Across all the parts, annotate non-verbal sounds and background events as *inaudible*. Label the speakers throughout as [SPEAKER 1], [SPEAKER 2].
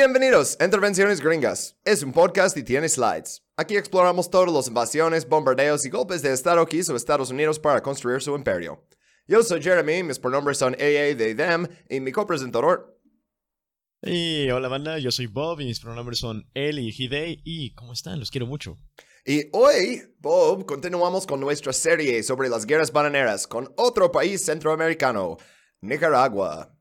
[SPEAKER 1] Bienvenidos a Intervenciones Gringas. Es un podcast y tiene slides. Aquí exploramos todas las invasiones, bombardeos y golpes de Estado que hizo Estados Unidos para construir su imperio. Yo soy Jeremy, mis pronombres son AA, they, them, y mi copresentador.
[SPEAKER 2] Y hola banda, yo soy Bob y mis pronombres son él y he, y ¿cómo están? Los quiero mucho.
[SPEAKER 1] Y hoy, Bob, continuamos con nuestra serie sobre las guerras bananeras con otro país centroamericano, Nicaragua.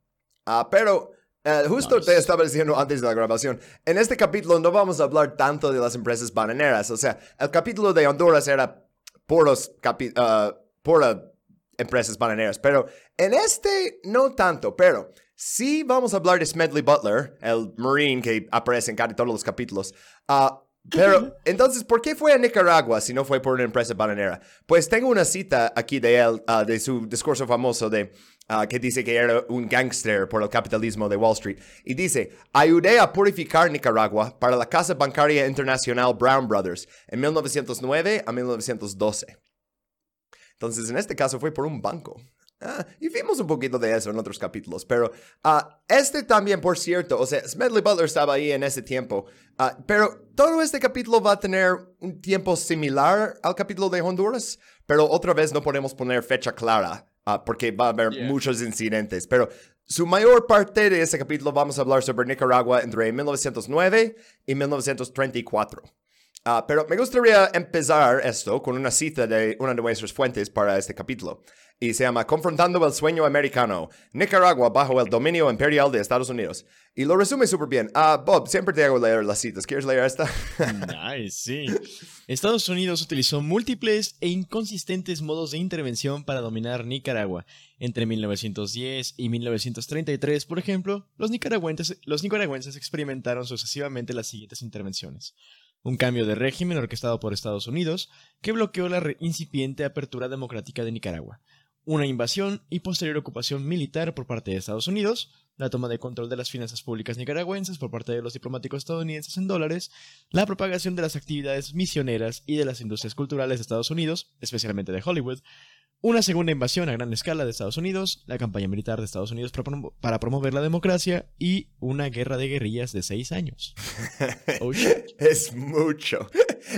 [SPEAKER 1] Ah, pero eh, justo te estaba diciendo antes de la grabación, en este capítulo no vamos a hablar tanto de las empresas bananeras. O sea, el capítulo de Honduras era puros capi uh, pura empresas bananeras, pero en este no tanto, pero sí vamos a hablar de Smedley Butler, el Marine que aparece en casi todos los capítulos. Uh, pero *laughs* entonces, ¿por qué fue a Nicaragua si no fue por una empresa bananera? Pues tengo una cita aquí de él, uh, de su discurso famoso de Ah, que dice que era un gángster por el capitalismo de Wall Street. Y dice, ayudé a purificar Nicaragua para la Casa Bancaria Internacional Brown Brothers en 1909 a 1912. Entonces, en este caso fue por un banco. Ah, y vimos un poquito de eso en otros capítulos, pero ah, este también, por cierto, o sea, Smedley Butler estaba ahí en ese tiempo, pero todo este capítulo va a tener un tiempo similar al capítulo de Honduras, pero otra vez no podemos poner fecha clara Ah, porque va a haber muchos incidentes. Pero su mayor parte de ese capítulo vamos a hablar sobre Nicaragua entre 1909 y 1934. Ah, pero me gustaría empezar esto con una cita de una de nuestras fuentes para este capítulo. Y se llama Confrontando el sueño americano, Nicaragua bajo el dominio imperial de Estados Unidos. Y lo resume súper bien. Ah, Bob, siempre te hago leer las citas. ¿Quieres leer esta? *laughs*
[SPEAKER 2] nice, sí. Estados Unidos utilizó múltiples e inconsistentes modos de intervención para dominar Nicaragua. Entre 1910 y 1933, por ejemplo, los nicaragüenses, los nicaragüenses experimentaron sucesivamente las siguientes intervenciones un cambio de régimen orquestado por Estados Unidos que bloqueó la incipiente apertura democrática de Nicaragua, una invasión y posterior ocupación militar por parte de Estados Unidos, la toma de control de las finanzas públicas nicaragüenses por parte de los diplomáticos estadounidenses en dólares, la propagación de las actividades misioneras y de las industrias culturales de Estados Unidos, especialmente de Hollywood, una segunda invasión a gran escala de Estados Unidos, la campaña militar de Estados Unidos para, promover la democracia y una guerra de guerrillas de seis años. *laughs*
[SPEAKER 1] Oh, es mucho.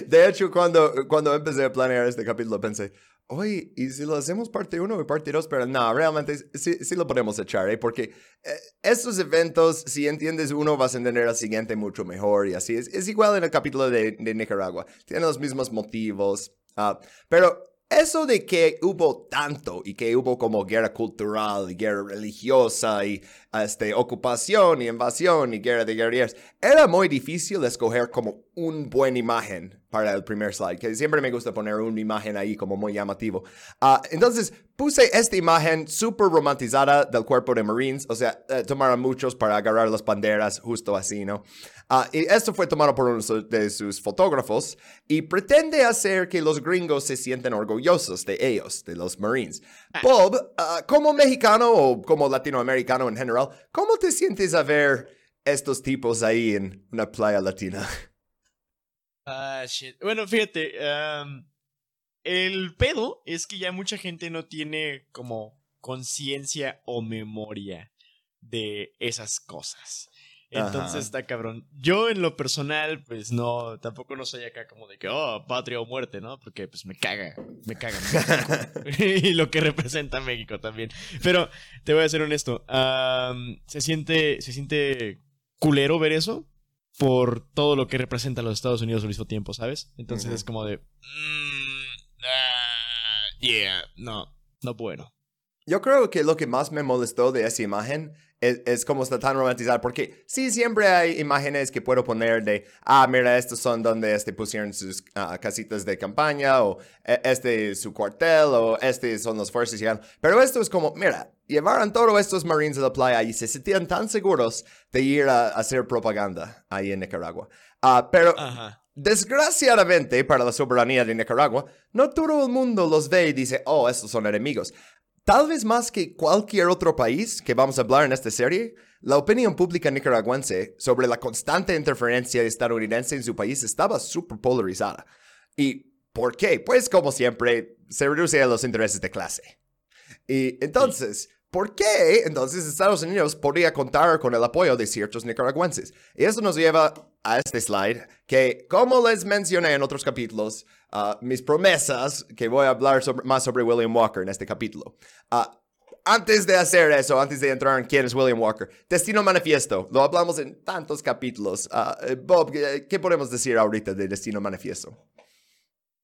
[SPEAKER 1] De hecho, cuando, cuando empecé a planear este capítulo pensé, oye, ¿y si lo hacemos parte uno y parte dos? Pero no, realmente sí, sí lo podemos echar, ¿eh? porque eh, estos eventos, si entiendes uno, vas a entender al siguiente mucho mejor y así. Es, es igual en el capítulo de, de Nicaragua. Tiene los mismos motivos. Uh, pero eso de que hubo tanto y que hubo como guerra cultural y guerra religiosa y este, ocupación y invasión y guerra de guerrillas, era muy difícil escoger como una buena imagen para el primer slide, que siempre me gusta poner una imagen ahí como muy llamativo. Uh, entonces puse esta imagen súper romantizada del cuerpo de Marines, o sea, uh, tomaron muchos para agarrar las banderas justo así, ¿no? Uh, y esto fue tomado por uno de sus fotógrafos y pretende hacer que los gringos se sienten orgullosos de ellos, de los Marines. Ah. Bob, como mexicano o como latinoamericano en general, ¿cómo te sientes a ver estos tipos ahí en una playa latina? *laughs*
[SPEAKER 2] Ah, shit. Bueno, fíjate, el pedo es que ya mucha gente no tiene como conciencia o memoria de esas cosas. Entonces está cabrón. Yo en lo personal, pues no, tampoco no soy acá como de que, oh, patria o muerte, ¿no? Porque pues me caga, me caga. *laughs* *laughs* y lo que representa México también. Pero te voy a ser honesto, se siente, se siente culero ver eso por todo lo que representa a los Estados Unidos al mismo tiempo, ¿sabes? Entonces es como de... Mm, ah, yeah, no, no bueno.
[SPEAKER 1] Yo creo que lo que más me molestó de esa imagen es, es como está tan romantizada, porque sí, siempre hay imágenes que puedo poner de, ah, mira, estos son donde este pusieron sus ah, casitas de campaña, o e, este es su cuartel, o este son las fuerzas Pero esto es como, mira, llevaron todos estos marines a la playa y se sentían tan seguros de ir a, hacer propaganda ahí en Nicaragua. Ah, pero... Desgraciadamente para la soberanía de Nicaragua, no todo el mundo los ve y dice, oh, estos son enemigos. Tal vez más que cualquier otro país que vamos a hablar en esta serie, la opinión pública nicaragüense sobre la constante interferencia estadounidense en su país estaba súper polarizada. ¿Y por qué? Pues como siempre, se reduce a los intereses de clase. Y entonces, ¿Por qué entonces Estados Unidos podría contar con el apoyo de ciertos nicaragüenses? Y eso nos lleva a este slide, que como les mencioné en otros capítulos, uh, mis promesas, que voy a hablar más sobre William Walker en este capítulo. Uh, antes de hacer eso, antes de entrar en quién es William Walker, Destino Manifiesto, lo hablamos en tantos capítulos. Uh, Bob, ¿qué podemos decir ahorita de Destino Manifiesto?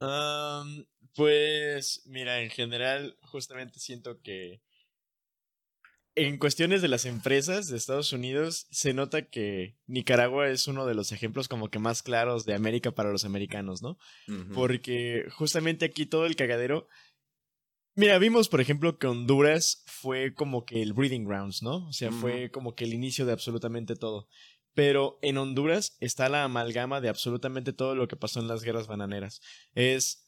[SPEAKER 2] Um, pues, mira, en general, justamente siento que en cuestiones de las empresas de Estados Unidos, se nota que Nicaragua es uno de los ejemplos como que más claros de América para los americanos, ¿no? Porque justamente aquí todo el cagadero... Mira, vimos, por ejemplo, que Honduras fue como que el breeding grounds, ¿no? O sea, fue como que el inicio de absolutamente todo. Pero en Honduras está la amalgama de absolutamente todo lo que pasó en las guerras bananeras. Es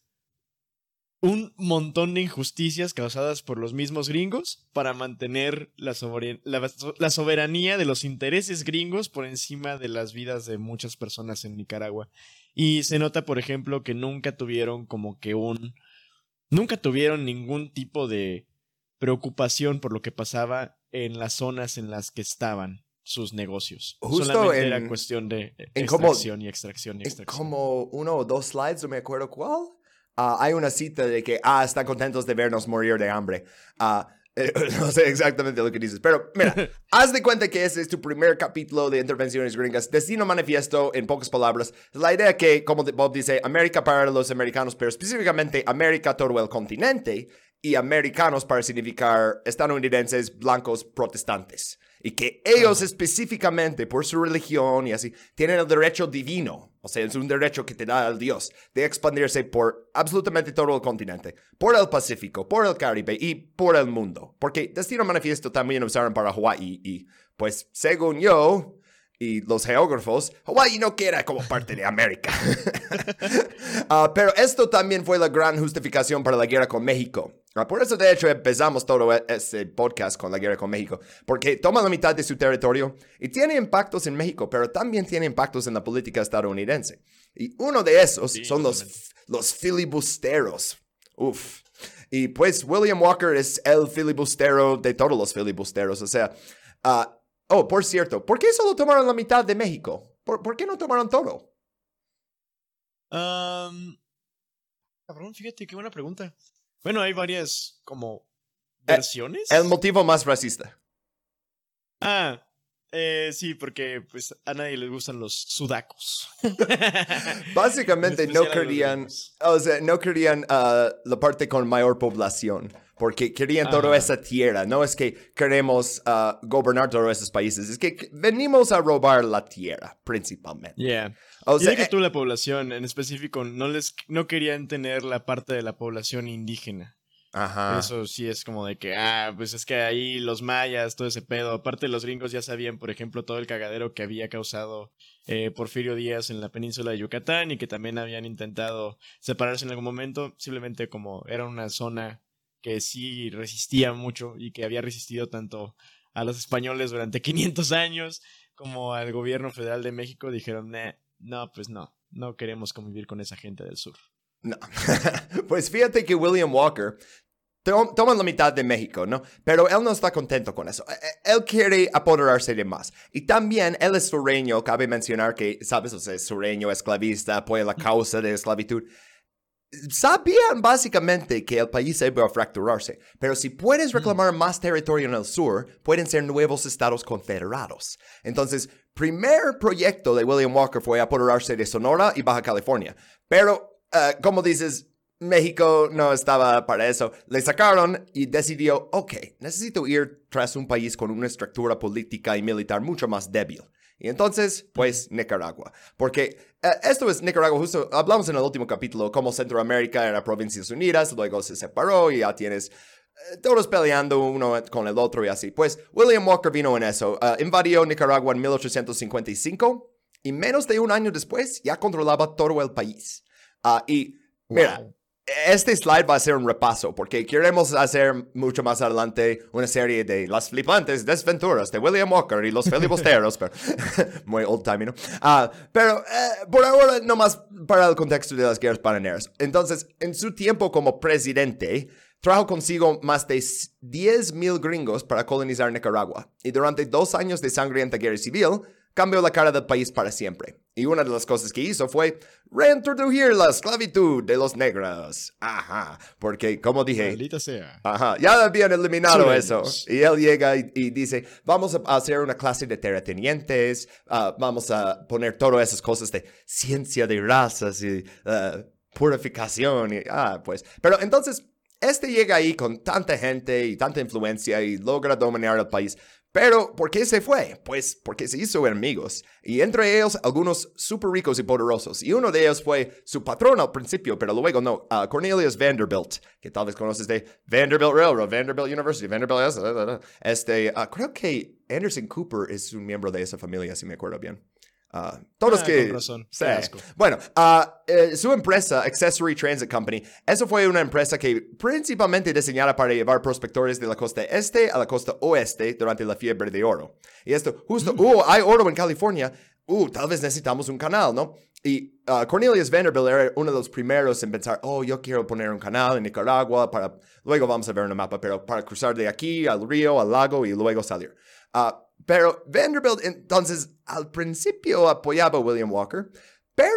[SPEAKER 2] un montón de injusticias causadas por los mismos gringos para mantener la, soberanía de los intereses gringos por encima de las vidas de muchas personas en Nicaragua. Y se nota, por ejemplo, que nunca tuvieron como que un... Nunca tuvieron ningún tipo de preocupación por lo que pasaba en las zonas en las que estaban sus negocios.
[SPEAKER 1] Justo
[SPEAKER 2] Solamente
[SPEAKER 1] en,
[SPEAKER 2] era cuestión de extracción y extracción y extracción.
[SPEAKER 1] Como uno o dos slides, no me acuerdo cuál Ah, hay una cita de que, ah, están contentos de vernos morir de hambre. Ah, *laughs* eh, no sé exactamente lo que dices, pero mira, *laughs* haz de cuenta que ese es tu primer capítulo de Intervenciones Gringas. Destino Manifiesto, en pocas palabras, la idea que, como Bob dice, América para los americanos, pero específicamente América todo el continente y americanos para significar estadounidenses blancos protestantes. Y que ellos específicamente, por su religión y así, tienen el derecho divino, o sea, es un derecho que te da el Dios, de expandirse por absolutamente todo el continente, por el Pacífico, por el Caribe y por el mundo. Porque Destino Manifiesto también usaron para Hawaii y, pues, según yo, y los geógrafos, Hawaii no queda como parte de América. *laughs* Ah, pero esto también fue la gran justificación para la guerra con México. Ah, por eso, de hecho, empezamos todo este podcast con la guerra con México, porque toma la mitad de su territorio y tiene impactos en México, pero también tiene impactos en la política estadounidense. Y uno de esos son los, los filibusteros. Uf. Y pues William Walker es el filibustero de todos los filibusteros. O sea, uh, Oh, por cierto, ¿por qué solo tomaron la mitad de México? ¿Por, qué no tomaron todo?
[SPEAKER 2] Um, cabrón, fíjate, qué buena pregunta. Bueno, hay varias como eh, versiones.
[SPEAKER 1] el motivo más racista.
[SPEAKER 2] Ah, eh, sí, porque pues a nadie les gustan los sudacos. *laughs*
[SPEAKER 1] Básicamente no querían, o sea, no querían uh, la parte con mayor población porque querían toda esa tierra. No es que queremos uh, gobernar todos esos países, es que venimos a robar la tierra, principalmente.
[SPEAKER 2] Yeah. O sea, que eh tú la población en específico no les no querían tener la parte de la población indígena. Ajá. Eso sí es como de que, ah, pues es que ahí los mayas, todo ese pedo. Aparte, los gringos ya sabían, por ejemplo, todo el cagadero que había causado eh, Porfirio Díaz en la península de Yucatán y que también habían intentado separarse en algún momento, simplemente como era una zona que sí resistía mucho y que había resistido tanto a los españoles durante *laughs* 500 años como al gobierno federal de México, dijeron, no, pues no, no queremos convivir con esa gente del sur.
[SPEAKER 1] No. *laughs* pues fíjate que William Walker toma la mitad de México, ¿no? Pero él no está contento con eso. E, e, él quiere apoderarse de más. Y también él es sureño, cabe mencionar que, ¿sabes? O sea, es sureño, esclavista, apoya la causa de esclavitud sabían básicamente que el país iba a fracturarse, pero si puedes mm. reclamar más territorio en el sur, pueden ser nuevos estados confederados. Entonces, primer proyecto de William Walker fue apoderarse de Sonora y Baja California. Pero, eh, como dices, México no estaba para eso. Le sacaron y decidió, ok, necesito ir tras un país con una estructura política y militar mucho más débil. Y entonces, pues Nicaragua. Porque esto es Nicaragua, justo hablamos en el último capítulo cómo Centroamérica era Provincias Unidas, luego se separó y ya tienes eh, todos peleando uno con el otro y así. Pues William Walker vino en eso, uh, invadió Nicaragua en 1855 y menos de un año después ya controlaba todo el país. Uh, y mira, este slide va a ser un repaso porque queremos hacer mucho más adelante una serie de las flipantes desventuras de William Walker y los *laughs* filibusteros, pero *laughs* muy old time, ¿no? Uh, pero eh, por ahora, nomás para el contexto de las guerras bananeras. Entonces, en su tiempo como presidente, trajo consigo más de 10.000 gringos para colonizar Nicaragua, y durante dos años de sangrienta guerra civil, cambió la cara del país para siempre. Y una de las cosas que hizo fue reintroducir la esclavitud de los negros. Ajá, porque como dije,
[SPEAKER 2] Maldita sea.
[SPEAKER 1] ajá, ya habían eliminado
[SPEAKER 2] Sureños.
[SPEAKER 1] eso. Y él llega y, y dice, vamos a hacer una clase de terratenientes, ah, vamos a poner todas esas cosas de ciencia de razas y ah, purificación. Y, ah, pues, pero entonces, este llega ahí con tanta gente y tanta influencia y logra dominar el país. Pero, ¿por qué se fue? Pues porque se hizo enemigos. Y entre ellos, algunos súper ricos y poderosos. Y uno de ellos fue su patrón al principio, pero luego no. ah, Cornelius Vanderbilt, que tal vez conoces de Vanderbilt Railroad, Vanderbilt University, Vanderbilt... Este, ah, creo que Anderson Cooper es un miembro de esa familia, si me acuerdo bien. Ah, todos
[SPEAKER 2] Ah,
[SPEAKER 1] que...
[SPEAKER 2] con razón.
[SPEAKER 1] Sí. Bueno, ah, eh, su empresa, Accessory Transit Company, eso fue una empresa que principalmente diseñada para llevar prospectores de la costa este a la costa oeste durante la fiebre de oro. Y esto, justo, uh, hay oro en California, uh, tal vez necesitamos un canal, ¿no? Y Cornelius Vanderbilt era uno de los primeros en pensar, oh, yo quiero poner un canal en Nicaragua para, luego vamos a ver el mapa, pero para cruzar de aquí al río, al lago y luego salir. Ah, pero Vanderbilt entonces al principio apoyaba a William Walker, pero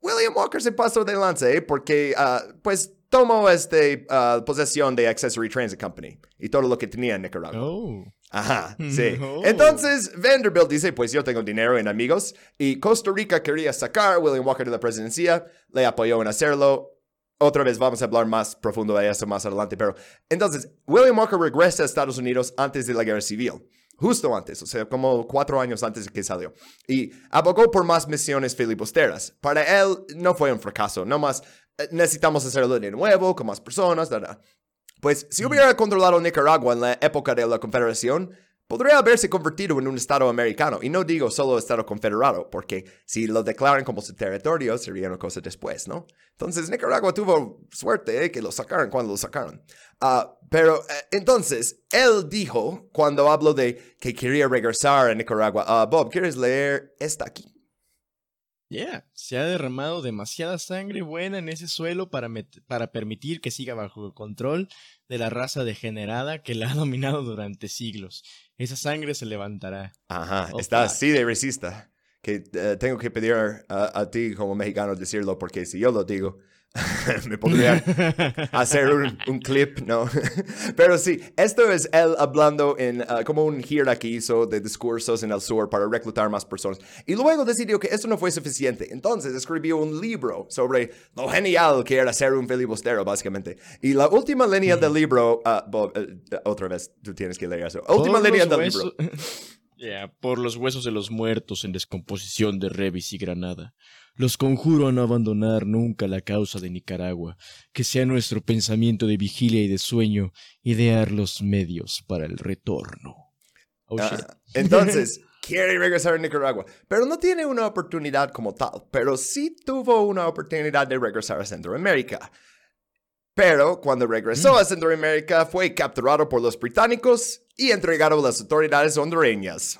[SPEAKER 1] William Walker se pasó de lance ¿eh? porque ah, pues tomó este, ah, posesión de Accessory Transit Company y todo lo que tenía en Nicaragua.
[SPEAKER 2] Oh.
[SPEAKER 1] Ajá, sí.
[SPEAKER 2] No. *laughs*
[SPEAKER 1] Entonces Vanderbilt dice, pues yo tengo dinero en amigos y Costa Rica quería sacar a William Walker de la presidencia, le apoyó en hacerlo. Otra vez vamos a hablar más profundo de eso más adelante, pero entonces William Walker regresa a Estados Unidos antes de la guerra civil, justo antes, o sea, como cuatro años antes de que salió, y abogó por más misiones filibusteras. Para él no fue un fracaso, no más eh, necesitamos hacerlo de nuevo, con más personas, da, da. Pues si hubiera controlado Nicaragua en la época de la Confederación, podría haberse convertido en un Estado americano. Y no digo solo Estado confederado, porque si lo declaran como su territorio, sería una cosa después, ¿no? Entonces Nicaragua tuvo suerte ¿eh? que lo sacaron cuando lo sacaron. Ah, pero eh, entonces, él dijo, cuando habló de que quería regresar a Nicaragua, ah, Bob, ¿quieres leer esta aquí?
[SPEAKER 2] Yeah, se ha derramado demasiada sangre buena en ese suelo para, para permitir que siga bajo el control de la raza degenerada que la ha *laughs* dominado durante siglos. Esa sangre se levantará.
[SPEAKER 1] Ajá,
[SPEAKER 2] Oh,
[SPEAKER 1] está así de resista. Que eh, tengo que pedir a, a ti como mexicano decirlo, porque si yo lo digo, *laughs* me podrían hacer un, un clip, ¿no? *laughs* Pero sí, esto es él hablando en ah, como un gira que hizo de discursos en el sur para reclutar más personas. Y luego decidió que esto no fue suficiente. Entonces escribió un libro sobre lo genial que era ser un filibustero, básicamente. Y la última línea del libro, ah, Bob, eh, otra vez, tú tienes que leer eso. Última línea del libro. *laughs*
[SPEAKER 2] Yeah, por los huesos de los muertos en descomposición de Revis y Granada. Los conjuro a no abandonar nunca la causa de Nicaragua, que sea nuestro pensamiento de vigilia y de sueño idear los medios para el retorno. Oh,
[SPEAKER 1] Ah, entonces, *laughs* quiere regresar a Nicaragua, pero no tiene una oportunidad como tal, pero sí tuvo una oportunidad de regresar a Centroamérica. Pero cuando regresó a Centroamérica fue capturado por los británicos y entregado a las autoridades hondureñas.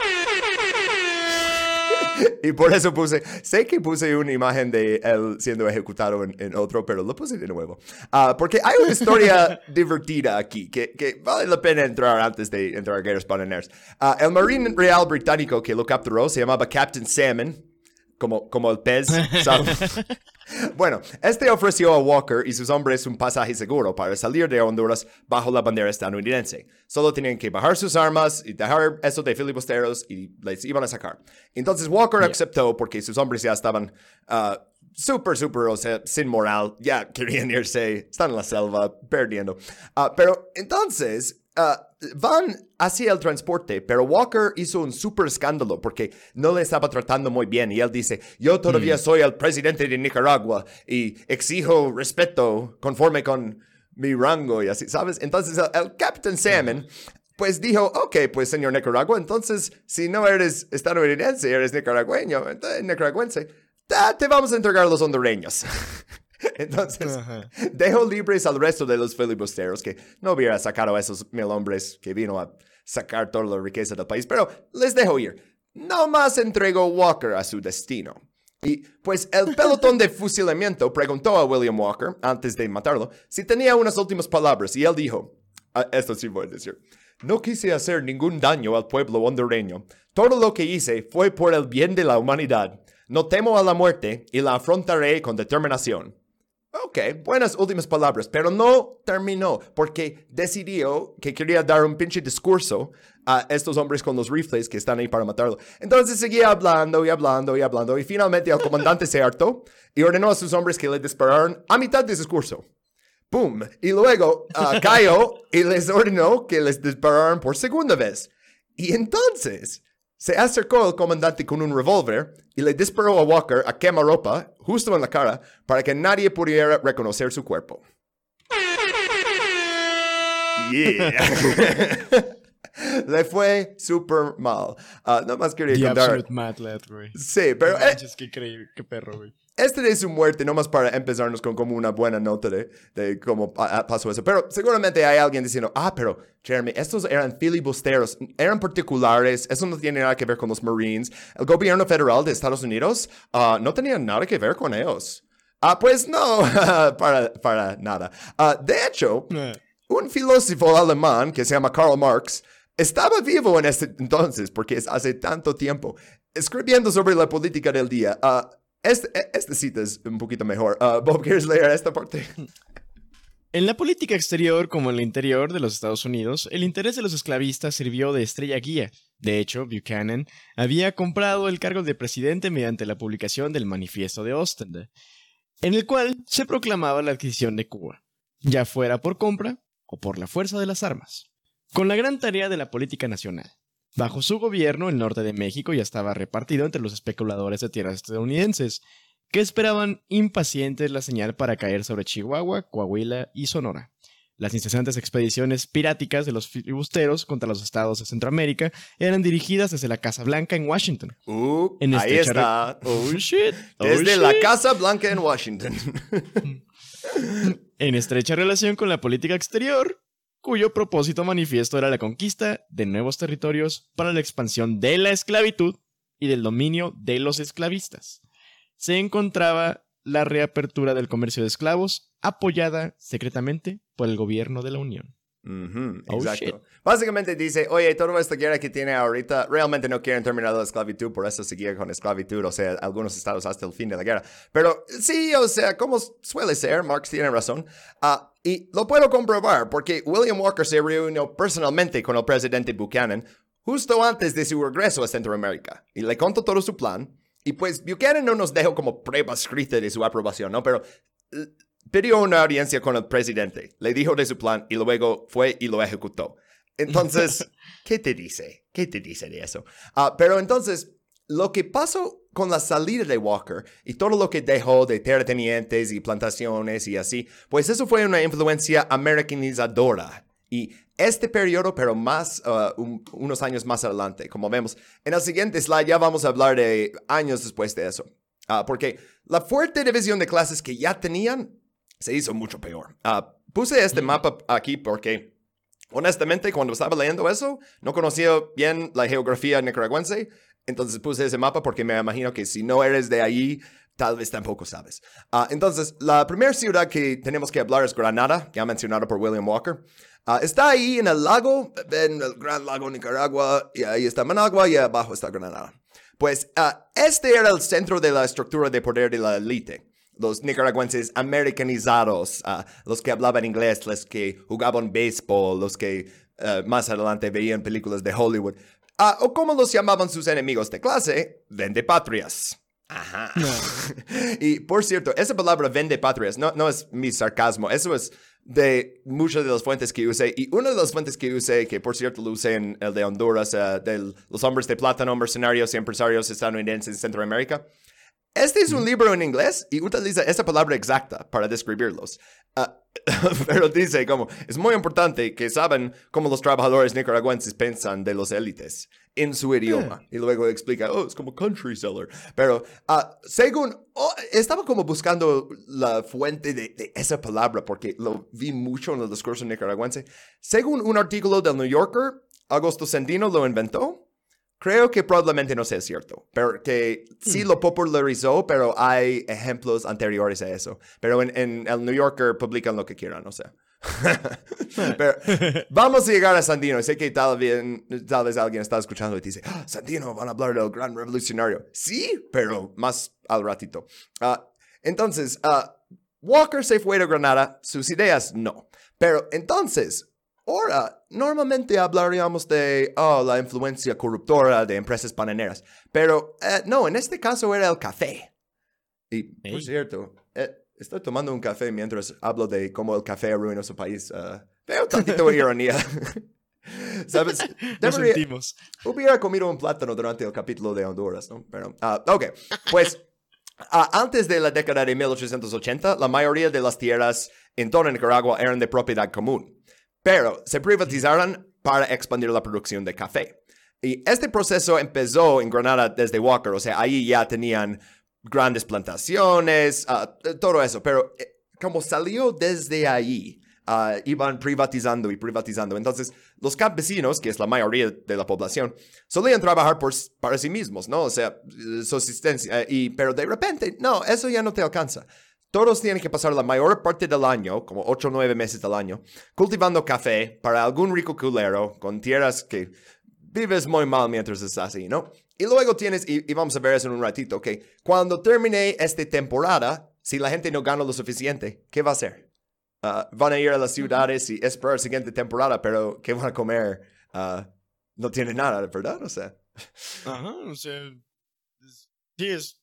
[SPEAKER 1] *laughs* Y por eso puse, sé que puse una imagen de él siendo ejecutado en, en otro, pero lo puse de nuevo. Ah, porque hay una historia *laughs* divertida aquí que, que vale la pena entrar antes de entrar a guerras bananeras. Ah, el Marine Real británico que lo capturó se llamaba Captain Salmon, como, como el pez. *laughs* ¿sabes? Bueno, este ofreció a Walker y sus hombres un pasaje seguro para salir de Honduras bajo la bandera estadounidense. Solo tenían que bajar sus armas y dejar eso de filibusteros y les iban a sacar. Entonces Walker aceptó porque sus hombres ya estaban ah, súper, súper, o sea, sin moral, ya querían irse, están en la selva, perdiendo. Ah, pero entonces ah, van hacia el transporte, pero Walker hizo un súper escándalo porque no le estaba tratando muy bien y él dice, yo todavía soy el presidente de Nicaragua y exijo respeto conforme con mi rango y así, ¿sabes? Entonces el, el Captain Salmon pues dijo, ok, pues señor Nicaragua, entonces si no eres estadounidense, eres nicaragüeño, nicaragüense, te vamos a entregar a los hondureños. *laughs* *laughs* entonces,
[SPEAKER 2] Ajá.
[SPEAKER 1] dejó libres al resto de los filibusteros que no hubiera sacado a esos mil hombres que vino a sacar toda la riqueza del país, pero les dejó ir. No más entregó Walker a su destino. Y pues el *laughs* pelotón de fusilamiento preguntó a William Walker, antes de matarlo, si tenía unas últimas palabras y él dijo, ah, esto sí voy a decir, no quise hacer ningún daño al pueblo hondureño. Todo lo que hice fue por el bien de la humanidad. No temo a la muerte y la afrontaré con determinación. Ok, buenas últimas palabras, pero no terminó porque decidió que quería dar un pinche discurso a estos hombres con los rifles que están ahí para matarlo. Entonces seguía hablando y hablando y hablando y finalmente el comandante se hartó y ordenó a sus hombres que le dispararan a mitad del discurso. ¡Pum! Y luego uh, cayó y les ordenó que les dispararan por segunda vez. Y entonces se acercó el comandante con un revólver y le disparó a Walker a quemarropa justo en la cara para que nadie pudiera reconocer su cuerpo. Yeah. *laughs* le fue súper mal. Uh, no más quería
[SPEAKER 2] The
[SPEAKER 1] contar.
[SPEAKER 2] Mad Lad.
[SPEAKER 1] Sí, pero
[SPEAKER 2] No
[SPEAKER 1] eh,
[SPEAKER 2] manches, qué increíble, qué perro, güey.
[SPEAKER 1] Este de su muerte, nomás para empezarnos con como una buena nota de, de cómo ah, pasó eso. Pero seguramente hay alguien diciendo, ah, pero Jeremy, estos eran filibusteros, eran particulares, eso no tiene nada que ver con los Marines. El gobierno federal de Estados Unidos ah, no tenía nada que ver con ellos. Ah, pues no, *laughs* para, para nada. Ah, de hecho,
[SPEAKER 2] Eh,
[SPEAKER 1] un filósofo alemán que se llama Karl Marx estaba vivo en ese entonces, porque es hace tanto tiempo, escribiendo sobre la política del día. Ah, este, e- esta cita es un poquito mejor. Ah, Bob, ¿quieres leer esta parte?
[SPEAKER 2] En la política exterior como en la interior de los Estados Unidos, el interés de los esclavistas sirvió de estrella guía. De hecho, Buchanan había comprado el cargo de presidente mediante la publicación del Manifiesto de Ostende, en el cual se proclamaba la adquisición de Cuba, ya fuera por compra o por la fuerza de las armas. Con la gran tarea de la política nacional. Bajo su gobierno, el norte de México ya estaba repartido entre los especuladores de tierras estadounidenses, que esperaban impacientes la señal para caer sobre Chihuahua, Coahuila y Sonora. Las incesantes expediciones piráticas de los filibusteros contra los estados de Centroamérica eran dirigidas desde la Casa Blanca en Washington.
[SPEAKER 1] Uh,
[SPEAKER 2] En
[SPEAKER 1] ahí está.
[SPEAKER 2] Oh *laughs* shit. oh,
[SPEAKER 1] Desde la. Casa Blanca en Washington. *laughs*
[SPEAKER 2] En estrecha relación con la política exterior, cuyo propósito manifiesto era la conquista de nuevos territorios para la expansión de la esclavitud y del dominio de los esclavistas. Se encontraba la reapertura del comercio de esclavos, apoyada secretamente por el gobierno de la Unión. Oh,
[SPEAKER 1] exacto.
[SPEAKER 2] shit.
[SPEAKER 1] Básicamente dice, oye, toda esta guerra que tiene ahorita, realmente no quieren terminar la esclavitud, por eso seguía con esclavitud, o sea, algunos estados hasta el fin de la guerra. Pero sí, o sea, como suele ser, Marx tiene razón. Ah, y lo puedo comprobar, porque William Walker se reunió personalmente con el presidente Buchanan justo antes de su regreso a Centroamérica, y le contó todo su plan. Y pues Buchanan no nos dejó como prueba escrita de su aprobación, ¿no? Pero pidió una audiencia con el presidente, le dijo de su plan y luego fue y lo ejecutó. Entonces, *laughs* ¿qué te dice? ¿Qué te dice de eso? Ah, pero entonces, lo que pasó con la salida de Walker y todo lo que dejó de terratenientes y plantaciones y así, pues eso fue una influencia americanizadora. Y este periodo, pero más, ah, un- unos años más adelante, como vemos, en el siguiente slide ya vamos a hablar de años después de eso. Ah, porque la fuerte división de clases que ya tenían se hizo mucho peor. Ah, puse este mapa aquí porque, honestamente, cuando estaba leyendo eso, no conocía bien la geografía nicaragüense. Entonces puse ese mapa porque me imagino que si no eres de ahí, tal vez tampoco sabes. Ah, entonces, la primera ciudad que tenemos que hablar es Granada, ya mencionado por William Walker. Ah, está ahí en el lago, en el Gran Lago Nicaragua, y ahí está Managua y abajo está Granada. Pues este era el centro de la estructura de poder de la élite. Los nicaragüenses americanizados, ah, los que hablaban inglés, los que jugaban béisbol, los que ah, más adelante veían películas de Hollywood. Ah, o como los llamaban sus enemigos de clase, vende patrias. Ajá. *laughs* y por cierto, esa palabra vende patrias no, no es mi sarcasmo, eso es de muchas de las fuentes que usé. Y una de las fuentes que usé, que por cierto lo usé en el de Honduras, eh, de los hombres de plátano, mercenarios y empresarios estadounidenses en Centroamérica. Este es un libro en inglés y utiliza esa palabra exacta para describirlos. Ah, *laughs* pero dice como, es muy importante que saben cómo los trabajadores nicaragüenses piensan de los élites en su idioma. Y luego explica, oh, es como country seller. Pero ah, según, oh, estaba como buscando la fuente de, de esa palabra porque lo vi mucho en el discurso nicaragüense. Según un artículo del New Yorker, Augusto Sandino lo inventó Creo que probablemente no sea cierto, pero que sí lo popularizó, pero hay ejemplos anteriores a eso. Pero en, en el New Yorker publican lo que quieran, o sea. *laughs* pero *laughs* vamos a llegar a Sandino. Sé que tal vez, tal vez alguien está escuchando y dice, "Ah, Sandino, van a hablar del gran revolucionario. Sí, pero más al ratito. Ah, entonces, ah, Walker se fue de Granada, sus ideas no. Pero entonces, ahora, normalmente hablaríamos de oh, la influencia corruptora de empresas bananeras. Pero eh, no, en este caso era el café. Y, por cierto, eh, estoy tomando un café mientras hablo de cómo el café arruinó su país. ah, veo tantito de ironía. *laughs* ¿Sabes? *laughs* Debería-
[SPEAKER 2] sentimos.
[SPEAKER 1] Hubiera comido un plátano durante el capítulo de Honduras, ¿no? Pero, ah, ok, pues ah, antes de la década de 1880, la mayoría de las tierras en toda Nicaragua eran de propiedad común, pero se privatizaron para expandir la producción de café. Y este proceso empezó en Granada desde Walker, o sea, ahí ya tenían grandes plantaciones, ah, todo eso, pero eh, como salió desde ahí, ah, iban privatizando y privatizando. Entonces, los campesinos, que es la mayoría de la población, solían trabajar por, para sí mismos, ¿no? O sea, eh, subsistencia. y, pero de repente, no, eso ya no te alcanza. Todos tienen que pasar la mayor parte del año, como 8 o 9 meses del año, cultivando café para algún rico culero con tierras que vives muy mal mientras estás así, ¿no? Y luego tienes, y, y vamos a ver eso en un ratito, que cuando termine esta temporada, si la gente no gana lo suficiente, ¿qué va a hacer? Ah, van a ir a las ciudades y esperar la siguiente temporada, pero ¿qué van a comer? Ah, no tienen nada, ¿verdad? O sea,
[SPEAKER 2] Ajá, o sea. Sí, es.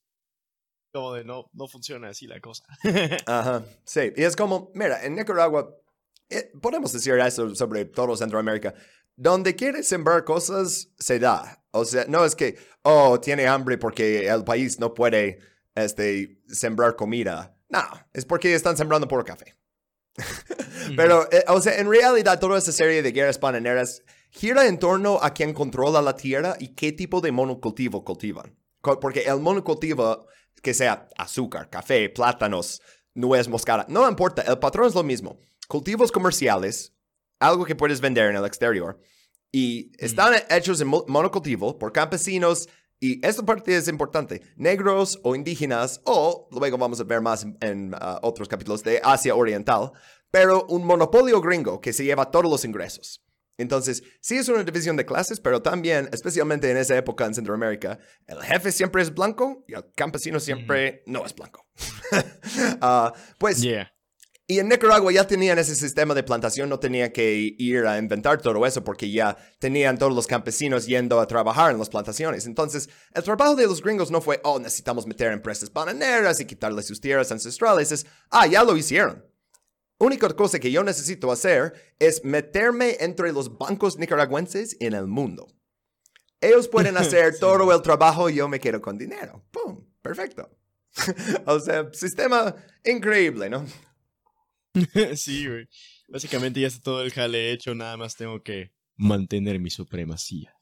[SPEAKER 2] Como de no, no funciona así la cosa. *laughs*
[SPEAKER 1] Ajá, sí. Y es como, mira, en Nicaragua, eh, podemos decir eso sobre todo Centroamérica. Donde quiere sembrar cosas, se da. O sea, no es que, oh, tiene hambre porque el país no puede este, sembrar comida. No, es porque están sembrando por café. *laughs* Pero, eh, o sea, en realidad toda esa serie de guerras bananeras gira en torno a quién controla la tierra y qué tipo de monocultivo cultivan. Porque el monocultivo, que sea azúcar, café, plátanos, nuez moscada, no importa, el patrón es lo mismo. Cultivos comerciales, algo que puedes vender en el exterior, y están hechos en mo- monocultivo por campesinos, y esta parte es importante, negros o indígenas, o luego vamos a ver más en, en, ah, otros capítulos de Asia Oriental, pero un monopolio gringo que se lleva todos los ingresos. Entonces, sí es una división de clases, pero también, especialmente en esa época en Centroamérica, el jefe siempre es blanco y el campesino siempre no es blanco. *laughs* Ah, pues,
[SPEAKER 2] Yeah.
[SPEAKER 1] y en Nicaragua ya tenían ese sistema de plantación, no tenían que ir a inventar todo eso porque ya tenían todos los campesinos yendo a trabajar en las plantaciones. Entonces, el trabajo de los gringos no fue, oh, necesitamos meter empresas bananeras y quitarles sus tierras ancestrales. Es, ah, ya lo hicieron. Única cosa que yo necesito hacer es meterme entre los bancos nicaragüenses en el mundo. Ellos *laughs* pueden hacer
[SPEAKER 2] Sí.
[SPEAKER 1] todo el trabajo y yo me quedo con dinero. ¡Pum! Perfecto. *laughs* o sea, sistema increíble, ¿no? *laughs*
[SPEAKER 2] sí, güey. Básicamente ya está todo el jale hecho, nada más tengo que mantener mi supremacía.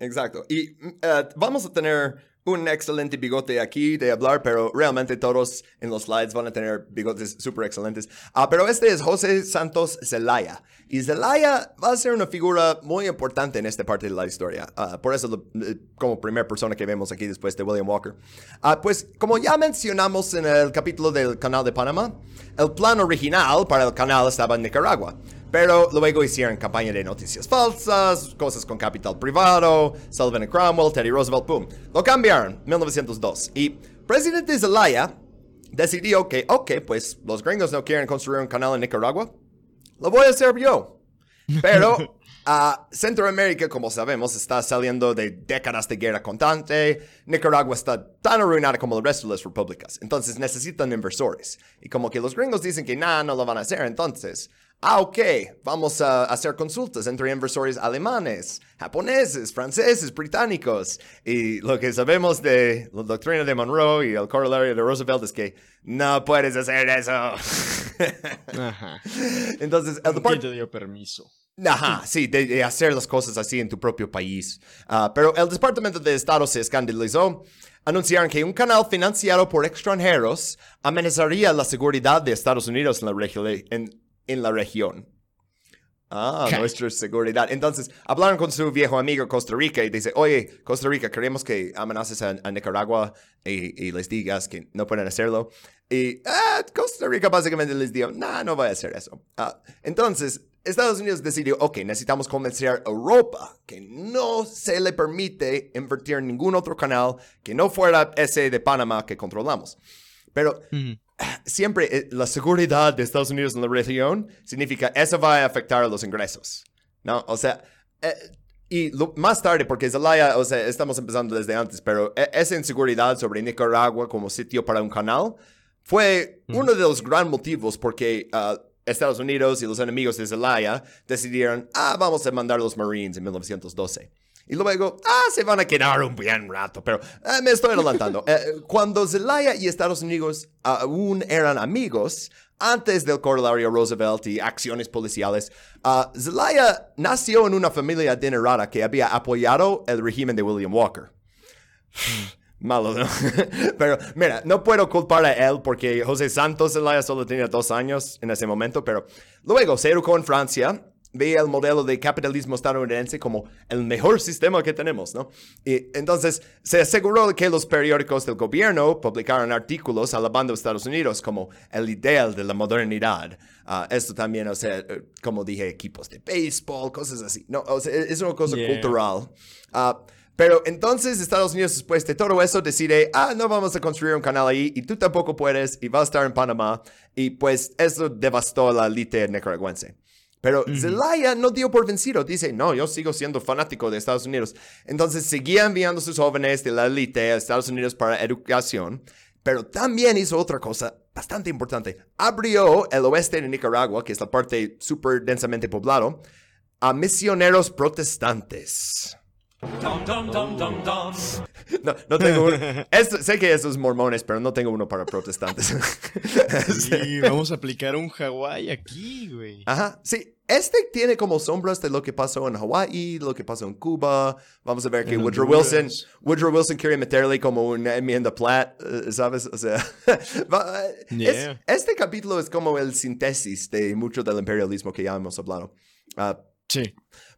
[SPEAKER 1] Exacto. Y mm, eh, vamos a tener un excelente bigote aquí de hablar, pero realmente todos en los slides van a tener bigotes súper excelentes. Ah, pero este es José Santos Zelaya. Y Zelaya va a ser una figura muy importante en esta parte de la historia. Ah, por eso, lo- eh, como primera persona que vemos aquí después de William Walker. Ah, pues, como ya mencionamos en el capítulo del canal de Panamá, el plan original para el canal estaba en Nicaragua. Pero luego hicieron campaña de noticias falsas, cosas con capital privado, Sullivan Cromwell, Teddy Roosevelt, boom. Lo cambiaron, 1902. Y presidente Zelaya decidió que, ok, pues los gringos no quieren construir un canal en Nicaragua, lo voy a hacer yo. Pero *laughs* a Centroamérica, como sabemos, está saliendo de décadas de guerra constante. Nicaragua está tan arruinada como el resto de las repúblicas. Entonces necesitan inversores. Y como que los gringos dicen que nada, no lo van a hacer. Entonces, ah, ok, vamos a hacer consultas entre inversores alemanes, japoneses, franceses, británicos. Y lo que sabemos de la doctrina de Monroe y el corolario de Roosevelt es que no puedes hacer eso. *laughs*
[SPEAKER 2] Ajá.
[SPEAKER 1] Entonces, el
[SPEAKER 2] ¿Quién
[SPEAKER 1] departamento...
[SPEAKER 2] dio permiso?
[SPEAKER 1] Ajá, sí, de, de hacer las cosas así en tu propio país. Ah, pero el Departamento de Estado se escandalizó. Anunciaron que un canal financiado por extranjeros amenazaría la seguridad de Estados Unidos en la, en, en la región. Ah, nuestra seguridad. Entonces, hablaron con su viejo amigo Costa Rica y dice, oye, Costa Rica, queremos que amenaces a, Nicaragua y, les digas que no pueden hacerlo. Y ah, Costa Rica básicamente les dijo, no, no voy a hacer eso. Ah, entonces, Estados Unidos decidió, ok, necesitamos convencer a Europa que no se le permite invertir en ningún otro canal que no fuera ese de Panamá que controlamos. Pero siempre eh, la seguridad de Estados Unidos en la región significa eso va a afectar a los ingresos, ¿no? O sea, eh, y más tarde, porque Zelaya, o sea, estamos empezando desde antes, pero e, esa inseguridad sobre Nicaragua como sitio para un canal fue uno de los grandes motivos porque uh, Estados Unidos y los enemigos de Zelaya decidieron, ah, vamos a mandar los Marines en 1912. Y luego, ah, se van a quedar un bien rato, pero eh, me estoy adelantando. Eh, cuando Zelaya y Estados Unidos aún eran amigos, antes del corolario Roosevelt y acciones policiales, uh, Zelaya nació en una familia adinerada que había apoyado el régimen de William Walker. *sighs* Malo, ¿no? *laughs* pero mira, no puedo culpar a él porque José Santos Zelaya solo tenía dos años en ese momento, pero luego se educó en Francia veía el modelo de capitalismo estadounidense como el mejor sistema que tenemos, ¿no? Y entonces se aseguró que los periódicos del gobierno publicaran artículos alabando a Estados Unidos como el ideal de la modernidad. Ah, esto también, o sea, como dije, equipos de béisbol, cosas así. No, o sea, es una cosa cultural. Uh, pero entonces Estados Unidos, después de todo eso, decide, ah, no vamos a construir un canal ahí y tú tampoco puedes y vas a estar en Panamá. Y pues eso devastó la élite nicaragüense. Pero Zelaya no dio por vencido. Dice, no, yo sigo siendo fanático de Estados Unidos. Entonces seguía enviando a sus jóvenes de la élite a Estados Unidos para educación. Pero también hizo otra cosa bastante importante. Abrió el oeste de Nicaragua, que es la parte súper densamente poblado, a misioneros protestantes. No, no tengo uno. *laughs* sé que esos mormones, pero no tengo uno para protestantes. *laughs*
[SPEAKER 2] sí, vamos a aplicar un Hawái aquí, güey.
[SPEAKER 1] Ajá, sí. Este tiene como sombras de lo que pasó en Hawái, lo que pasó en Cuba. Vamos a ver que Woodrow Wilson, Woodrow Wilson quiere meterle como una enmienda plat, eh, ¿sabes? O sea, *laughs* este capítulo es como el síntesis de mucho del imperialismo que ya hemos hablado. Ah,
[SPEAKER 2] sí.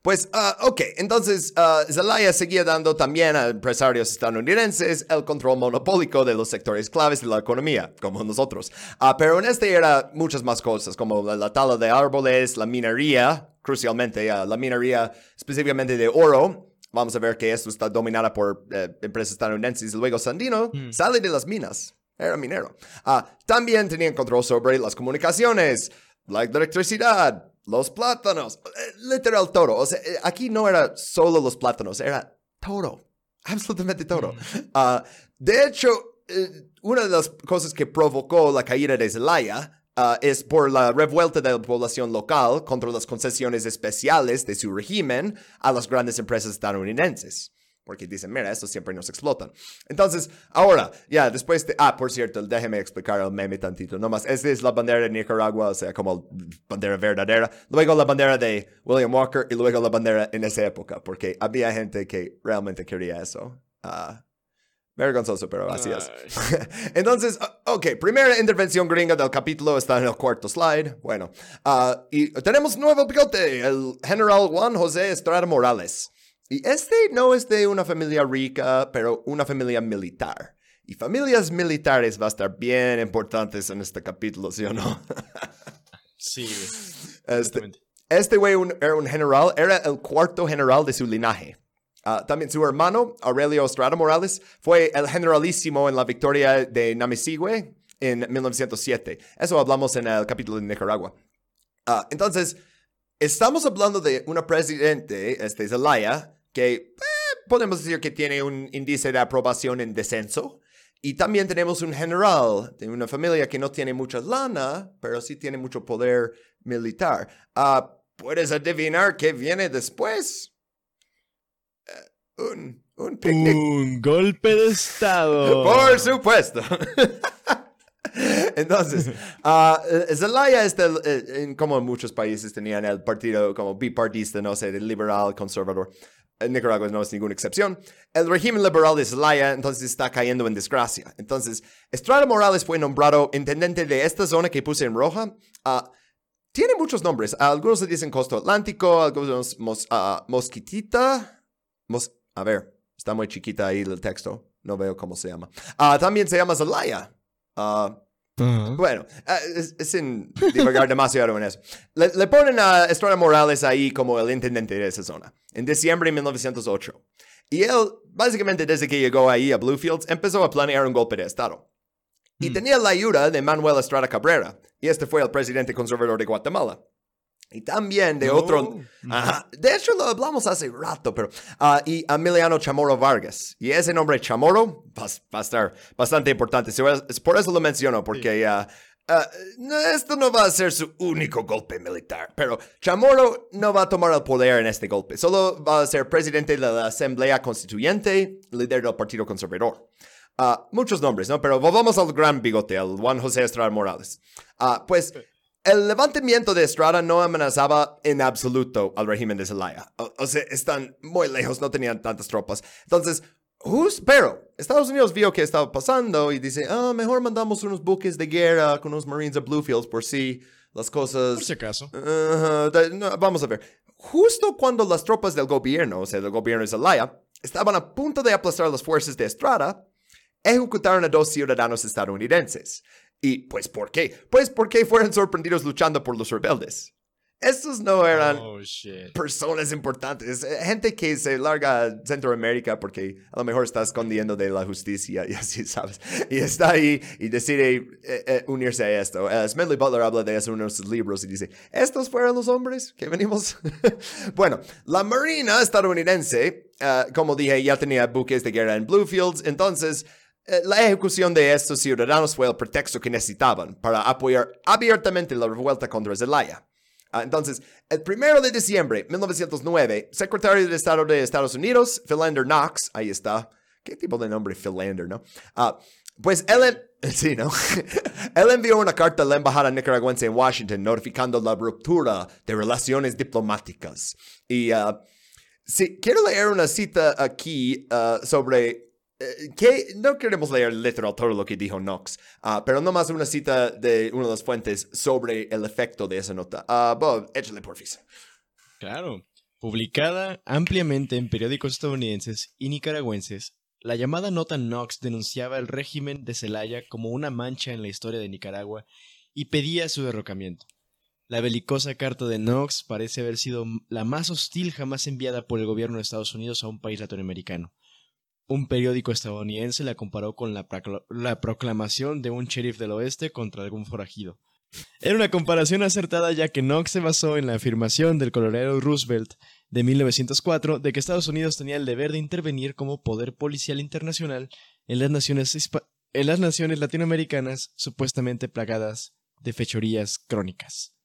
[SPEAKER 1] Pues, uh, ok, entonces uh, Zelaya seguía dando también a empresarios estadounidenses el control monopólico de los sectores claves de la economía, como nosotros. Uh, pero en este era muchas más cosas, como la, tala de árboles, la minería, crucialmente, la minería específicamente de oro. Vamos a ver que esto está dominada por eh, empresas estadounidenses. Luego Sandino mm. sale de las minas, era minero. también tenían control sobre las comunicaciones, la electricidad, los plátanos, eh, literal todo. O sea, eh, aquí no era solo los plátanos, era todo, *laughs* absolutamente todo. Mm. Ah, de hecho, eh, una de las cosas que provocó la caída de Zelaya ah, es por la revuelta de la población local contra las concesiones especiales de su régimen a las grandes empresas estadounidenses porque dicen, mira, estos siempre nos explotan. Entonces, ahora, ya, después de, ah, por cierto, déjeme explicar el meme tantito, nomás, esta es la bandera de Nicaragua, o sea, como bandera verdadera, luego la bandera de William Walker y luego la bandera en esa época, porque había gente que realmente quería eso. Uh, vergonzoso, pero así es. *laughs* Entonces, ok, primera intervención gringa del capítulo está en el cuarto slide. Bueno, uh, y tenemos nuevo pilote, el general Juan José Estrada Morales. Y este no es de una familia rica, pero una familia militar. Y familias militares va a estar bien importantes en este capítulo, ¿sí o no? *laughs*
[SPEAKER 2] sí.
[SPEAKER 1] Este, este güey era un general, era el cuarto general de su linaje. Ah, también su hermano, Aurelio Estrada Morales, fue el generalísimo en la victoria de Namisigüe en 1907. Eso hablamos en el capítulo de Nicaragua. Ah, entonces, estamos hablando de una presidente, este, Zelaya, que eh, podemos decir que tiene un índice de aprobación en descenso. Y también tenemos un general de una familia que no tiene mucha lana, pero sí tiene mucho poder militar. Ah, ¿Puedes adivinar qué viene después? Eh, un, un picnic.
[SPEAKER 2] Un golpe de Estado. *laughs*
[SPEAKER 1] Por supuesto. *laughs* Entonces, uh, *laughs* Zelaya está, eh, como en muchos países tenían el partido como bipartista, no sé, liberal, conservador. Nicaragua no es ninguna excepción. El régimen liberal de Zelaya entonces está cayendo en desgracia. Entonces, Estrada Morales fue nombrado intendente de esta zona que puse en roja. Uh, tiene muchos nombres. Algunos se dicen Costo Atlántico, algunos mos, uh, Mosquitita. Mos, a ver, está muy chiquita ahí el texto. No veo cómo se llama. Uh, también se llama Zelaya. Uh, bueno, sin divagar demasiado en eso. Le, le, ponen a Estrada Morales ahí como el intendente de esa zona, en diciembre de 1908. Y él, básicamente desde que llegó ahí a Bluefields, empezó a planear un golpe de Estado. Y mm. tenía la ayuda de Manuel Estrada Cabrera, y este fue el presidente conservador de Guatemala. Y también de otro... de hecho, lo hablamos hace rato, pero... Uh, y Emiliano Chamorro Vargas. Y ese nombre Chamorro va, va, a estar bastante importante. Por eso lo menciono, porque... Uh, uh, esto no va a ser su único golpe militar, pero Chamorro no va a tomar el poder en este golpe. Solo va a ser presidente de la Asamblea Constituyente, líder del Partido Conservador. Uh, muchos nombres, ¿no? Pero vamos al gran bigote, al Juan José Estrada Morales. Uh, pues el levantamiento de Estrada no amenazaba en absoluto al régimen de Zelaya. O, sea, están muy lejos, no tenían tantas tropas. Entonces, pero Estados Unidos vio que estaba pasando y dice, ah, mejor mandamos unos buques de guerra con unos Marines de Bluefields por si las cosas...
[SPEAKER 2] Por si acaso.
[SPEAKER 1] vamos a ver. Justo cuando las tropas del gobierno, o sea, del gobierno de Zelaya, estaban a punto de aplastar las fuerzas de Estrada, ejecutaron a dos ciudadanos estadounidenses. ¿Y pues por qué? Pues porque fueron sorprendidos luchando por los rebeldes. Estos no eran oh, personas importantes, eh, gente que se larga a Centroamérica porque a lo mejor está escondiendo de la justicia y así, ¿sabes? Y está ahí y decide eh, eh, unirse a esto. Smedley Butler habla de eso en uno de sus libros y dice, ¿estos fueron los hombres que venimos? *laughs* bueno, la Marina estadounidense, como dije, ya tenía buques de guerra en Bluefields, entonces la ejecución de estos ciudadanos fue el pretexto que necesitaban para apoyar abiertamente la revuelta contra Zelaya. Ah, entonces, el primero de diciembre de 1909, secretario de Estado de Estados Unidos, Philander Knox, ahí está. ¿Qué tipo de nombre Philander, no? Uh, pues él, *laughs* sí, ¿no? *laughs* él envió una carta a la embajada nicaragüense en Washington notificando la ruptura de relaciones diplomáticas. Y uh, sí, quiero leer una cita aquí sobre eh, que no queremos leer literal todo lo que dijo Knox, uh, pero nomás una cita de una de las fuentes sobre el efecto de esa nota. Uh, Bob, échale porfis.
[SPEAKER 2] Claro. Publicada ampliamente en periódicos estadounidenses y nicaragüenses, la llamada nota Knox denunciaba el régimen de Zelaya como una mancha en la historia de Nicaragua y pedía su derrocamiento. La belicosa carta de Knox parece haber sido la más hostil jamás enviada por el gobierno de Estados Unidos a un país latinoamericano. Un periódico estadounidense la comparó con la, proclamación de un sheriff del oeste contra algún forajido. Era una comparación acertada ya que Knox se basó en la afirmación del colorado Roosevelt de 1904 de que Estados Unidos tenía el deber de intervenir como poder policial internacional en las naciones, en las naciones latinoamericanas supuestamente plagadas de fechorías crónicas.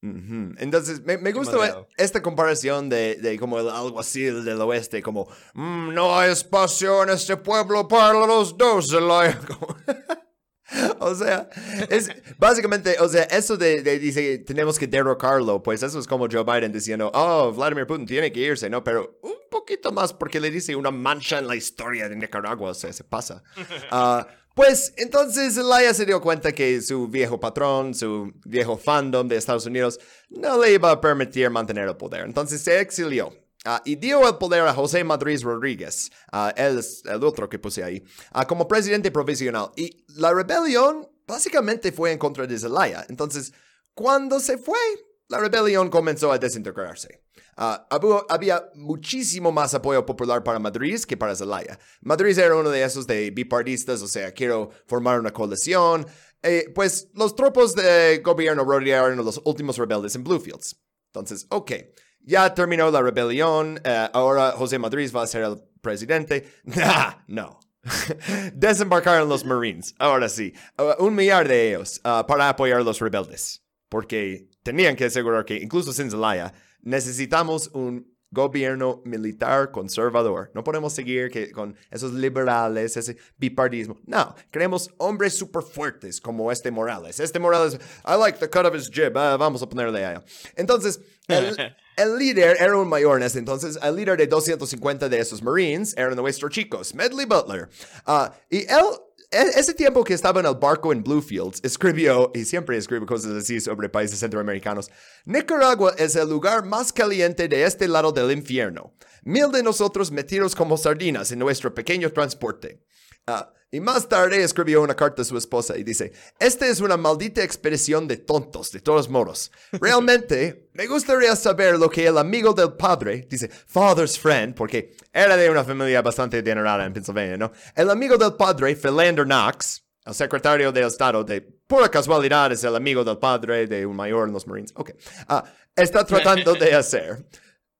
[SPEAKER 1] Entonces, me, me gusta esta comparación de, de, como el alguacil del oeste, como, mm, no hay espacio en este pueblo para los dos. *laughs* o sea, es *laughs* básicamente, o sea, eso de, de, dice, tenemos que derrocarlo, pues eso es como Joe Biden diciendo, oh, Vladimir Putin tiene que irse, ¿no? Pero un poquito más porque le dice una mancha en la historia de Nicaragua, o sea, se pasa. Uh, *laughs* Pues entonces Laia se dio cuenta que su viejo patrón, su viejo fandom de Estados Unidos, no le iba a permitir mantener el poder. Entonces se exilió. Ah, y dio el poder a José Madrid Rodríguez, uh, es el otro que puse ahí, ah, como presidente provisional. Y la rebelión básicamente fue en contra de Zelaya. Entonces, cuando se fue, la rebelión comenzó a desintegrarse. Uh, había muchísimo más apoyo popular para Madrid que para Zelaya. Madrid era uno de esos de bipartistas, o sea, quiero formar una coalición. Eh, pues los tropos de gobierno rodearon a los últimos rebeldes en Bluefields. Entonces, ok, ya terminó la rebelión, uh, ahora José Madrid va a ser el presidente. *laughs* Nah, no. *laughs* Desembarcaron los Marines, ahora sí, uh, un millar de ellos para apoyar a los rebeldes, porque tenían que asegurar que incluso sin Zelaya, necesitamos un gobierno militar conservador. No podemos seguir que, con esos liberales, ese bipartismo. No, queremos hombres súper fuertes como este Morales. Este Morales, I like the cut of his jib. Ah, vamos a ponerle ahí. Entonces, el, *laughs* el, líder era un mayor en ese entonces. El líder de 250 de esos Marines era nuestro chico, Smedley Butler. Uh, y él ese tiempo que estaba en el barco en Bluefields, escribió, y siempre escribe cosas así sobre países centroamericanos, Nicaragua es el lugar más caliente de este lado del infierno. Mil de nosotros metidos como sardinas en nuestro pequeño transporte. Ah, y más tarde escribió una carta a su esposa y dice, esta es una maldita expresión de tontos, de todos modos. Realmente, *laughs* me gustaría saber lo que el amigo del padre, dice, father's friend, porque era de una familia bastante adinerada en Pennsylvania, ¿no? El amigo del padre, Philander Knox, el secretario del Estado, de pura casualidad es el amigo del padre de un mayor en los Marines, ok, ah, está tratando de *laughs* hacer.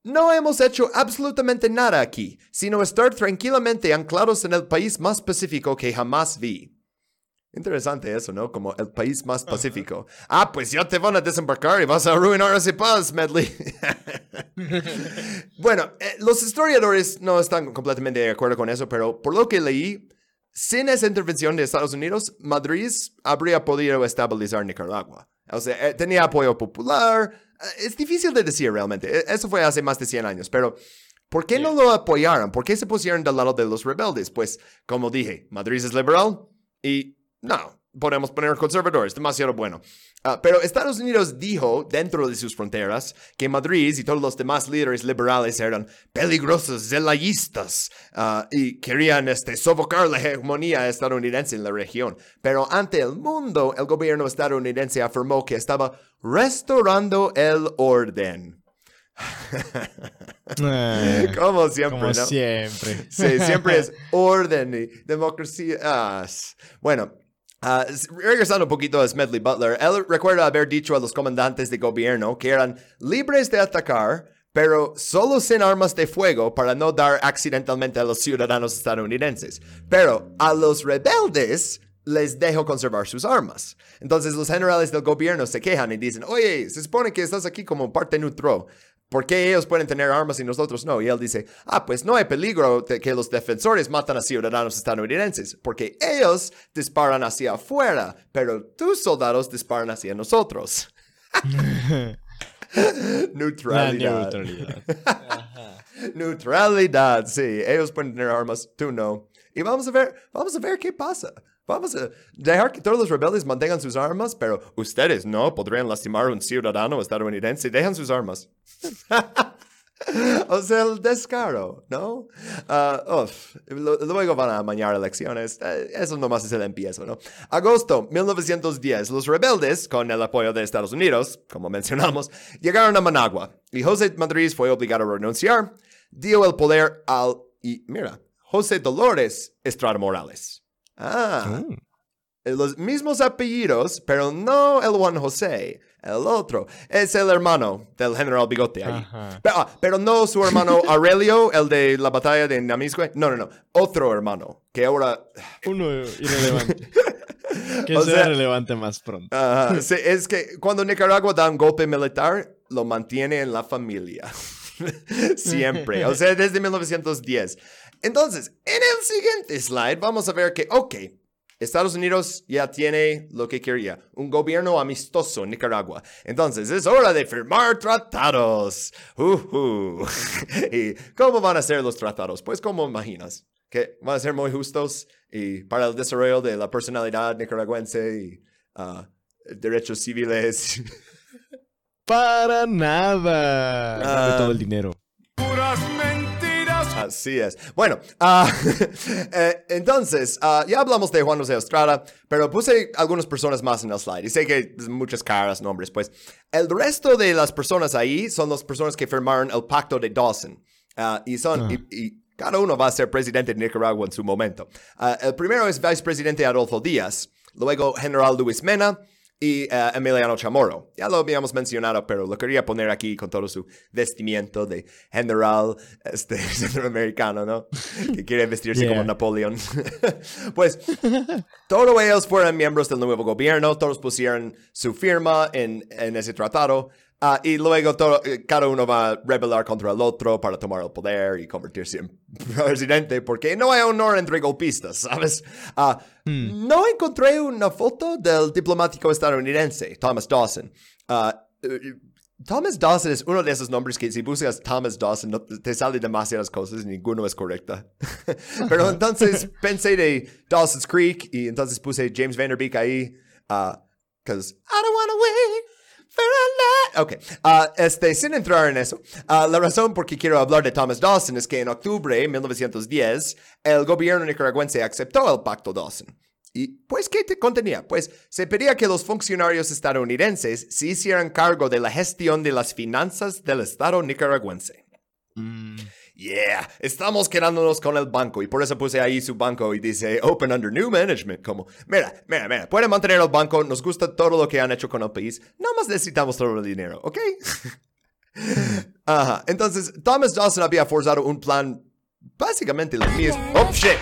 [SPEAKER 1] No hemos hecho absolutamente nada aquí, sino estar tranquilamente anclados en el país más pacífico que jamás vi. Interesante eso, ¿no? Como el país más pacífico. Ah, pues ya te van a desembarcar y vas a arruinar ese paz, Medley. *laughs* bueno, eh, los historiadores no están completamente de acuerdo con eso, pero por lo que leí, sin esa intervención de Estados Unidos, Madrid habría podido estabilizar Nicaragua. O sea, eh, tenía apoyo popular. Eh, Es difícil de decir realmente. Eh, Eso fue hace más de 100 años, pero ¿por qué no lo apoyaron? ¿Por qué se pusieron del lado de los rebeldes? Pues, como dije, Madrid es liberal y no, podemos poner conservadores, demasiado bueno. Ah, pero Estados Unidos dijo dentro de sus fronteras que Madrid y todos los demás líderes liberales eran peligrosos, zelayistas ah, y querían este, sofocar la hegemonía estadounidense en la región. Pero ante el mundo, el gobierno estadounidense afirmó que estaba restaurando el orden.
[SPEAKER 2] Ah, *laughs*
[SPEAKER 1] Como siempre,
[SPEAKER 2] como
[SPEAKER 1] ¿no?
[SPEAKER 2] siempre.
[SPEAKER 1] Sí, siempre es *laughs* orden y democracia. Ah, bueno, s- regresando un poquito a Smedley Butler, él recuerda haber dicho a los comandantes de gobierno que eran libres de atacar, pero solo sin armas de fuego para no dar accidentalmente a los ciudadanos estadounidenses. Pero a los rebeldes les dejo conservar sus armas. Entonces los generales del gobierno se quejan y dicen, oye, se supone que estás aquí como parte neutro. ¿Por qué ellos pueden tener armas y nosotros no? Y él dice, ah, pues no hay peligro de que los defensores matan a ciudadanos estadounidenses, porque ellos disparan hacia afuera, pero tus soldados disparan hacia nosotros. *laughs* Neutralidad.
[SPEAKER 2] neutralidad. *laughs*
[SPEAKER 1] Neutralidad, sí. Ellos pueden tener armas, tú no. Y vamos a ver, vamos a ver qué pasa. Vamos a dejar que todos los rebeldes mantengan sus armas, pero ustedes no podrían lastimar a un ciudadano estadounidense. Dejan sus armas. *laughs* o sea, el descaro, ¿no? Ah, uf, luego van a mañar elecciones. Eh, eso nomás es el empiezo, ¿no? Agosto 1910, los rebeldes, con el apoyo de Estados Unidos, como *laughs* mencionamos, llegaron a Managua y José Madrid fue obligado a renunciar, dio el poder al... Y mira, José Dolores Estrada Morales. Ah,
[SPEAKER 2] Mm.
[SPEAKER 1] los mismos apellidos, pero no el Juan José. El otro es el hermano del general Bigote ahí. Pero, ah, pero no su hermano *laughs* Aurelio, el de la batalla de Namisque. No, no, no. Otro hermano, que ahora... *laughs*
[SPEAKER 2] Uno irrelevante. *laughs* Que
[SPEAKER 1] O
[SPEAKER 2] sea,
[SPEAKER 1] sea-
[SPEAKER 2] relevante más pronto.
[SPEAKER 1] Ajá, sí, es que cuando Nicaragua da un golpe militar, lo mantiene en la familia. Siempre. O sea, desde 1910. Entonces, en el siguiente slide vamos a ver que, ok, Estados Unidos ya tiene lo que quería, un gobierno amistoso en Nicaragua. Entonces, es hora de firmar tratados. Ujú. *laughs* ¿Y cómo van a ser los tratados? Pues, ¿cómo imaginas? Que van a ser muy justos y para el desarrollo de la personalidad nicaragüense y ah, derechos civiles. *laughs*
[SPEAKER 2] Para nada.
[SPEAKER 1] Ah.
[SPEAKER 2] Dame todo el dinero.
[SPEAKER 1] Así es. Bueno, ah, *laughs* eh, entonces, ah, ya hablamos de Juan José Estrada, pero puse algunas personas más en el slide. Y sé que muchas caras, nombres, pues. El resto de las personas ahí son las personas que firmaron el pacto de Dawson. Ah, y son, y, y cada uno va a ser presidente de Nicaragua en su momento. El primero es vicepresidente Adolfo Díaz, luego general Luis Mena, y eh, Emiliano Chamorro. Ya lo habíamos mencionado, pero lo quería poner aquí con todo su vestimiento de general este, *laughs* centroamericano, ¿no? Que quiere vestirse
[SPEAKER 2] Yeah.
[SPEAKER 1] como Napoleón. *laughs* pues todos ellos fueron miembros del nuevo gobierno, todos pusieron su firma en, en ese tratado. Ah, y luego todo- eh, cada uno va a rebelar contra el otro para tomar el poder y convertirse en *laughs* presidente, porque no hay honor entre golpistas, *laughs* ¿sabes? Ah, No encontré una foto del diplomático estadounidense, Thomas Dawson. Ah, eh, Thomas Dawson es uno de esos nombres que si buscas Thomas Dawson no, te sale demasiadas cosas, ninguno es correcta. *laughs* Pero entonces pensé de Dawson's Creek y entonces puse James Vanderbeek ahí. Because I don't wanna wait. Ok, uh, este, sin entrar en eso, uh, la razón por qué quiero hablar de Thomas Dawson es que en octubre de 1910 el gobierno nicaragüense aceptó el Pacto Dawson. ¿Y pues qué te contenía? Pues se pedía que los funcionarios estadounidenses se hicieran cargo de la gestión de las finanzas del Estado nicaragüense. Mm. Yeah, estamos quedándonos con el banco y por eso puse ahí su banco y dice Open under new management. Como, mira, mira, mira, pueden mantener el banco, nos gusta todo lo que han hecho con el país, no más necesitamos todo el dinero, ¿ok? *laughs* Ajá, entonces Thomas Dawson había forzado un plan básicamente lo mismo. Oh shit,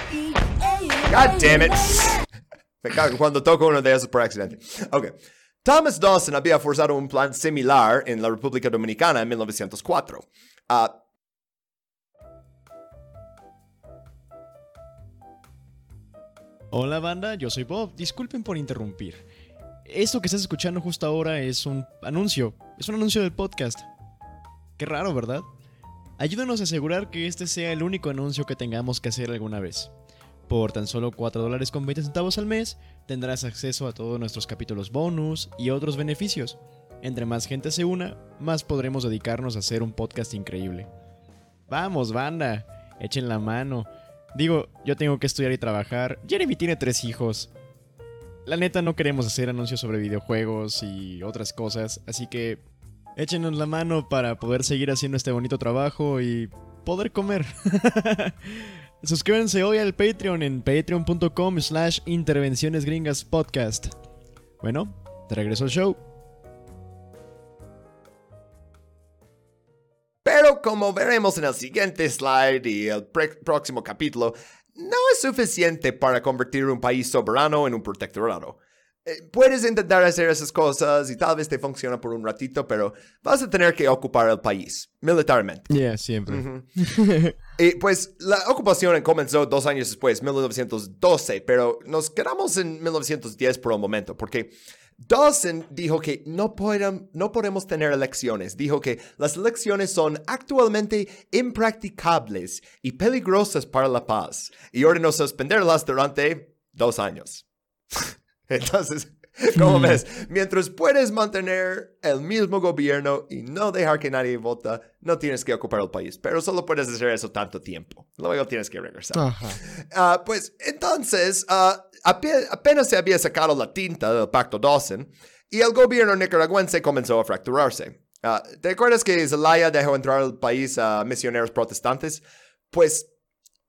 [SPEAKER 1] god damn it. *laughs* Me cago cuando toco uno de esos por accidente. Ok. Thomas Dawson había forzado un plan similar en la República Dominicana en 1904. Ah,
[SPEAKER 2] Hola banda, yo soy Bob. Disculpen por interrumpir. Esto que estás escuchando justo ahora es un anuncio. Es un anuncio del podcast. Qué raro, ¿verdad? Ayúdanos a asegurar que este sea el único anuncio que tengamos que hacer alguna vez. Por tan solo 4 dólares con 20 centavos al mes tendrás acceso a todos nuestros capítulos bonus y otros beneficios. Entre más gente se una, más podremos dedicarnos a hacer un podcast increíble. Vamos, banda, echen la mano. Digo, yo tengo que estudiar y trabajar. Jeremy tiene tres hijos. La neta no queremos hacer anuncios sobre videojuegos y otras cosas, así que échenos la mano para poder seguir haciendo este bonito trabajo y poder comer. *laughs* Suscríbanse hoy al Patreon en patreon.com slash intervenciones gringas podcast. Bueno, te regreso al show.
[SPEAKER 1] Pero como veremos en el siguiente slide y el próximo capítulo, no es suficiente para convertir un país soberano en un protectorado. Eh, puedes intentar hacer esas cosas y tal vez te funciona por un ratito, pero vas a tener que ocupar el país militarmente.
[SPEAKER 2] Yeah, siempre. *laughs*
[SPEAKER 1] y pues la ocupación comenzó dos años después, 1912, pero nos quedamos en 1910 por un momento, porque Dawson dijo que no, podemos tener elecciones. Dijo que las elecciones son actualmente impracticables y peligrosas para la paz y ordenó suspenderlas durante dos años. *laughs* Entonces, *laughs* como ves, mientras puedes mantener el mismo gobierno y no dejar que nadie vota, no tienes que ocupar el país, pero solo puedes hacer eso tanto tiempo. Luego tienes que regresar. Ah, pues entonces, uh, apenas se había sacado la tinta del pacto Dawson y el gobierno nicaragüense comenzó a fracturarse. Uh, ¿Te acuerdas que Zelaya dejó entrar al país a misioneros protestantes? Pues,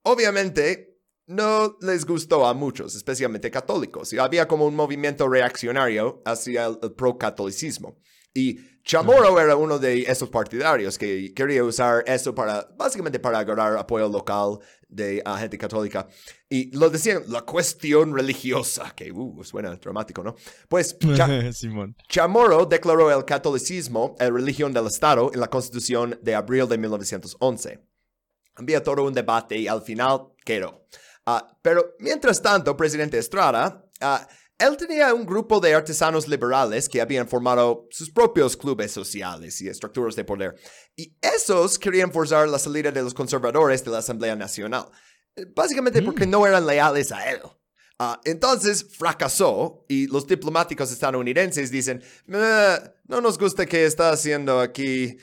[SPEAKER 1] obviamente, no les gustó a muchos, especialmente católicos, y había como un movimiento reaccionario hacia el, pro-catolicismo. Y Chamorro era uno de esos partidarios que quería usar eso para, básicamente para agarrar apoyo local de uh, gente católica. Y lo decían, la cuestión religiosa, que uh, suena dramático, ¿no? Pues *laughs* Chamorro declaró el catolicismo el religión del Estado en la Constitución de abril de 1911. Había todo un debate y al final quedó. Ah, pero mientras tanto, presidente Estrada, ah, él tenía un grupo de artesanos liberales que habían formado sus propios clubes sociales y estructuras de poder. Y esos querían forzar la salida de los conservadores de la Asamblea Nacional, eh, básicamente porque mm. no eran leales a él. Ah, entonces fracasó y los diplomáticos estadounidenses dicen, no nos gusta qué está haciendo aquí,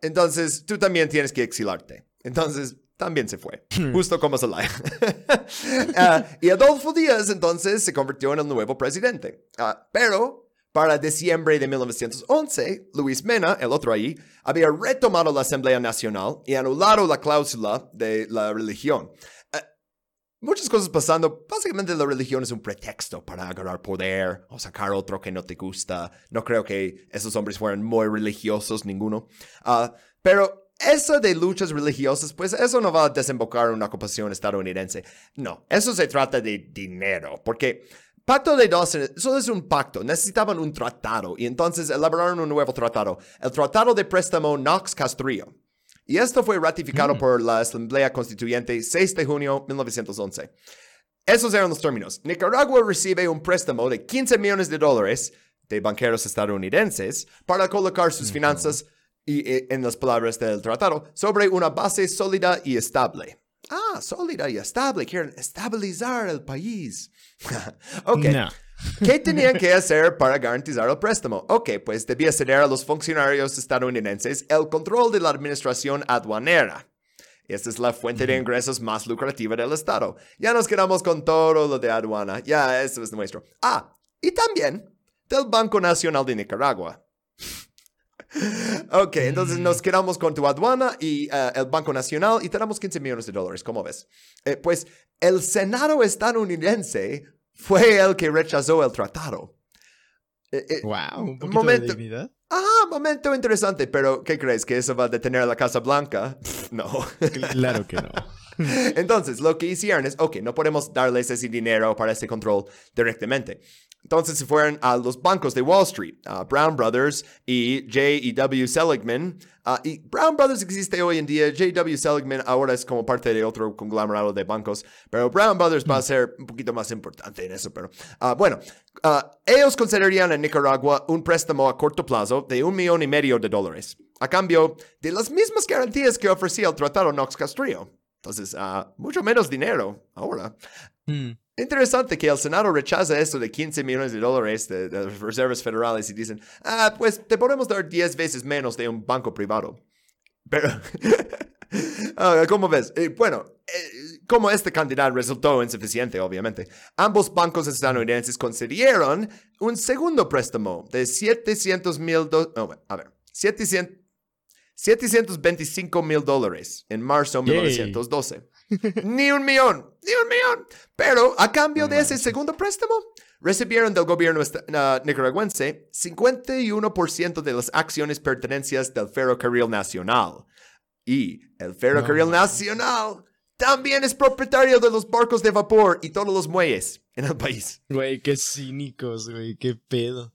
[SPEAKER 1] entonces tú también tienes que exilarte. Entonces también se fue, *laughs* justo como Zelaya. uh, *laughs* y Adolfo Díaz entonces se convirtió en el nuevo presidente. Uh, pero para diciembre de 1911, Luis Mena, el otro ahí, había retomado la Asamblea Nacional y anulado la cláusula de la religión. Uh, muchas cosas pasando. Básicamente la religión es un pretexto para agarrar poder o sacar otro que no te gusta. No creo que esos hombres fueran muy religiosos, ninguno. pero eso de luchas religiosas, pues eso no va a desembocar en una ocupación estadounidense. No, eso se trata de dinero, porque Pacto de Dawson solo es un pacto, necesitaban un tratado y entonces elaboraron un nuevo tratado, el Tratado de Préstamo Knox Castrillo. Y esto fue ratificado mm. por la Asamblea Constituyente 6 de junio de 1911. Esos eran los términos. Nicaragua recibe un préstamo de 15 millones de dólares de banqueros estadounidenses para colocar sus finanzas, y, eh, en las palabras del tratado, sobre una base sólida y estable. Ah, sólida y estable. Quieren estabilizar el país. *laughs* ok. ¿Qué *laughs* tenían que hacer para garantizar el préstamo? Ok, pues debía ceder a los funcionarios estadounidenses el control de la administración aduanera. Esta es la fuente de ingresos más lucrativa del Estado. Ya nos quedamos con todo lo de aduana. Ya, eso es nuestro. Ah, y también del Banco Nacional de Nicaragua. *laughs* ok, entonces nos mm. quedamos con tu aduana y eh, el Banco Nacional y tenemos 15 millones de dólares, ¿cómo ves? Eh, pues el Senado estadounidense fue el que rechazó el tratado.
[SPEAKER 2] wow, un poquito momento, de dignidad.
[SPEAKER 1] Ah, momento interesante, pero ¿qué crees? ¿Que eso va a detener a la Casa Blanca? *laughs* no.
[SPEAKER 2] claro que no. *laughs*
[SPEAKER 1] Entonces, lo que hicieron es, ok, no podemos darles ese dinero para ese control directamente. Entonces se fueron a los bancos de Wall Street, Brown Brothers y J.E.W. Seligman. Ah, y Brown Brothers existe hoy en día, J.W. Seligman ahora es como parte de otro conglomerado de bancos, pero Brown Brothers va a ser un poquito más importante en eso. Pero ah, bueno, ah, ellos considerarían en Nicaragua un préstamo a corto plazo de un millón y medio de dólares, a cambio de las mismas garantías que ofrecía el Tratado Knox Castrillo. Entonces, mucho menos dinero ahora. Hmm. Interesante que el Senado rechaza eso de 15 millones de dólares de, las reservas federales y dicen, ah, pues te podemos dar 10 veces menos de un banco privado. Pero, *laughs* ah, ¿cómo ves? Eh, bueno, eh, como esta cantidad resultó insuficiente, obviamente, ambos bancos estadounidenses concedieron un segundo préstamo de 700 mil dólares. a ver, 700, 725 mil dólares en marzo de 1912. Ni un millón, ni un millón. Pero a cambio de ese segundo préstamo, recibieron del gobierno nicaragüense 51% de las acciones pertenencias del Ferrocarril Nacional. Y el Ferrocarril Nacional también es propietario de los barcos de vapor y todos los muelles en el país.
[SPEAKER 2] Güey, qué cínicos, güey, qué pedo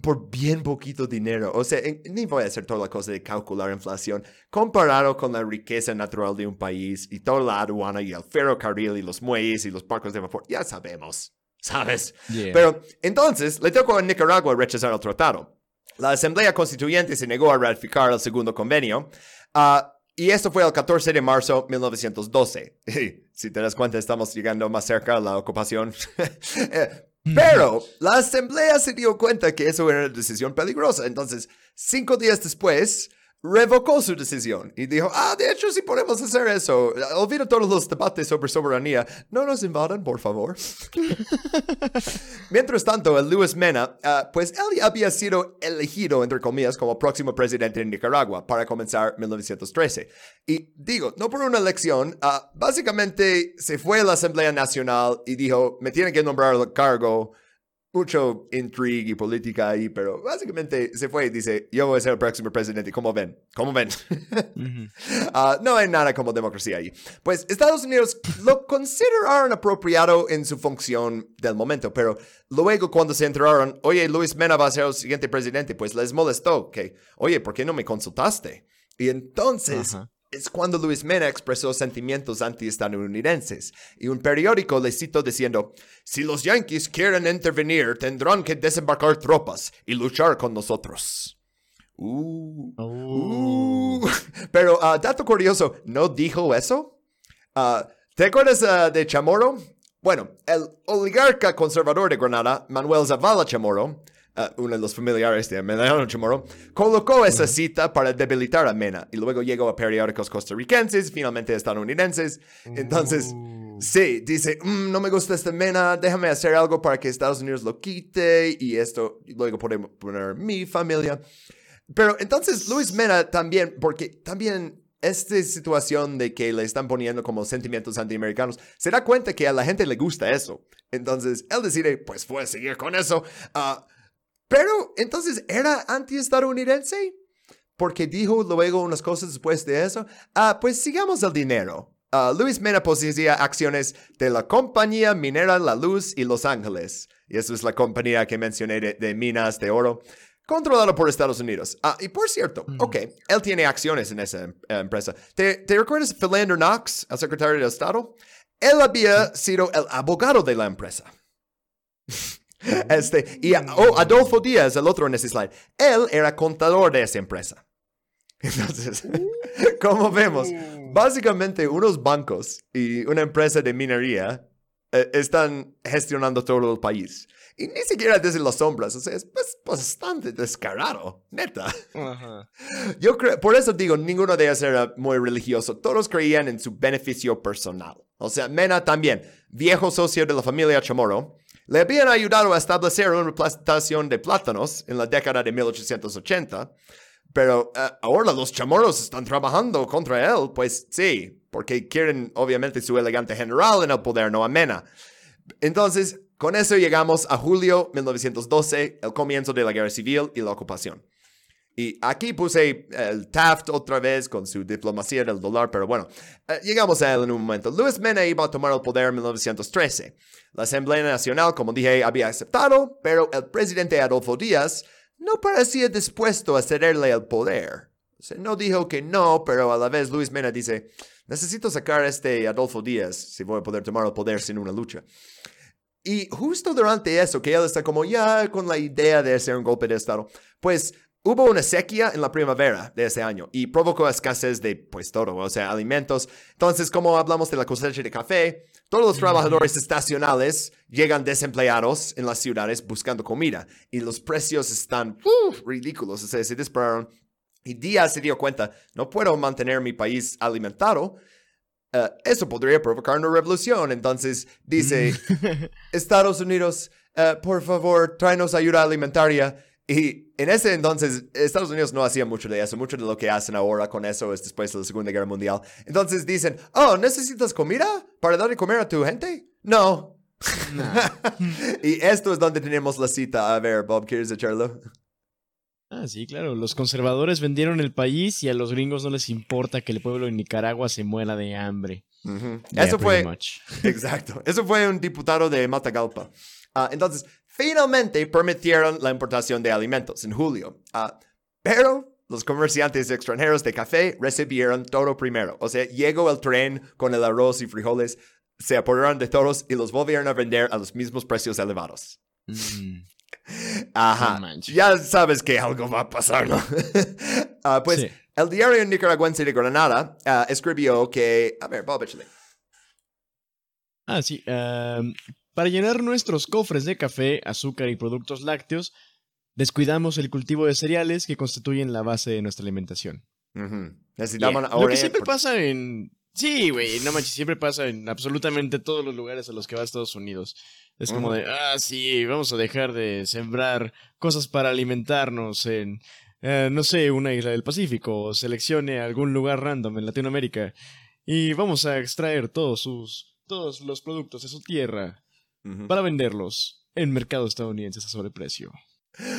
[SPEAKER 1] por bien poquito dinero. O sea, ni voy a hacer toda la cosa de calcular inflación. Comparado con la riqueza natural de un país y toda la aduana y el ferrocarril y los muelles y los barcos de vapor, ya sabemos, ¿sabes? Pero entonces le tocó a Nicaragua rechazar el tratado. La Asamblea Constituyente se negó a ratificar el segundo convenio. Uh, y esto fue el 14 de marzo de 1912. *laughs* si te das cuenta, estamos llegando más cerca a la ocupación. *laughs* Eh, pero la asamblea se dio cuenta que eso era una decisión peligrosa. Entonces, cinco días después, revocó su decisión y dijo, ah, de hecho, si podemos hacer eso, olvida todos los debates sobre soberanía, no nos invadan, por favor. *laughs* Mientras tanto, el Luis Mena, ah, pues él ya había sido elegido, entre comillas, como próximo presidente de Nicaragua para comenzar 1913. Y digo, no por una elección, ah, básicamente se fue a la Asamblea Nacional y dijo, me tienen que nombrar el cargo mucho intriga y política ahí, pero básicamente se fue y dice, yo voy a ser el próximo presidente, ¿cómo ven? ¿Cómo ven? *laughs* Ah, no hay nada como democracia ahí. Pues Estados Unidos lo consideraron apropiado en su función del momento, pero luego cuando se enteraron, oye, Luis Mena va a ser el siguiente presidente, pues les molestó que, oye, ¿por qué no me consultaste? Y entonces es cuando Luis Mena expresó sentimientos anti-estadounidenses y un periódico le citó diciendo, si los yanquis quieren intervenir, tendrán que desembarcar tropas y luchar con nosotros. Uh, oh. uh. *laughs* Pero, uh, dato curioso, ¿no dijo eso? Uh, ¿Te acuerdas uh, de Chamorro? Bueno, el oligarca conservador de Granada, Manuel Zavala Chamorro, uh, uno de los familiares de Emiliano Chamorro, colocó esa cita para debilitar a Mena y luego llegó a periódicos costarricenses, finalmente estadounidenses. Entonces, uh. sí, dice, mm, no me gusta esta Mena, déjame hacer algo para que Estados Unidos lo quite y esto, luego podemos poner mi familia. Pero entonces Luis Mena también, porque también esta situación de que le están poniendo como sentimientos antiamericanos, se da cuenta que a la gente le gusta eso. Entonces, él decide, pues fue a seguir con eso. Uh, pero entonces era anti-estadounidense porque dijo luego unas cosas después de eso. Ah, pues sigamos el dinero. Uh, Luis Mena poseía acciones de la compañía minera La Luz y Los Ángeles. Y eso es la compañía que mencioné de, minas de oro, controlada por Estados Unidos. Ah, y por cierto, ok, él tiene acciones en esa em, empresa. ¿Te, ¿Te, recuerdas Philander Knox, el secretario de Estado? Él había sido el abogado de la empresa. *laughs* *laughs* Este, y oh, Adolfo Díaz, el otro en ese slide, él era contador de esa empresa. *laughs* Entonces, *laughs* como vemos, básicamente unos bancos y una empresa de minería eh, están gestionando todo el país. Y ni siquiera desde las sombras, o sea, es pues, bastante descarado, neta. Yo creo, por eso digo, ninguno de ellos era muy religioso, todos creían en su beneficio personal. O sea, Mena también, viejo socio de la familia Chamorro, le habían ayudado a establecer una plantación de plátanos en la década de 1880, pero eh, ahora los chamorros están trabajando contra él, pues sí, porque quieren obviamente su elegante general en el poder, no a Mena. Entonces, con eso llegamos a julio 1912, el comienzo de la guerra civil y la ocupación. Y aquí puse el Taft otra vez con su diplomacia del dólar, pero bueno, eh, llegamos a él en un momento. Luis Mena iba a tomar el poder en 1913. La Asamblea Nacional, como dije, había aceptado, pero el presidente Adolfo Díaz no parecía dispuesto a cederle el poder. O no dijo que no, pero a la vez Luis Mena dice, necesito sacar a este Adolfo Díaz si voy a poder tomar el poder sin una lucha. Y justo durante eso, que él está como ya con la idea de hacer un golpe de Estado, pues Hubo una sequía en la primavera de ese año y provocó escasez de pues todo, o sea, alimentos. Entonces, como hablamos de la cosecha de café, todos los trabajadores estacionales llegan desempleados en las ciudades buscando comida y los precios están ridículos, o sea, se dispararon. Y Díaz se dio cuenta, no puedo mantener mi país alimentado. Eh, eso podría provocar una revolución. Entonces dice, *laughs* Estados Unidos, uh, por favor, tráenos ayuda alimentaria. Y en ese entonces, Estados Unidos no hacía mucho de eso. Mucho de lo que hacen ahora con eso es después de la Segunda Guerra Mundial. Entonces dicen, oh, ¿necesitas comida para dar de comer a tu gente? No. *laughs* y esto es donde tenemos la cita. A ver, Bob, ¿quieres echarlo?
[SPEAKER 2] Ah, sí, claro. Los conservadores vendieron el país y a los gringos no les importa que el pueblo de Nicaragua se muera de hambre.
[SPEAKER 1] Eso fue. *laughs* Exacto. Eso fue un diputado de Matagalpa. Ah, entonces, finalmente permitieron la importación de alimentos en julio. Ah, pero los comerciantes extranjeros de café recibieron todo primero. O sea, llegó el tren con el arroz y frijoles, se apoderaron de todos y los volvieron a vender a los mismos precios elevados. Mm. Ajá. ya sabes que algo va a pasar, ¿no? *laughs* Ah, pues el diario nicaragüense de Granada escribió que. A ver, Bob,
[SPEAKER 2] Ah, sí. Para llenar nuestros cofres de café, azúcar y productos lácteos, descuidamos el cultivo de cereales que constituyen la base de nuestra alimentación.
[SPEAKER 1] Necesitamos
[SPEAKER 2] Lo que siempre pasa en... Sí, güey, no manches, siempre pasa en absolutamente todos los lugares a los que va Estados Unidos. Es como de, ah, sí, vamos a dejar de sembrar cosas para alimentarnos en, eh, no sé, una isla del Pacífico, o seleccione algún lugar random en Latinoamérica y vamos a extraer todos sus, todos los productos de su tierra para venderlos en mercado estadounidense a sobreprecio.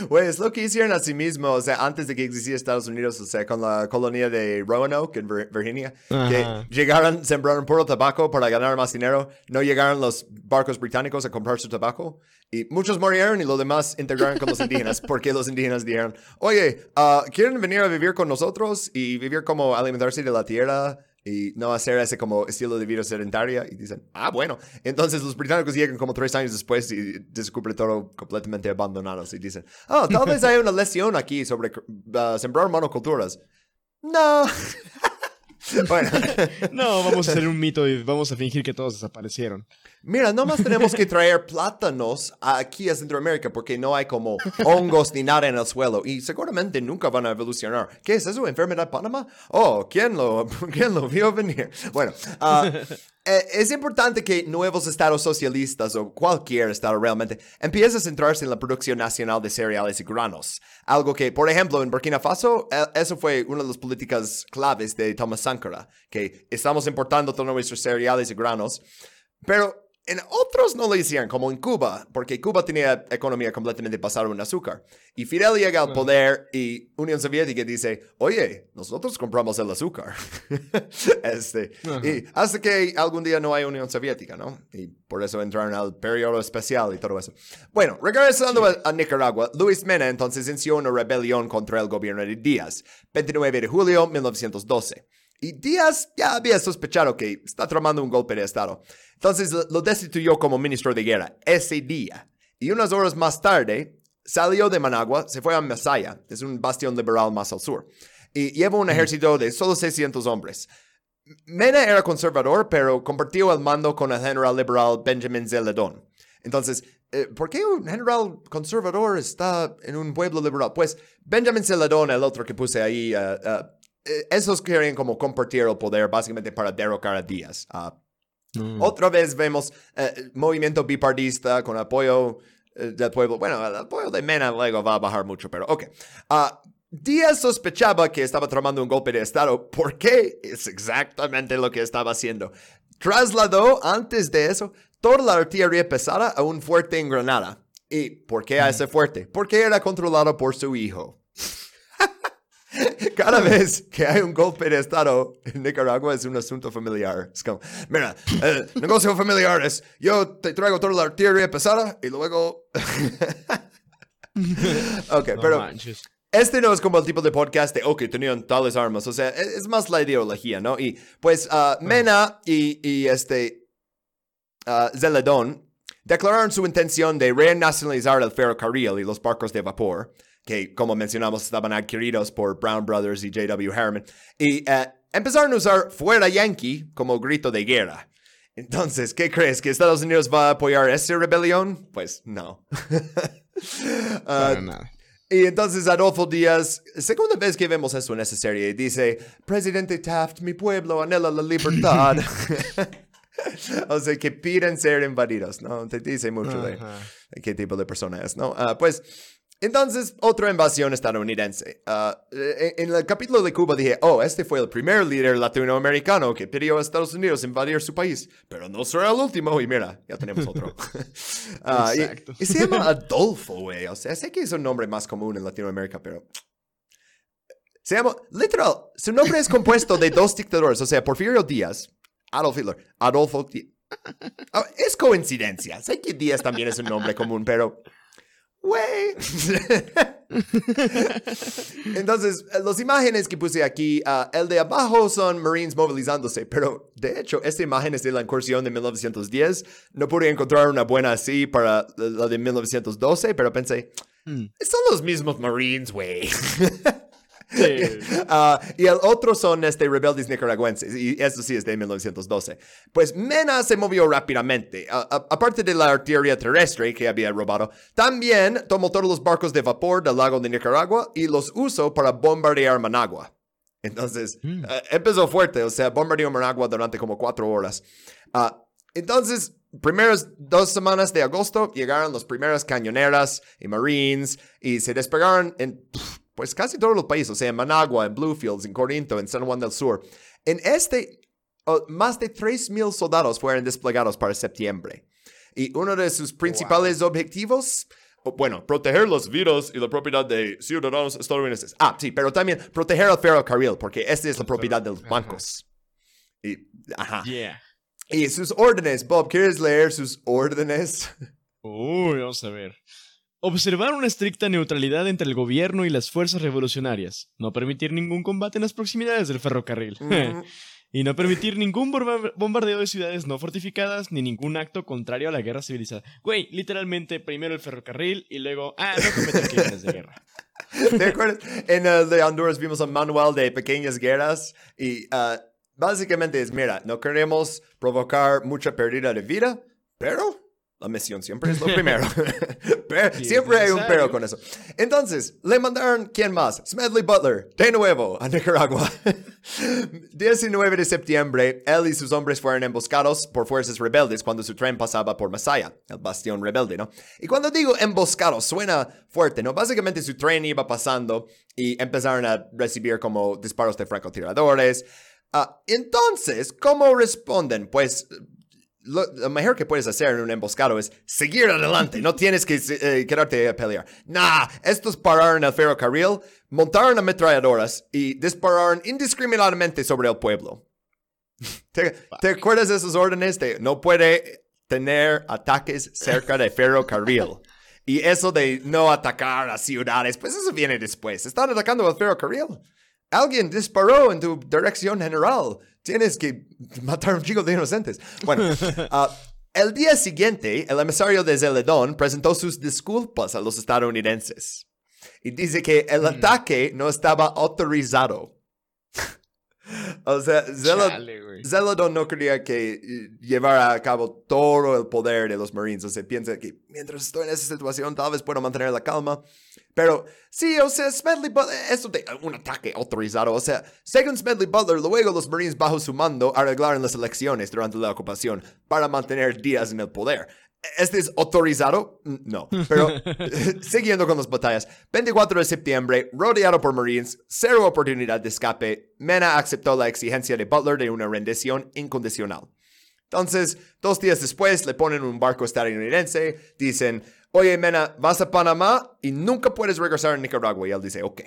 [SPEAKER 1] Güey, es lo que hicieron a sí mismo, o sea, antes de que existiera Estados Unidos, o sea, con la colonia de Roanoke en Virginia, que llegaron, sembraron puro tabaco para ganar más dinero, no llegaron los barcos británicos a comprar su tabaco, y muchos murieron y los demás integraron con los indígenas, *laughs* porque los indígenas dijeron, oye, uh, ¿quieren venir a vivir con nosotros y vivir como alimentarse de la tierra? Y no hacer ese como estilo de vida sedentaria y dicen, ah, bueno. Entonces los británicos llegan como tres años después y descubren todo completamente abandonados y dicen, oh, tal vez hay una lesión aquí sobre uh, sembrar monoculturas. No. *laughs* *laughs*
[SPEAKER 2] bueno. no, vamos a hacer un mito y vamos a fingir que todos desaparecieron.
[SPEAKER 1] Mira, nomás tenemos que traer plátanos aquí a Centroamérica porque no hay como hongos ni nada en el suelo y seguramente nunca van a evolucionar. ¿Qué es eso? ¿Enfermedad Panamá? Oh, ¿quién lo, *laughs* ¿quién lo vio venir? Bueno, uh, es importante que nuevos estados socialistas o cualquier estado realmente empiece a centrarse en la producción nacional de cereales y granos. Algo que, por ejemplo, en Burkina Faso, e, eso fue una de las políticas claves de Thomas Sankara, que estamos importando todos nuestros cereales y granos. Pero en otros no lo hicieron, como en Cuba, porque Cuba tenía economía completamente basada en azúcar. Y Fidel llega al poder y Unión Soviética dice, oye, nosotros compramos el azúcar. *laughs* este, y hasta que algún día no hay Unión Soviética, ¿no? Y por eso entraron al periodo especial y todo eso. Bueno, regresando a, Nicaragua, Luis Mena entonces inició una rebelión contra el gobierno de Díaz, 29 de julio de 1912. Y Díaz ya había sospechado que está tramando un golpe de Estado. Entonces lo destituyó como ministro de guerra ese día. y unas horas más tarde salió de Managua, se fue a Masaya, es un bastión liberal más al sur, y lleva un ejército de solo 600 hombres. Mena era conservador, pero compartió el mando con el general liberal Benjamin Zeledón. Entonces, eh, ¿por qué un general conservador está en un pueblo liberal? Pues Benjamin Zeledón, el otro que puse ahí, eh, eh, esos quieren como compartir el poder básicamente para derrocar a Díaz. Mm. Otra vez vemos movimiento bipardista con apoyo del pueblo. Bueno, el apoyo de Mena luego va a bajar mucho, pero ok. Ah, Díaz sospechaba que estaba tramando un golpe de Estado. ¿Por qué? Es exactamente lo que estaba haciendo. Trasladó antes de eso toda la artillería pesada a un fuerte en Granada. ¿Y por qué a ese fuerte? Porque era controlado por su hijo. *laughs* Cada vez que hay un golpe de Estado en Nicaragua es un asunto familiar. Es como, mira, el negocio familiar es, yo te traigo toda la artillería pesada y luego... *laughs* ok, pero... Este no es como el tipo de podcast de, ok, tenían tales armas. O sea, e-, es, más la ideología, ¿no? Y pues uh, Mena y, y este uh, Zeledón declararon su intención de renacionalizar el ferrocarril y los barcos de vapor, que como mencionamos estaban adquiridos por Brown Brothers y J.W. Harriman, y uh, empezaron a usar fuera Yankee como grito de guerra. Entonces, ¿qué crees? ¿Que Estados Unidos va a apoyar esta rebelión? Pues no. *laughs* uh, y entonces Adolfo Díaz, segunda vez que vemos eso en esa serie, dice, Presidente Taft, mi pueblo anhela la libertad. *laughs* *laughs* o sea, que piden ser invadidos, ¿no? Te dice mucho de, qué tipo de persona es, ¿no? Uh, pues entonces, otra invasión estadounidense. Ah, e, en, el capítulo de Cuba dije, oh, este fue el primer líder latinoamericano que pidió a Estados Unidos invadir su país, pero no será el último. Y mira, ya tenemos otro. *laughs* *laughs* Ah, y, se llama *laughs* Adolfo, güey. O sea, sé que es un nombre más común en Latinoamérica, pero... Se llama, literal, su nombre es compuesto de dos dictadores, o sea, Porfirio Díaz, Adolf Hitler, Adolfo Díaz. Ah, es coincidencia. Sé que Díaz también es un nombre común, pero Güey. *laughs* Entonces, las imágenes que puse aquí, uh, el de abajo son Marines movilizándose, pero de hecho, esta imagen es de la incursión de 1910. No pude encontrar una buena así para la de 1912, pero pensé, mm. son los mismos Marines, güey. *laughs* Ah, y el otro son este, rebeldes nicaragüenses, y eso sí es de 1912. Pues Mena se movió rápidamente. aparte de la artillería terrestre que había robado, también tomó todos los barcos de vapor del lago de Nicaragua y los usó para bombardear Managua. Entonces, mm. eh, empezó fuerte, o sea, bombardeó Managua durante como cuatro horas. Ah, entonces, primeras dos semanas de agosto llegaron las primeras cañoneras y marines y se despegaron en pues casi todos los países, o sea, en Managua, en Bluefields, en Corinto, en San Juan del Sur. En este, más de 3.000 soldados fueron desplegados para septiembre. Y uno de sus principales objetivos, bueno, proteger los vidas y la propiedad de ciudadanos estadounidenses. Ah, sí, pero también proteger el ferrocarril, porque esta es la propiedad de los bancos. Y, ajá. Y sus órdenes, Bob, ¿quieres leer sus órdenes? *laughs*
[SPEAKER 2] Uy, vamos a ver. Observar una estricta neutralidad entre el gobierno y las fuerzas revolucionarias. No permitir ningún combate en las proximidades del ferrocarril. *laughs* y no permitir ningún bombardeo de ciudades no fortificadas ni ningún acto contrario a la guerra civilizada. Güey, literalmente primero el ferrocarril y luego, ah, no cometer *laughs* crímenes de guerra.
[SPEAKER 1] ¿Te acuerdas? En el de Honduras vimos un manual de pequeñas guerras y uh, básicamente es, mira, no queremos provocar mucha pérdida de vida, pero la misión siempre es lo *laughs* primero. siempre hay un pero con eso. Entonces, le mandaron, ¿quién más? Smedley Butler, de nuevo, a Nicaragua. *laughs* 19 de septiembre, él y sus hombres fueron emboscados por fuerzas rebeldes cuando su tren pasaba por Masaya, el bastión rebelde, ¿no? Y cuando digo emboscados, suena fuerte, ¿no? Básicamente su tren iba pasando y empezaron a recibir como disparos de francotiradores. Ah, entonces, ¿cómo responden? Pues lo, mejor que puedes hacer en un emboscado es seguir adelante, no tienes que eh, quedarte a pelear. Nah, estos pararon el ferrocarril, montaron ametralladoras y dispararon indiscriminadamente sobre el pueblo. *laughs* ¿Te, acuerdas de esos órdenes de no puede tener ataques cerca del ferrocarril? *laughs* Y eso de no atacar a ciudades, pues eso viene después. Están atacando el ferrocarril. Alguien disparó en tu dirección general tienes que matar a un chico de inocentes. Bueno, uh, *laughs* El día siguiente, el emisario de Zeledón presentó sus disculpas a los estadounidenses y dice que el
[SPEAKER 2] Mm.
[SPEAKER 1] ataque no estaba autorizado. *laughs* o sea, Zelo-
[SPEAKER 2] Chale, güey.
[SPEAKER 1] Zeledon no quería que eh, llevara a cabo todo el poder de los Marines. O sea, piensa que mientras estoy en esa situación, tal vez puedo mantener la calma. Pero sí, o sea, Smedley Butler, eso de un ataque autorizado. O sea, según Smedley Butler, luego los Marines bajo su mando arreglaron las elecciones durante la ocupación para mantener días en el poder. ¿Este es autorizado? Mm, No. Pero *laughs* *laughs* siguiendo con las batallas, 24 de septiembre, rodeado por Marines, cero oportunidad de escape, Mena aceptó la exigencia de Butler de una rendición incondicional. Entonces, dos días después, le ponen un barco estadounidense, dicen, oye, Mena, vas a Panamá y nunca puedes regresar a Nicaragua. Y él dice, ok.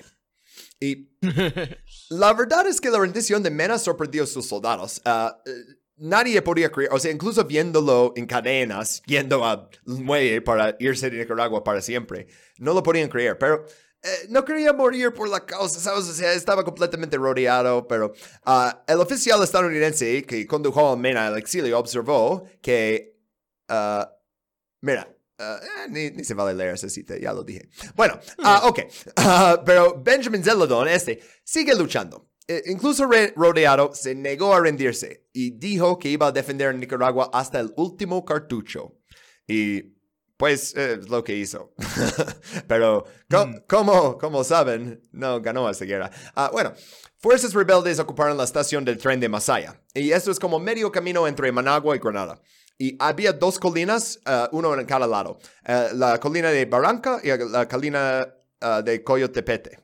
[SPEAKER 1] Y *laughs* la verdad es que la rendición de Mena sorprendió a sus soldados. Ah, eh, nadie podía creer, o sea, incluso viéndolo en cadenas, yendo al muelle para irse de Nicaragua para siempre, no lo podían creer, pero eh, no quería morir por la causa, ¿sabes? O sea, estaba completamente rodeado, pero ah, el oficial estadounidense que condujo a Mena al exilio observó que, ah, mira, eh, ni, ni se vale leer esa cita, ya lo dije. Bueno, ah, ok, Ah, pero Benjamin Zeledon, este, sigue luchando. Eh, incluso rodeado, se negó a rendirse y dijo que iba a defender Nicaragua hasta el último cartucho. Y pues eh, es lo que hizo. *laughs* Pero co-
[SPEAKER 2] Mm.
[SPEAKER 1] como, como saben, no ganó esa guerra. Ah, bueno, fuerzas rebeldes ocuparon la estación del tren de Masaya. Y esto es como medio camino entre Managua y Granada. Y había dos colinas, ah, uno en cada lado. Eh, la colina de Barranca y la colina ah, de Coyotepete.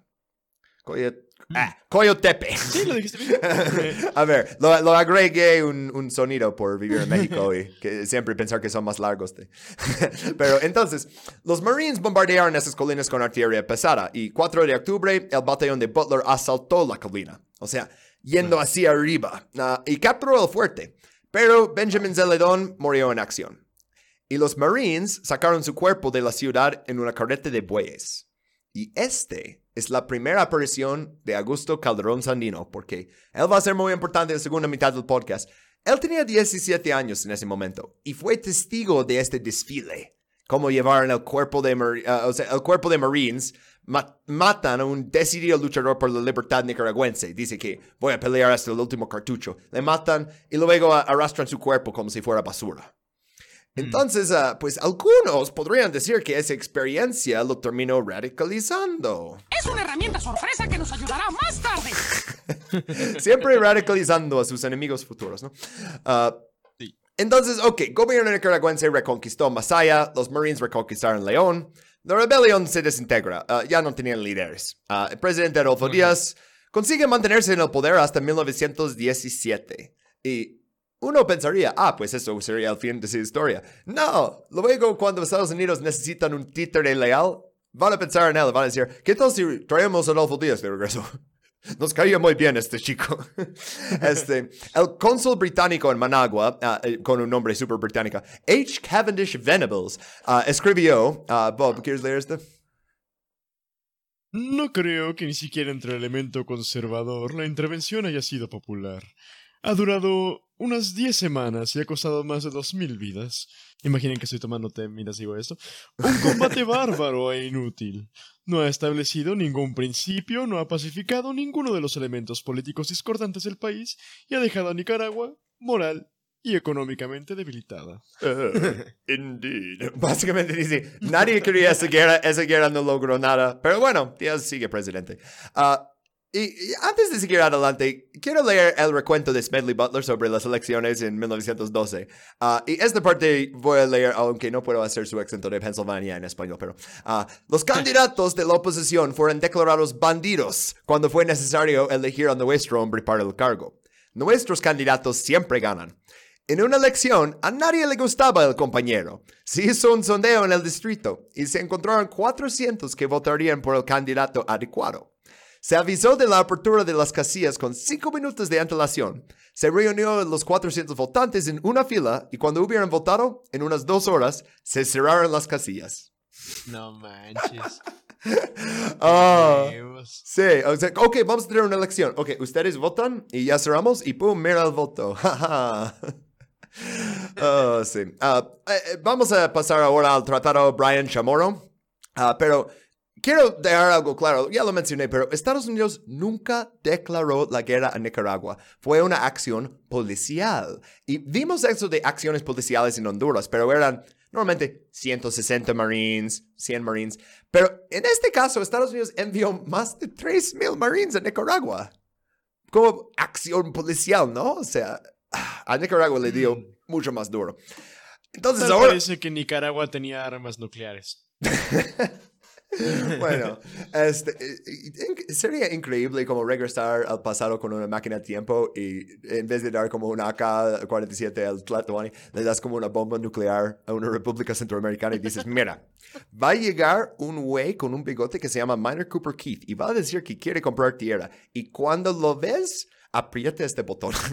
[SPEAKER 1] Coyo- ah, Coyotepe.
[SPEAKER 2] Sí, lo dijiste bien. *laughs*
[SPEAKER 1] A ver, lo, lo agregué un, un sonido por vivir en México y que siempre pensar que son más largos. de- *laughs* Pero entonces, los Marines bombardearon esas colinas con artillería pesada y 4 de octubre el batallón de Butler asaltó la colina. O sea, yendo hacia arriba ah, y capturó el fuerte. Pero Benjamin Zeledon murió en acción. Y los Marines sacaron su cuerpo de la ciudad en una carreta de bueyes. Y este es la primera aparición de Augusto Calderón Sandino, porque él va a ser muy importante en la segunda mitad del podcast. Él tenía 17 años en ese momento y fue testigo de este desfile. Cómo llevaron el cuerpo de, sea, el cuerpo de Marines, ma- matan a un decidido luchador por la libertad nicaragüense. Dice que voy a pelear hasta el último cartucho. Le matan y luego arrastran su cuerpo como si fuera basura. Entonces, ah, pues algunos podrían decir que esa experiencia lo terminó radicalizando.
[SPEAKER 3] Es una herramienta sorpresa que nos ayudará más tarde. *laughs*
[SPEAKER 1] Siempre radicalizando a sus enemigos futuros, ¿no? Ah,
[SPEAKER 2] Sí.
[SPEAKER 1] Entonces, ok, gobierno nicaragüense reconquistó Masaya, los Marines reconquistaron León, la rebelión se desintegra, ah, ya no tenían líderes. Ah, el presidente Adolfo Díaz consigue mantenerse en el poder hasta 1917. Y uno pensaría, ah, pues eso sería el fin de su historia. No, luego cuando Estados Unidos necesitan un títere leal, van a pensar en él, van a decir, ¿qué tal si traemos a Adolfo Díaz de regreso? Nos caía muy bien este chico. *laughs* Este, el cónsul británico en Managua, eh, con un nombre súper británico, H. Cavendish Venables, ah, escribió, ah, Bob, ¿quieres leer esto?
[SPEAKER 2] No creo que ni siquiera entre el elemento conservador la intervención haya sido popular. Ha durado unas 10 semanas y ha costado más de 2.000 vidas. Imaginen que estoy tomando té mientras digo esto. Un combate *laughs* bárbaro e inútil. No ha establecido ningún principio, no ha pacificado ninguno de los elementos políticos discordantes del país y ha dejado a Nicaragua moral y económicamente debilitada. *laughs*
[SPEAKER 1] indeed. Básicamente dice, nadie quería esa guerra, esa guerra no logró nada, pero bueno, Díaz sigue presidente. Ah, y, antes de seguir adelante, quiero leer el recuento de Smedley Butler sobre las elecciones en 1912. Ah, y esta parte voy a leer, aunque no puedo hacer su acento de Pennsylvania en español, pero ah, los *laughs* candidatos de la oposición fueron declarados bandidos cuando fue necesario elegir a nuestro hombre para el cargo. Nuestros candidatos siempre ganan. En una elección, a nadie le gustaba el compañero. Se hizo un sondeo en el distrito y se encontraron 400 que votarían por el candidato adecuado. Se avisó de la apertura de las casillas con cinco minutos de antelación. Se reunió los 400 votantes en una fila y cuando hubieran votado, en unas dos horas, se cerraron las casillas.
[SPEAKER 2] No manches. *laughs* Huevos.
[SPEAKER 1] sí, o sea, ok, vamos a tener una elección. Ok, ustedes votan y ya cerramos y pum, mira el voto. Jaja. *laughs* Oh, sí. Ah, eh, vamos a pasar ahora al tratado Brian Chamorro. Ah, pero quiero dejar algo claro, ya lo mencioné, pero Estados Unidos nunca declaró la guerra a Nicaragua. Fue una acción policial. Y vimos eso de acciones policiales en Honduras, pero eran normalmente 160 Marines, 100 Marines. Pero en este caso, Estados Unidos envió más de 3.000 Marines a Nicaragua. Como acción policial, ¿no? O sea, a Nicaragua le dio mucho más duro. Entonces
[SPEAKER 2] Tal
[SPEAKER 1] ahora...
[SPEAKER 2] parece que Nicaragua tenía armas nucleares. *laughs* *laughs*
[SPEAKER 1] bueno, este, eh, eh, sería increíble como regresar al pasado con una máquina de tiempo y en vez de dar como una AK-47 al Tlatoani, le das como una bomba nuclear a una república centroamericana y dices, mira, va a llegar un güey con un bigote que se llama Minor Cooper Keith y va a decir que quiere comprar tierra y cuando lo ves, apriete este botón. *laughs*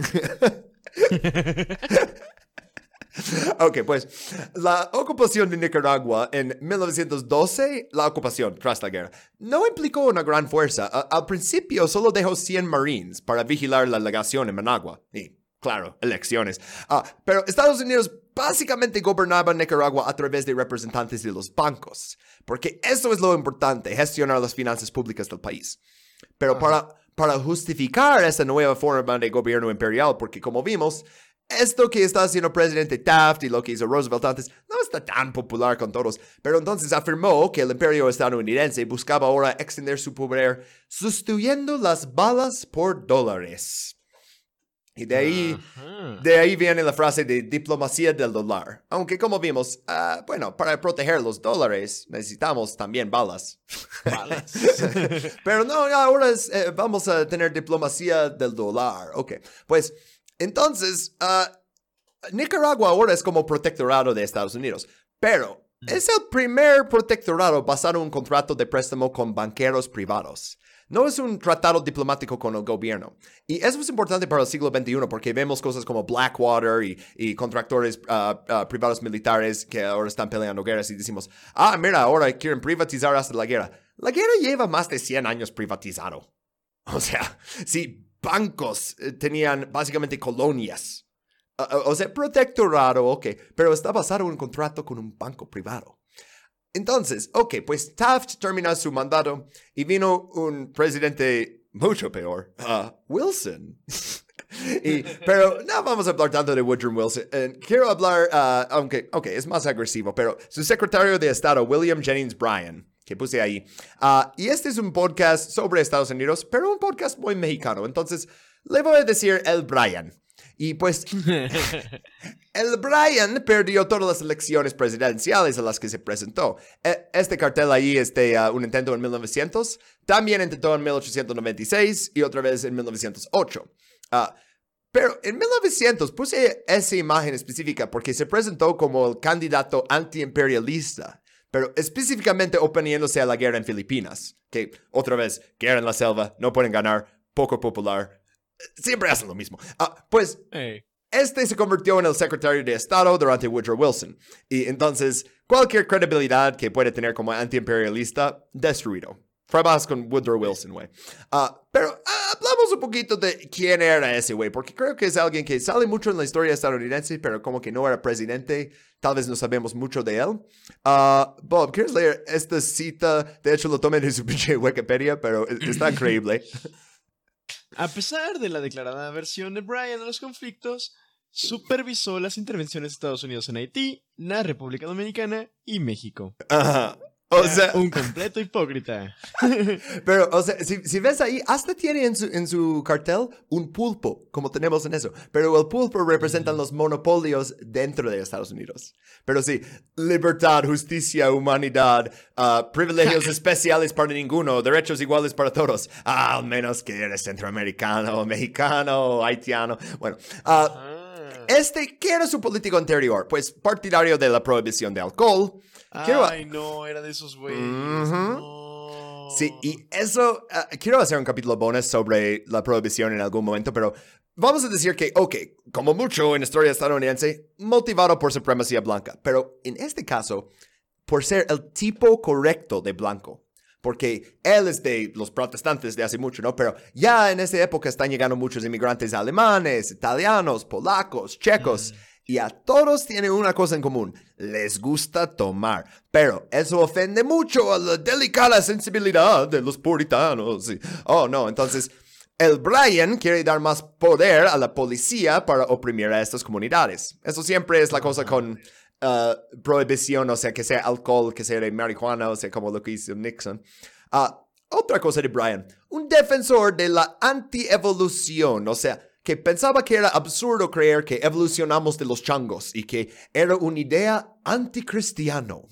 [SPEAKER 1] *laughs* Ok, pues la ocupación de Nicaragua en 1912, la ocupación tras la guerra, no implicó una gran fuerza. A- al principio solo dejó 100 marines para vigilar la legación en Managua. Y, claro, elecciones. Ah, pero Estados Unidos básicamente gobernaba Nicaragua a través de representantes de los bancos, porque eso es lo importante, gestionar las finanzas públicas del país. Pero para, para justificar esta nueva forma de gobierno imperial, porque como vimos, esto que está haciendo presidente Taft y lo que hizo Roosevelt antes no está tan popular con todos, pero entonces afirmó que el imperio estadounidense buscaba ahora extender su poder sustituyendo las balas por dólares. Y de ahí,
[SPEAKER 2] Ajá.
[SPEAKER 1] de ahí viene la frase de diplomacia del dólar. Aunque como vimos, ah, bueno, para proteger los dólares necesitamos también balas.
[SPEAKER 2] Balas. *laughs*
[SPEAKER 1] Pero no, ahora es, eh, vamos a tener diplomacia del dólar. Ok, pues entonces, ah, Nicaragua ahora es como protectorado de Estados Unidos, pero es el primer protectorado basado en un contrato de préstamo con banqueros privados. No es un tratado diplomático con el gobierno. Y eso es importante para el siglo XXI porque vemos cosas como Blackwater y, y contractores ah, ah, privados militares que ahora están peleando guerras y decimos, ah, mira, ahora quieren privatizar hasta la guerra. La guerra lleva más de 100 años privatizado. *laughs* O sea, si bancos eh, tenían básicamente colonias. Uh, uh, o sea, protectorado, ok, pero está basado en un contrato con un banco privado. Entonces, ok, pues Taft termina su mandato y vino un presidente mucho peor, uh, Wilson. *laughs* Y- pero no vamos a hablar tanto de Woodrow Wilson. Eh, quiero hablar, uh, aunque, ok, es más agresivo, pero su secretario de Estado, William Jennings Bryan, que puse ahí. Ah, y este es un podcast sobre Estados Unidos, pero un podcast muy mexicano. Entonces, le voy a decir el Bryan. Y pues, *laughs* el Bryan perdió todas las elecciones presidenciales a las que se presentó. E- Este cartel ahí es de ah, un intento en 1900, también intentó en 1896 y otra vez en 1908. Ah, pero en 1900 puse esa imagen específica porque se presentó como el candidato antiimperialista, pero específicamente oponiéndose a la guerra en Filipinas, que otra vez, guerra en la selva, no pueden ganar, poco popular, siempre hacen lo mismo. Ah, pues este se convirtió en el secretario de Estado durante Woodrow Wilson. Y entonces, cualquier credibilidad que puede tener como antiimperialista, destruido. Trabajas con Woodrow Wilson, güey. Ah, pero ah, hablamos un poquito de quién era ese güey, porque creo que es alguien que sale mucho en la historia estadounidense, pero como que no era presidente. Tal vez no sabemos mucho de él. Ah, Bob, ¿quieres leer esta cita? De hecho, lo tomé de su *laughs* pinche Wikipedia, pero es- está increíble.
[SPEAKER 2] A pesar de la declarada versión de Bryan a los conflictos, supervisó las intervenciones de Estados Unidos en Haití, la República Dominicana y México.
[SPEAKER 1] Ajá. O sea,
[SPEAKER 2] Un completo hipócrita. *laughs*
[SPEAKER 1] Pero, o sea, si, si ves ahí, hasta tiene en su, en su cartel un pulpo, como tenemos en eso. Pero el pulpo representan los monopolios dentro de Estados Unidos. Pero sí, libertad, justicia, humanidad, ah, privilegios *laughs* especiales para ninguno, derechos iguales para todos. Ah, al menos que eres centroamericano, mexicano, haitiano. Bueno, Ah. este, ¿qué era su político anterior? Pues partidario de la prohibición de alcohol. Quiero-
[SPEAKER 2] Ay, no, era de esos güeyes.
[SPEAKER 1] Ujú.
[SPEAKER 2] no.
[SPEAKER 1] Sí, y eso, ah, quiero hacer un capítulo bonus sobre la prohibición en algún momento, pero vamos a decir que, ok, como mucho en historia estadounidense, motivado por supremacía blanca, pero en este caso, por ser el tipo correcto de blanco. Porque él es de los protestantes de hace mucho, ¿no? Pero ya en esa época están llegando muchos inmigrantes alemanes, italianos, polacos, checos. Y a todos tienen una cosa en común, les gusta tomar. Pero eso ofende mucho a la delicada sensibilidad de los puritanos. Oh, no, entonces el Brian quiere dar más poder a la policía para oprimir a estas comunidades. Eso siempre es la cosa con uh, prohibición, o sea, que sea alcohol, que sea de marihuana, o sea, como lo que hizo Nixon. Ah, otra cosa de Brian, un defensor de la anti-evolución, o sea, que pensaba que era absurdo creer que evolucionamos de los changos y que era una idea anticristiano.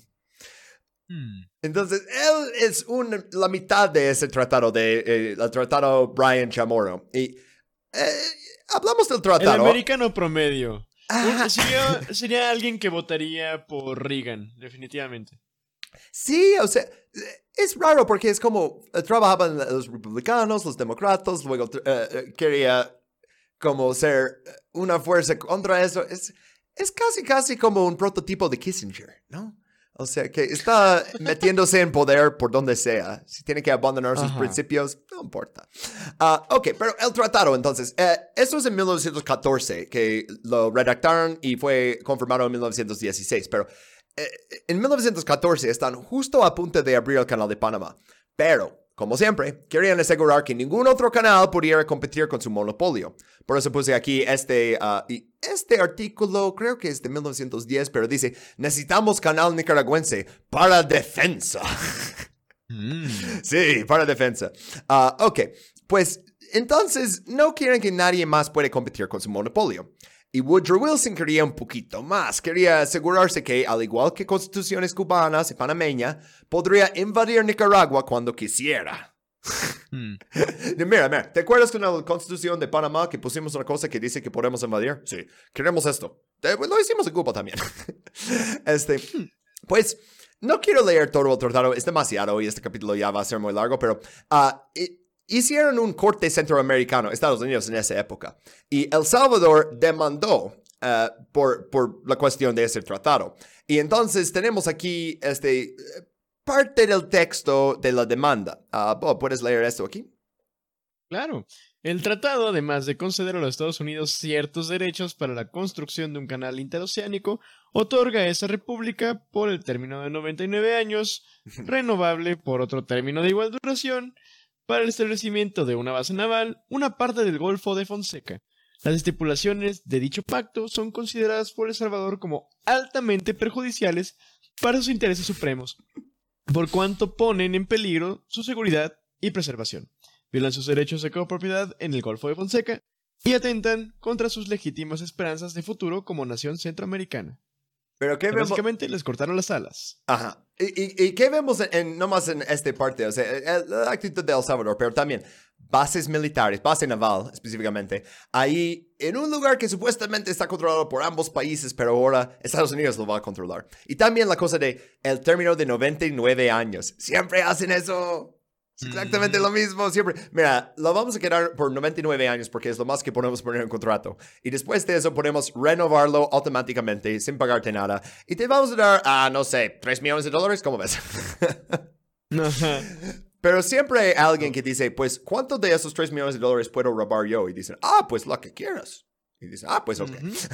[SPEAKER 2] Hmm.
[SPEAKER 1] Entonces, él es un- la mitad de ese tratado, de, eh, el tratado Brian Chamorro. Y eh, hablamos del
[SPEAKER 2] El
[SPEAKER 1] tratado.
[SPEAKER 2] americano promedio. Un- Sería, *laughs* sería alguien que votaría por Reagan, definitivamente.
[SPEAKER 1] Sí, o sea, es raro porque es como eh, trabajaban los republicanos, los demócratas, luego eh, eh, quería como ser eh, una fuerza contra eso. Es, es casi, casi como un prototipo de Kissinger, ¿no? O sea, que está *laughs* metiéndose en poder por donde sea. Si tiene que abandonar sus
[SPEAKER 2] Ajá.
[SPEAKER 1] principios, no importa. Ah, ok, pero el tratado, entonces, eh, esto es en 1914, que lo redactaron y fue confirmado en 1916, pero eh, en 1914 están justo a punto de abrir el canal de Panamá, pero, como siempre, querían asegurar que ningún otro canal pudiera competir con su monopolio. Por eso puse aquí este, ah, y este artículo, creo que es de 1910, pero dice, necesitamos canal nicaragüense para defensa.
[SPEAKER 2] Mm.
[SPEAKER 1] Sí, para defensa. Ah, ok, pues entonces no quieren que nadie más pueda competir con su monopolio. Y Woodrow Wilson quería un poquito más. Quería asegurarse que, al igual que constituciones cubanas y panameña, podría invadir Nicaragua cuando quisiera.
[SPEAKER 2] Hmm. *laughs*
[SPEAKER 1] Mira, mira, ¿te acuerdas con la constitución de Panamá que pusimos una cosa que dice que podemos invadir? Sí, queremos esto. Lo hicimos en Cuba también. *laughs* este, pues, no quiero leer todo el tratado, es demasiado y este capítulo ya va a ser muy largo, pero hi- hicieron un corte centroamericano, Estados Unidos en esa época, y El Salvador demandó ah, por, por la cuestión de ese tratado. Y entonces tenemos aquí este, eh, parte del texto de la demanda. Ah, Bob, ¿puedes leer esto aquí?
[SPEAKER 2] Claro. El tratado, además de conceder a los Estados Unidos ciertos derechos para la construcción de un canal interoceánico, otorga a esa república, por el término de 99 años, *laughs* renovable por otro término de igual duración, para el establecimiento de una base naval, una parte del Golfo de Fonseca. Las estipulaciones de dicho pacto son consideradas por El Salvador como altamente perjudiciales para sus intereses supremos, por cuanto ponen en peligro su seguridad y preservación violan sus derechos de copropiedad en el Golfo de Fonseca y atentan contra sus legítimas esperanzas de futuro como nación centroamericana.
[SPEAKER 1] Pero ¿qué vemos?
[SPEAKER 2] Básicamente les cortaron las alas.
[SPEAKER 1] Ajá. ¿Y, y, y qué vemos en, en- no más en esta parte? O sea, eh, la actitud de El Salvador, pero también bases militares, base naval específicamente, ahí en un lugar que supuestamente está controlado por ambos países, pero ahora Estados Unidos lo va a controlar. Y también la cosa de el término de 99 años. Siempre hacen eso. Exactamente
[SPEAKER 2] Mm.
[SPEAKER 1] lo mismo, siempre. Mira, lo vamos a quedar por 99 años porque es lo más que podemos poner en contrato. Y después de eso podemos renovarlo automáticamente sin pagarte nada. Y te vamos a dar, ah, no sé, 3 millones de dólares, ¿cómo ves? *laughs* *laughs* Pero siempre hay alguien que dice, pues, ¿cuánto de esos 3 millones de dólares puedo robar yo? Y dicen, ah, pues lo que quieras. Y dicen, ah, pues ok.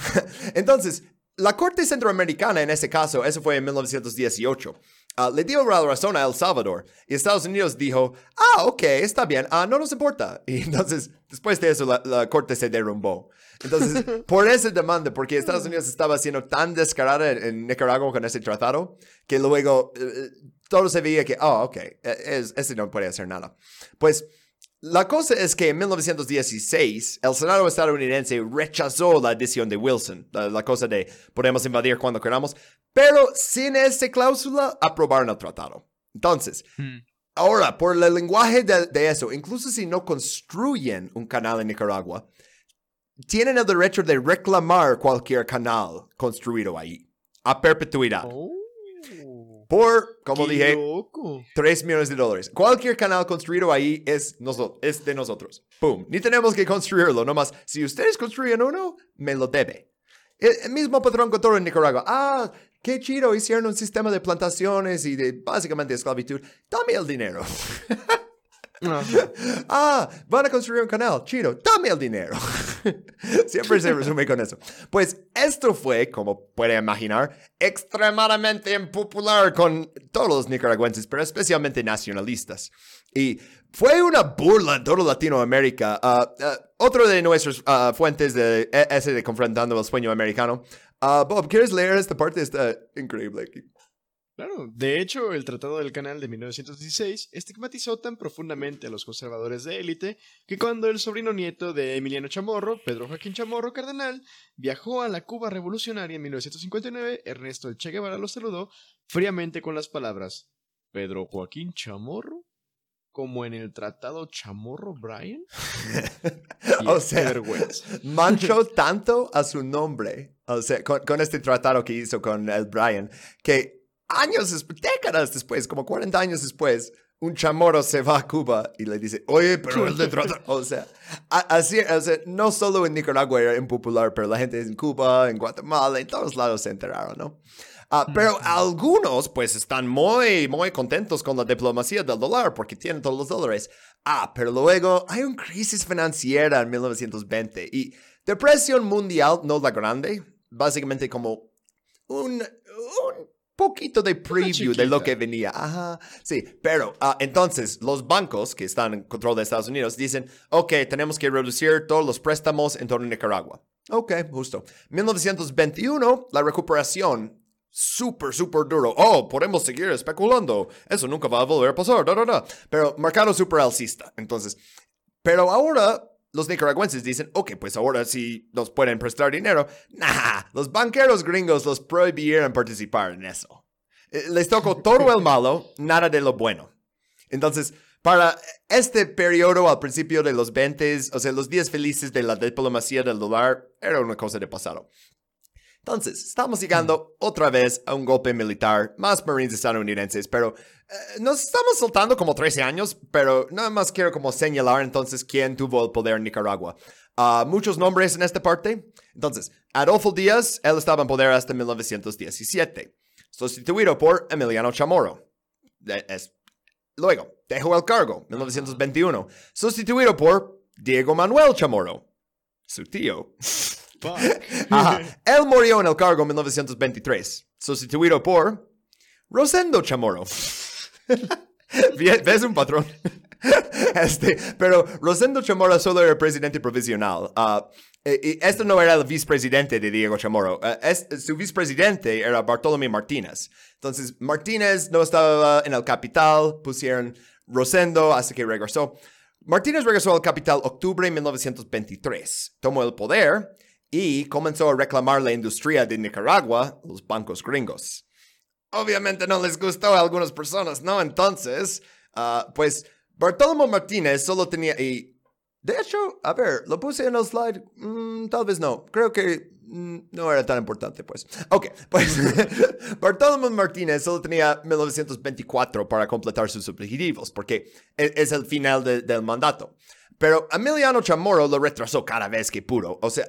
[SPEAKER 1] *laughs* Entonces, la Corte Centroamericana en ese caso, eso fue en 1918, ah, le dio la razón a El Salvador. Y Estados Unidos dijo, ah, ok, está bien, ah, no nos importa. *laughs* Y entonces, después de eso, la, la Corte se derrumbó. Entonces, *laughs* por esa demanda, porque Estados Unidos estaba siendo tan descarada en, en Nicaragua con ese tratado, que luego eh, todo se veía que, oh, ok, eh, es, ese no puede hacer nada. Pues la cosa es que en 1916 el Senado estadounidense rechazó la adición de Wilson, la, la cosa de podemos invadir cuando queramos, pero sin esa cláusula aprobaron el tratado. Entonces,
[SPEAKER 2] Hmm.
[SPEAKER 1] ahora, por el lenguaje de, de eso, incluso si no construyen un canal en Nicaragua, tienen el derecho de reclamar cualquier canal construido ahí, a perpetuidad.
[SPEAKER 2] Oh,
[SPEAKER 1] Por, como
[SPEAKER 2] qué
[SPEAKER 1] dije,
[SPEAKER 2] loco.
[SPEAKER 1] 3 millones de dólares. Cualquier canal construido ahí es, es de nosotros. ¡Pum! Ni tenemos que construirlo, nomás. Si ustedes construyen uno, me lo debe. El, el mismo patrón con todo en Nicaragua. Ah, qué chido, hicieron un sistema de plantaciones y de básicamente esclavitud. Dame el dinero. *laughs* ah, van a construir un canal, chido, dame el dinero. *laughs* Siempre se resume con eso. Pues esto fue, como puede imaginar, extremadamente impopular con todos los nicaragüenses, pero especialmente nacionalistas. Y fue una burla en toda Latinoamérica. Uh, otro de nuestras uh, fuentes de ese de Confrontando el Sueño Americano. Bob, ¿quieres leer esta parte? Está increíble.
[SPEAKER 2] Claro, de hecho, el Tratado del Canal de 1916 estigmatizó tan profundamente a los conservadores de élite que cuando el sobrino nieto de Emiliano Chamorro, Pedro Joaquín Chamorro Cardenal, viajó a la Cuba revolucionaria en 1959, Ernesto Che Guevara lo saludó fríamente con las palabras: ¿Pedro Joaquín Chamorro? como en el tratado Chamorro Brian. *laughs*
[SPEAKER 1] o sea, manchó tanto a su nombre, o sea, con, con, este tratado que hizo con el Brian, que años, décadas después, como 40 años después, un chamorro se va a Cuba y le dice, oye, pero el de tratado, o sea, así, o sea, no solo en Nicaragua era impopular, pero la gente en Cuba, en Guatemala, en todos lados se enteraron, ¿no? Ah, pero algunos pues están muy, muy contentos con la diplomacia del dólar porque tienen todos los dólares. Ah, pero luego hay una crisis financiera en 1920 y depresión mundial, no la grande, básicamente como un, un poquito de preview de lo que venía. Ajá, sí, pero ah, entonces los bancos que están en control de Estados Unidos dicen, ok, tenemos que reducir todos los préstamos en torno a Nicaragua. Ok, justo. 1921, la recuperación súper, súper duro. Oh, podemos seguir especulando. Eso nunca va a volver a pasar. Da, da, da. Pero mercado súper alcista. Entonces, pero ahora los nicaragüenses dicen, ok, pues ahora sí nos pueden prestar dinero. Nah, los banqueros gringos los prohibieron participar en eso. Eh, les tocó todo el *laughs* malo, nada de lo bueno. Entonces, para este periodo al principio de los 20, o sea, los días felices de la diplomacia del dólar, era una cosa de pasado. Entonces, estamos llegando otra vez a un golpe militar, más marines estadounidenses, pero eh, nos estamos soltando como 13 años, pero nada más quiero como señalar entonces quién tuvo el poder en Nicaragua. Uh, muchos nombres en esta parte. Entonces, Adolfo Díaz, él estaba en poder hasta 1917, sustituido por Emiliano Chamorro. Es, luego, dejó el cargo, 1921, sustituido por Diego Manuel Chamorro, su tío. *laughs* Él murió en el cargo en 1923, sustituido por Rosendo Chamorro. *laughs* ¿Ves un patrón? *laughs* Este, pero Rosendo Chamorro solo era presidente provisional. Uh, y este no era el vicepresidente de Diego Chamorro. Uh, su vicepresidente era Bartolomé Martínez. Entonces, Martínez no estaba en el capital, pusieron Rosendo hasta que regresó. Martínez regresó al capital octubre de 1923. Tomó el poder y comenzó a reclamar la industria de Nicaragua, los bancos gringos. Obviamente no les gustó a algunas personas, ¿no? Entonces, ah, pues Bartolomé Martínez solo tenía... Y, de hecho, a ver, lo puse en el slide, mm, tal vez no, creo que mm, no era tan importante, pues. Ok, *laughs* pues Bartolomé Martínez solo tenía 1924 para completar sus objetivos, porque e, es el final del mandato. Pero Emiliano Chamorro lo retrasó cada vez que pudo. O sea,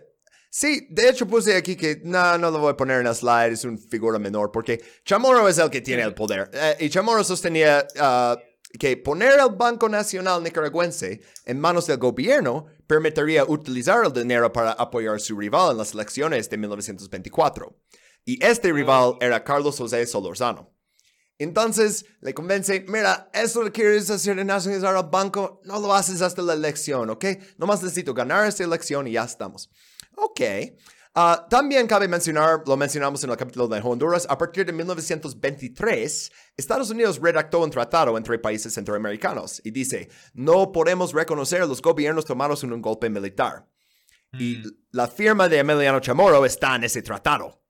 [SPEAKER 1] Sí, de hecho puse aquí que no, no lo voy a poner en la slide, es una figura menor, porque Chamorro es el que tiene el poder. Eh, y Chamorro sostenía ah, que poner al Banco Nacional Nicaragüense en manos del gobierno permitiría utilizar el dinero para apoyar a su rival en las elecciones de 1924. Y este rival ah. era Carlos José Solorzano. Entonces le convence, mira, eso lo quieres hacer de nacionalizar al banco, no lo haces hasta la elección, ¿ok? Nomás necesito ganar esta elección y ya estamos. Ok. Ah, también cabe mencionar, lo mencionamos en el capítulo de Honduras, a partir de 1923, Estados Unidos redactó un tratado entre países centroamericanos y dice, no podemos reconocer los gobiernos tomados en un golpe militar. Y mm. la firma de Emiliano Chamorro está en ese tratado.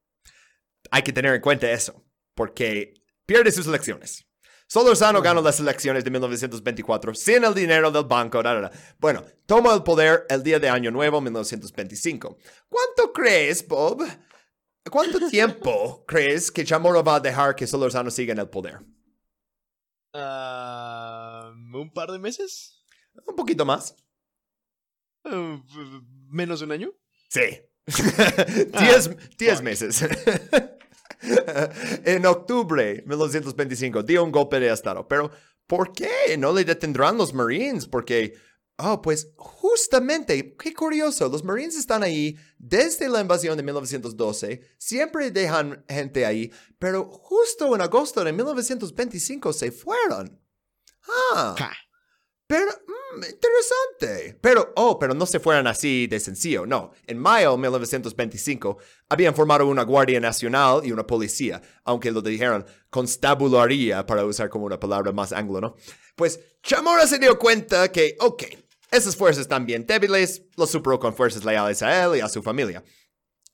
[SPEAKER 1] Hay que tener en cuenta eso, porque pierde sus elecciones. Solorzano ganó las elecciones de 1924 sin el dinero del banco. Bueno, tomó el poder el día de Año Nuevo, 1925. ¿Cuánto crees, Bob? ¿Cuánto *laughs* tiempo crees que Chamorro va a dejar que Solorzano siga en el poder?
[SPEAKER 2] Ah, ¿Un par de meses?
[SPEAKER 1] Un poquito más.
[SPEAKER 2] Uh, ¿Menos de un año?
[SPEAKER 1] Sí. *laughs* diez, diez meses. *laughs* *laughs* en octubre de 1925 dio un golpe de Estado, pero ¿por qué no le detendrán los Marines? Porque, oh, pues justamente, qué curioso, los Marines están ahí desde la invasión de 1912, siempre dejan gente ahí, pero justo en agosto de 1925 se fueron. Ah. Pero, mm, interesante. Pero, oh, pero no se fueran así de sencillo, no. En mayo de 1925 habían formado una Guardia Nacional y una policía, aunque lo dijeron constabularía para usar como una palabra más anglo, ¿no? Pues Chamorro se dio cuenta que, ok, esas fuerzas están bien débiles, lo superó con fuerzas leales a él y a su familia.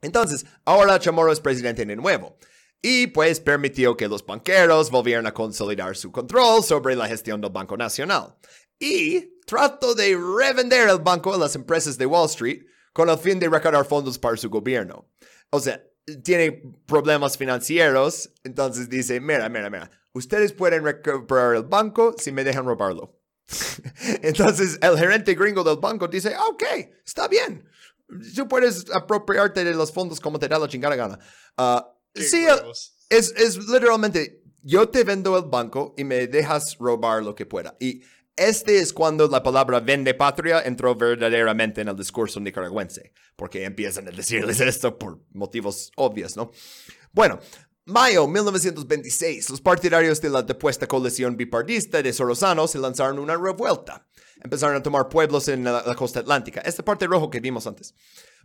[SPEAKER 1] Entonces, ahora Chamorro es presidente de nuevo. Y pues permitió que los banqueros volvieran a consolidar su control sobre la gestión del Banco Nacional y trató de revender el banco a las empresas de Wall Street con el fin de recaudar fondos para su gobierno. O sea, tiene problemas financieros, entonces dice, mira, mira, mira, ustedes pueden recuperar el banco si me dejan robarlo. *laughs* entonces el gerente gringo del banco dice, ok, está bien, tú puedes apropiarte de los fondos como te da la chingada gana. Ah, sí, es, es literalmente, yo te vendo el banco y me dejas robar lo que pueda. Y este es cuando la palabra vende patria entró verdaderamente en el discurso nicaragüense, porque empiezan a decirles esto por motivos obvios, ¿no? Bueno, mayo 1926, los partidarios de la depuesta coalición bipardista de Sorosano se lanzaron una revuelta. Empezaron a tomar pueblos en la, la costa atlántica, esta parte rojo que vimos antes.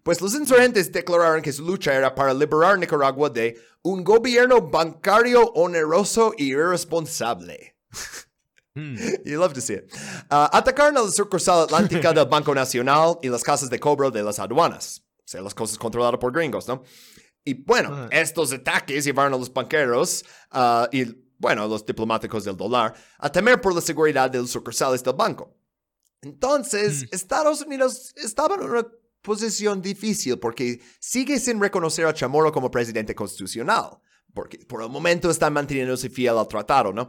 [SPEAKER 1] Pues los insurgentes declararon que su lucha era para liberar Nicaragua de un gobierno bancario oneroso y irresponsable. *laughs* *laughs* You love to see it. Uh, atacaron a la sucursal atlántica del *laughs* Banco Nacional y las casas de cobro de las aduanas. O sea, las cosas controladas por gringos, ¿no? Y bueno,
[SPEAKER 2] Ah.
[SPEAKER 1] estos ataques llevaron a los banqueros uh, y, bueno, a los diplomáticos del dólar a temer por la seguridad de los sucursales del banco. Entonces, Estados Unidos estaba en una posición difícil porque sigue sin reconocer a Chamorro como presidente constitucional. Porque por el momento están manteniéndose fiel al tratado, ¿no?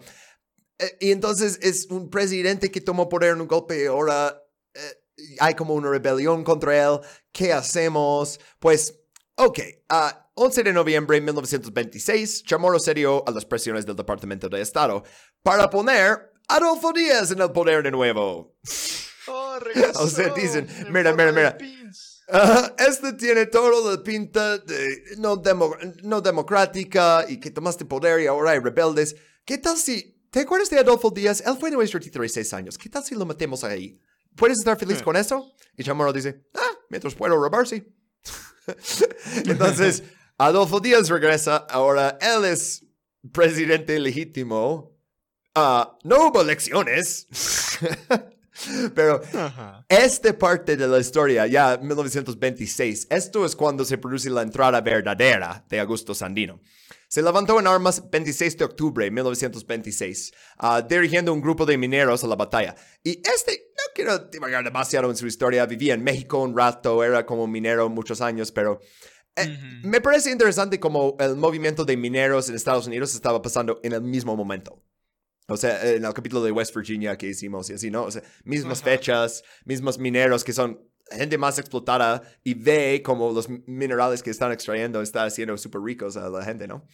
[SPEAKER 1] Eh, y entonces es un presidente que tomó poder en un golpe y ahora eh, hay como una rebelión contra él. ¿Qué hacemos? Pues, ok, a 11 de noviembre de 1926, Chamorro se dio a las presiones del Departamento de Estado para poner a Adolfo Díaz en el poder de nuevo.
[SPEAKER 2] Oh, *laughs*
[SPEAKER 1] O sea, dicen, mira, mira, mira. Ajá, este tiene todo la pinta de no, demo- no democrática y que tomaste poder y ahora hay rebeldes. ¿Qué tal si... ¿Te acuerdas de Adolfo Díaz? Él fue nuestro título de seis años. ¿Qué tal si lo metemos ahí? ¿Puedes estar feliz con eso? Y Chamorro dice, ah, mientras puedo robar, sí. *laughs* Entonces, Adolfo Díaz regresa. Ahora él es presidente legítimo. Ah, no hubo elecciones. *laughs* Pero
[SPEAKER 2] Ajá.
[SPEAKER 1] esta parte de la historia, ya 1926, esto es cuando se produce la entrada verdadera de Augusto Sandino. Se levantó en armas 26 de octubre de 1926, ah, dirigiendo un grupo de mineros a la batalla. Y este, no quiero divagar demasiado en su historia, vivía en México un rato, era como minero muchos años, pero eh, me parece interesante como el movimiento de mineros en Estados Unidos estaba pasando en el mismo momento. O sea, en el capítulo de West Virginia que hicimos y así, ¿no? O sea, mismas fechas, mismos mineros que son gente más explotada y ve como los minerales que están extrayendo están haciendo súper ricos a la gente, ¿no?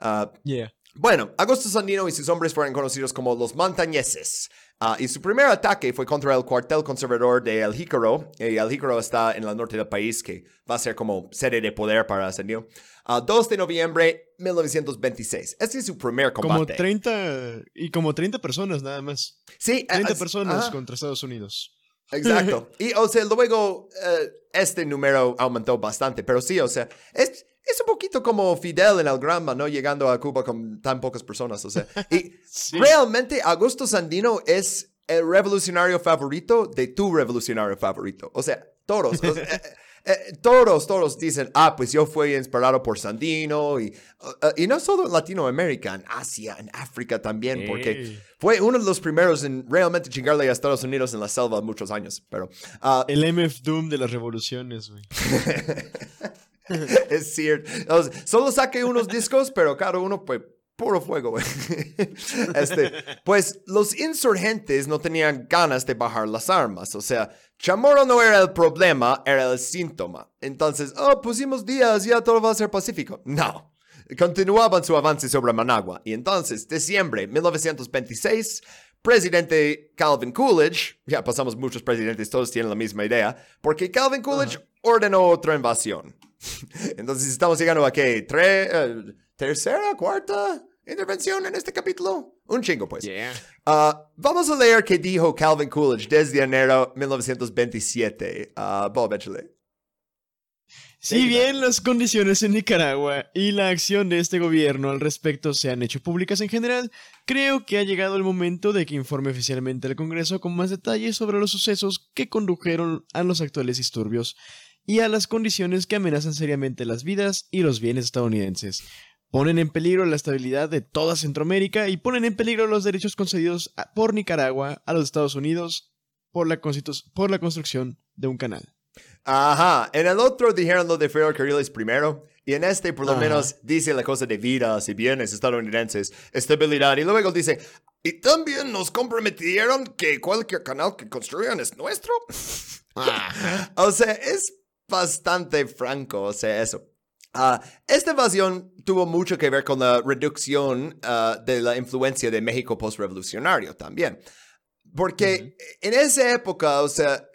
[SPEAKER 1] Ah,
[SPEAKER 2] Yeah.
[SPEAKER 1] bueno, Augusto Sandino y sus hombres fueron conocidos como los montañeses. Ah, y su primer ataque fue contra el cuartel conservador de El Jícaro. Y El Jícaro está en el norte del país, que va a ser como sede de poder para Sandino. Ah, 2 de noviembre 1926. Este es su primer
[SPEAKER 2] Como
[SPEAKER 1] combate.
[SPEAKER 2] 30 y como 30 personas nada más.
[SPEAKER 1] sí, ah,
[SPEAKER 2] 30
[SPEAKER 1] es-
[SPEAKER 2] personas
[SPEAKER 1] ajá.
[SPEAKER 2] contra Estados Unidos.
[SPEAKER 1] Exacto. *laughs* Y, o sea, luego eh, este número aumentó bastante, pero sí, o sea, es, es un poquito como Fidel en el Granma, ¿no? Llegando a Cuba con tan pocas personas, o sea. Y *laughs*
[SPEAKER 2] Sí.
[SPEAKER 1] realmente Augusto Sandino es el revolucionario favorito de tu revolucionario favorito. O sea, todos. o sea, *laughs* eh, eh, todos, todos dicen, ah, pues yo fui inspirado por Sandino y, uh, uh, y no solo en Latinoamérica, en Asia, en África también, porque fue uno de los primeros en realmente chingarle a Estados Unidos en la selva muchos años, pero ah,
[SPEAKER 2] El MF Doom de las revoluciones, güey. *laughs*
[SPEAKER 1] es cierto. Solo saqué unos discos, pero cada uno pues puro fuego. *laughs* Este, pues los insurgentes no tenían ganas de bajar las armas, o sea, Chamorro no era el problema, era el síntoma. Entonces, oh, pusimos días, ya todo va a ser pacífico. No. Continuaban su avance sobre Managua y entonces, diciembre 1926, presidente Calvin Coolidge, ya pasamos muchos presidentes, todos tienen la misma idea, porque Calvin Coolidge ordenó otra invasión. *laughs* Entonces estamos llegando a qué, Tre- eh, tercera, cuarta intervención en este capítulo. Un chingo, pues. Ah, vamos a leer qué dijo Calvin Coolidge desde enero 1927. Ah, Bob, échale.
[SPEAKER 2] Si bien las condiciones en Nicaragua y la acción de este gobierno al respecto se han hecho públicas en general, creo que ha llegado el momento de que informe oficialmente al Congreso con más detalles sobre los sucesos que condujeron a los actuales disturbios y a las condiciones que amenazan seriamente las vidas y los bienes estadounidenses. Ponen en peligro la estabilidad de toda Centroamérica y ponen en peligro los derechos concedidos a- por Nicaragua a los Estados Unidos por la, por la construcción de un canal.
[SPEAKER 1] Ajá, en el otro dijeron lo de ferrocarriles primero, y en este por lo
[SPEAKER 2] Ajá.
[SPEAKER 1] menos dice la cosa de vidas y bienes estadounidenses, estabilidad, y luego dice, y también nos comprometieron que cualquier canal que construyan es nuestro. *laughs* o sea, es bastante franco, o sea, eso. Ah, esta invasión tuvo mucho que ver con la reducción ah, de la influencia de México postrevolucionario también. Porque en esa época, o sea,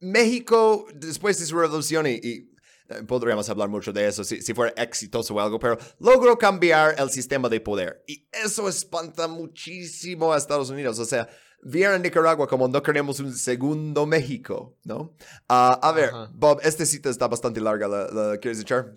[SPEAKER 1] México, después de su revolución, y, y, eh, podríamos hablar mucho de eso si, si fuera exitoso o algo, pero logró cambiar el sistema de poder. Y eso espanta muchísimo a Estados Unidos. O sea, vieron Nicaragua como no queremos un segundo México, ¿no? Ah, a ver,
[SPEAKER 2] Ajá.
[SPEAKER 1] Bob, esta cita está bastante larga, ¿la, la quieres echar?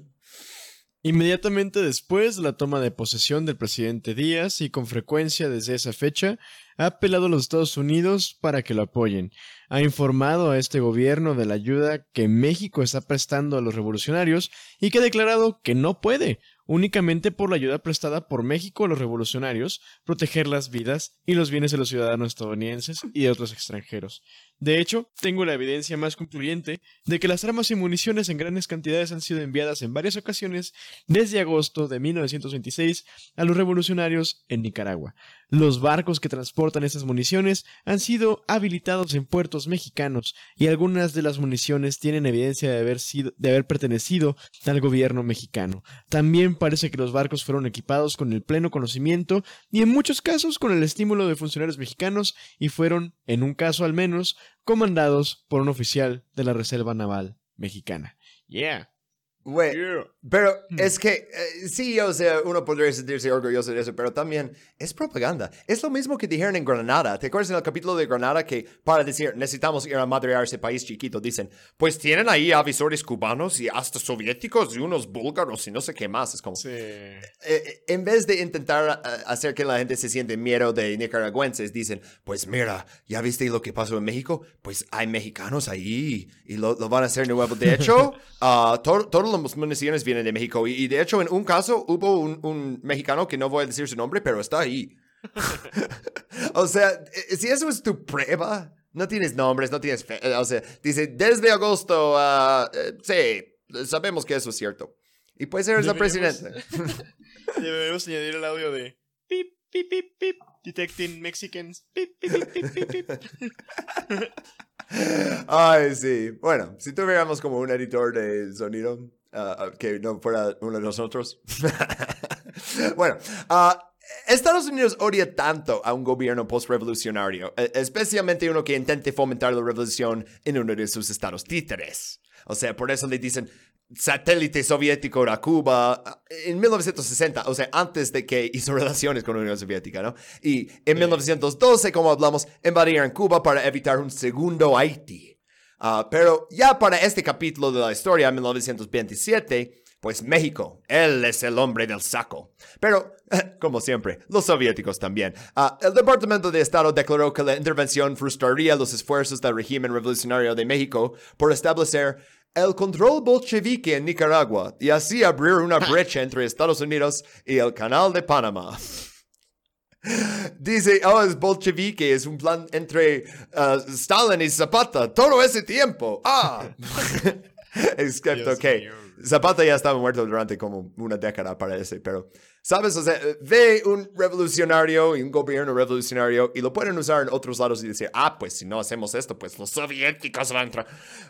[SPEAKER 2] Inmediatamente después de la toma de posesión del presidente Díaz y con frecuencia desde esa fecha, ha apelado a los Estados Unidos para que lo apoyen. Ha informado a este gobierno de la ayuda que México está prestando a los revolucionarios y que ha declarado que no puede, únicamente por la ayuda prestada por México a los revolucionarios, proteger las vidas y los bienes de los ciudadanos estadounidenses y de otros extranjeros. De hecho, tengo la evidencia más concluyente de que las armas y municiones en grandes cantidades han sido enviadas en varias ocasiones desde agosto de 1926 a los revolucionarios en Nicaragua. Los barcos que transportan estas municiones han sido habilitados en puertos mexicanos y algunas de las municiones tienen evidencia de haber, sido, de haber pertenecido al gobierno mexicano. También parece que los barcos fueron equipados con el pleno conocimiento y en muchos casos con el estímulo de funcionarios mexicanos y fueron, en un caso al menos, comandados por un oficial de la Reserva Naval Mexicana. Yeah.
[SPEAKER 1] Güey,
[SPEAKER 2] Yeah.
[SPEAKER 1] Pero
[SPEAKER 2] Hmm.
[SPEAKER 1] es que eh, sí, o sea, uno podría sentirse orgulloso de eso, pero también es propaganda. Es lo mismo que dijeron en Granada. ¿Te acuerdas en el capítulo de Granada que para decir necesitamos ir a madrear ese país chiquito, dicen, pues tienen ahí avisores cubanos y hasta soviéticos y unos búlgaros y no sé qué más? Es como,
[SPEAKER 2] Sí.
[SPEAKER 1] eh, en vez de intentar eh, hacer que la gente se siente miedo de nicaragüenses, dicen, pues mira, ¿ya viste lo que pasó en México? Pues hay mexicanos ahí y lo, lo van a hacer de nuevo. De hecho, *laughs* ah, to- todas las municiones vienen de México y, y de hecho en un caso hubo un, un mexicano que no voy a decir su nombre, pero está ahí. *laughs* *laughs* o sea, eh, si eso es tu prueba, no tienes nombres, no tienes... fe- o sea, dice, desde agosto, ah, eh, sí, sabemos que eso es cierto. Y pues eres la presidenta. *laughs*
[SPEAKER 2] Deberíamos añadir el audio de pip, pip, pip, pip, detecting Mexicans. Pip, pip, pip, pip, pip.
[SPEAKER 1] Ay, sí. Bueno, si tuviéramos como un editor de sonido ah, que no fuera uno de nosotros. *laughs* bueno, ah, Estados Unidos odia tanto a un gobierno postrevolucionario, e- especialmente uno que intente fomentar la revolución en uno de sus estados títeres. O sea, por eso le dicen satélite soviético a Cuba ah, en 1960, o sea, antes de que hizo relaciones con la Unión Soviética, ¿no? Y en 1912, como hablamos, invadieron Cuba para evitar un segundo Haití. Ah, pero ya para este capítulo de la historia, 1927, pues México, él es el hombre del saco. Pero, *laughs* como siempre, los soviéticos también. Ah, el Departamento de Estado declaró que la intervención frustraría los esfuerzos del régimen revolucionario de México por establecer el control bolchevique en Nicaragua y así abrir una *laughs* brecha entre Estados Unidos y el Canal de Panamá. Dice, oh, es bolchevique, es un plan entre ah, Stalin y Zapata todo ese tiempo. Ah. *laughs* Excepto que. Zapata ya estaba muerto durante como una década, parece, pero, ¿sabes? O sea, ve un revolucionario y un gobierno revolucionario y lo pueden usar en otros lados y decir, ah, pues si no hacemos esto, pues los soviéticos van a entrar.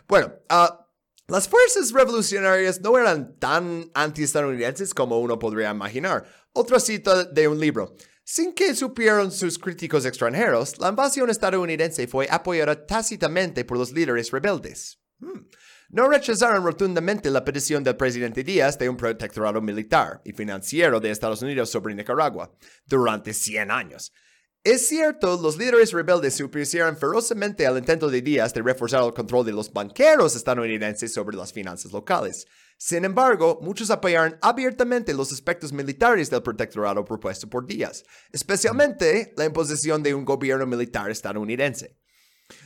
[SPEAKER 1] Bueno, ah, las fuerzas revolucionarias no eran tan antiestadounidenses como uno podría imaginar. Otra cita de un libro. Sin que supieron sus críticos extranjeros, la invasión estadounidense fue apoyada tácitamente por los líderes rebeldes. Hmm. No rechazaron rotundamente la petición del presidente Díaz de un protectorado militar y financiero de Estados Unidos sobre Nicaragua durante 100 años. Es cierto, los líderes rebeldes se opusieron ferozmente al intento de Díaz de reforzar el control de los banqueros estadounidenses sobre las finanzas locales. Sin embargo, muchos apoyaron abiertamente los aspectos militares del protectorado propuesto por Díaz, especialmente la imposición de un gobierno militar estadounidense.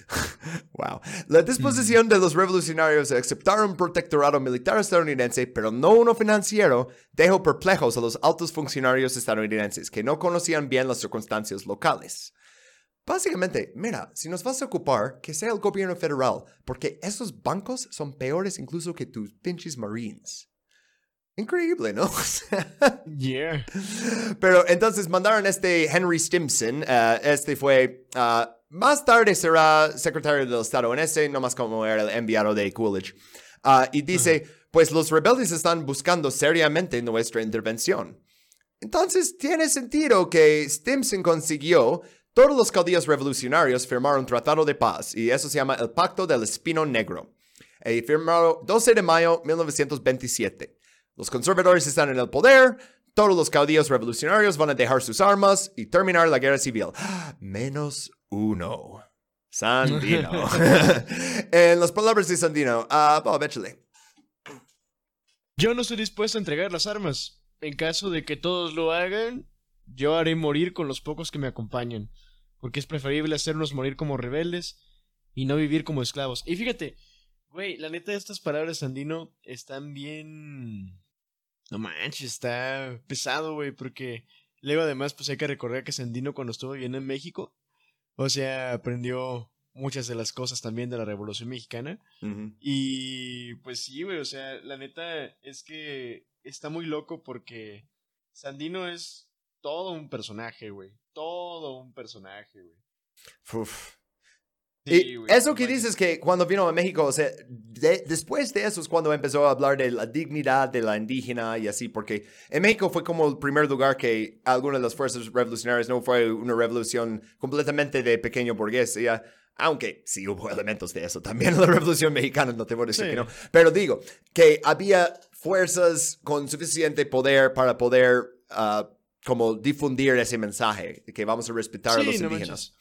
[SPEAKER 1] *laughs* wow. La disposición de los revolucionarios a aceptar un protectorado militar estadounidense, pero no uno financiero, dejó perplejos a los altos funcionarios estadounidenses que no conocían bien las circunstancias locales. Básicamente, mira, si nos vas a ocupar, que sea el gobierno federal, porque esos bancos son peores incluso que tus pinches marines. Increíble, ¿no? *laughs*
[SPEAKER 2] yeah.
[SPEAKER 1] Pero entonces mandaron este Henry Stimson, uh, este fue uh, más tarde será secretario del Estado en ese, más como era el enviado de Coolidge. Ah, y dice, pues los rebeldes están buscando seriamente nuestra intervención. Entonces tiene sentido que Stimson consiguió todos los caudillos revolucionarios firmar un tratado de paz y eso se llama el Pacto del Espino Negro. Y firmado 12 de mayo de 1927. Los conservadores están en el poder, todos los caudillos revolucionarios van a dejar sus armas y terminar la guerra civil. *gasps* Menos uno. Sandino. *laughs* *laughs* en las palabras de Sandino, uh, Bob, échale.
[SPEAKER 2] Yo no estoy dispuesto a entregar las armas. En caso de que todos lo hagan, yo haré morir con los pocos que me acompañan. Porque es preferible hacernos morir como rebeldes y no vivir como esclavos. Y fíjate, güey, la neta de estas palabras, Sandino, están bien... No manches, está pesado, güey, porque luego además pues hay que recordar que Sandino cuando estuvo viviendo en México, o sea, aprendió muchas de las cosas también de la Revolución Mexicana. Y pues sí, güey, o sea, la neta es que está muy loco porque Sandino es todo un personaje, güey. Todo un personaje, güey.
[SPEAKER 1] Uf, y eso que dices que cuando vino a México, o sea, después de eso es cuando empezó a hablar de la dignidad de la indígena y así, porque en México fue como el primer lugar que algunas de las fuerzas revolucionarias no fue una revolución completamente de pequeño burguesía, aunque sí hubo elementos de eso también en la *laughs* revolución mexicana, no te voy a decir que no, pero digo que había fuerzas con suficiente poder para poder uh, como difundir ese mensaje, que vamos a respetar a los indígenas.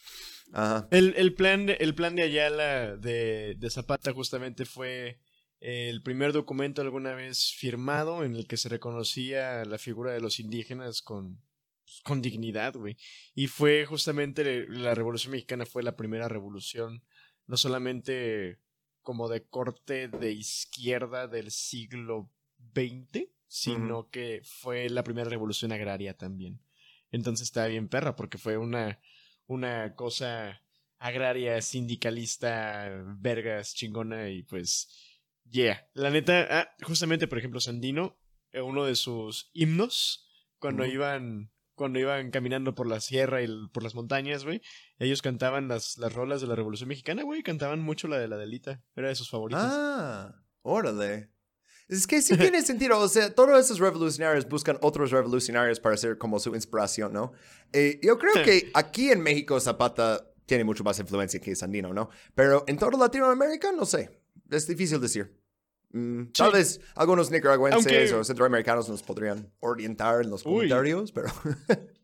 [SPEAKER 2] El, plan de, el plan de Ayala de, Zapata justamente fue el primer documento alguna vez firmado en el que se reconocía la figura de los indígenas con, pues, con dignidad, güey. Y fue justamente la Revolución Mexicana fue la primera revolución, no solamente como de corte de izquierda del siglo XX, sino que fue la primera revolución agraria también. Entonces estaba bien perra porque fue una una cosa agraria, sindicalista, vergas, chingona y pues, yeah. La neta, ah, justamente, por ejemplo, Sandino, eh, uno de sus himnos, cuando iban cuando iban caminando por la sierra y por las montañas, güey, ellos cantaban las, las rolas de la Revolución Mexicana, güey, cantaban mucho la de la Delita, era de sus favoritos.
[SPEAKER 1] Ah, órale. Es que sí tiene *laughs* sentido, o sea, todos esos revolucionarios buscan otros revolucionarios para ser como su inspiración, ¿no? Eh, yo creo que aquí en México Zapata tiene mucho más influencia que Sandino, ¿no? Pero en toda Latinoamérica, no sé, es difícil decir. Mm, tal vez algunos nicaragüenses o centroamericanos nos podrían orientar en los comentarios, pero... *laughs*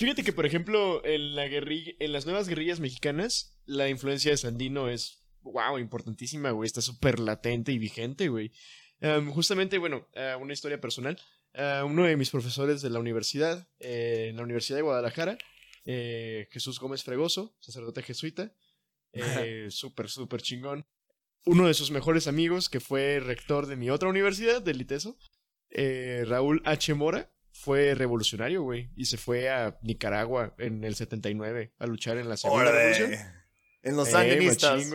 [SPEAKER 2] Fíjate que, por ejemplo, en, la guerrilla, en las nuevas guerrillas mexicanas, la influencia de Sandino es, wow, importantísima, güey. Está súper latente y vigente, güey. Em, justamente, bueno, eh, una historia personal. Eh, uno de mis profesores de la universidad, eh, en la Universidad de Guadalajara, Jesús Gómez Fregoso, sacerdote jesuita, *laughs* súper, súper chingón. Uno de sus mejores amigos, que fue rector de mi otra universidad, del ITESO, Raúl H. Mora, fue revolucionario, güey, y se fue a Nicaragua en el 79 a luchar en la Segunda Revolución.
[SPEAKER 1] En los sandinistas.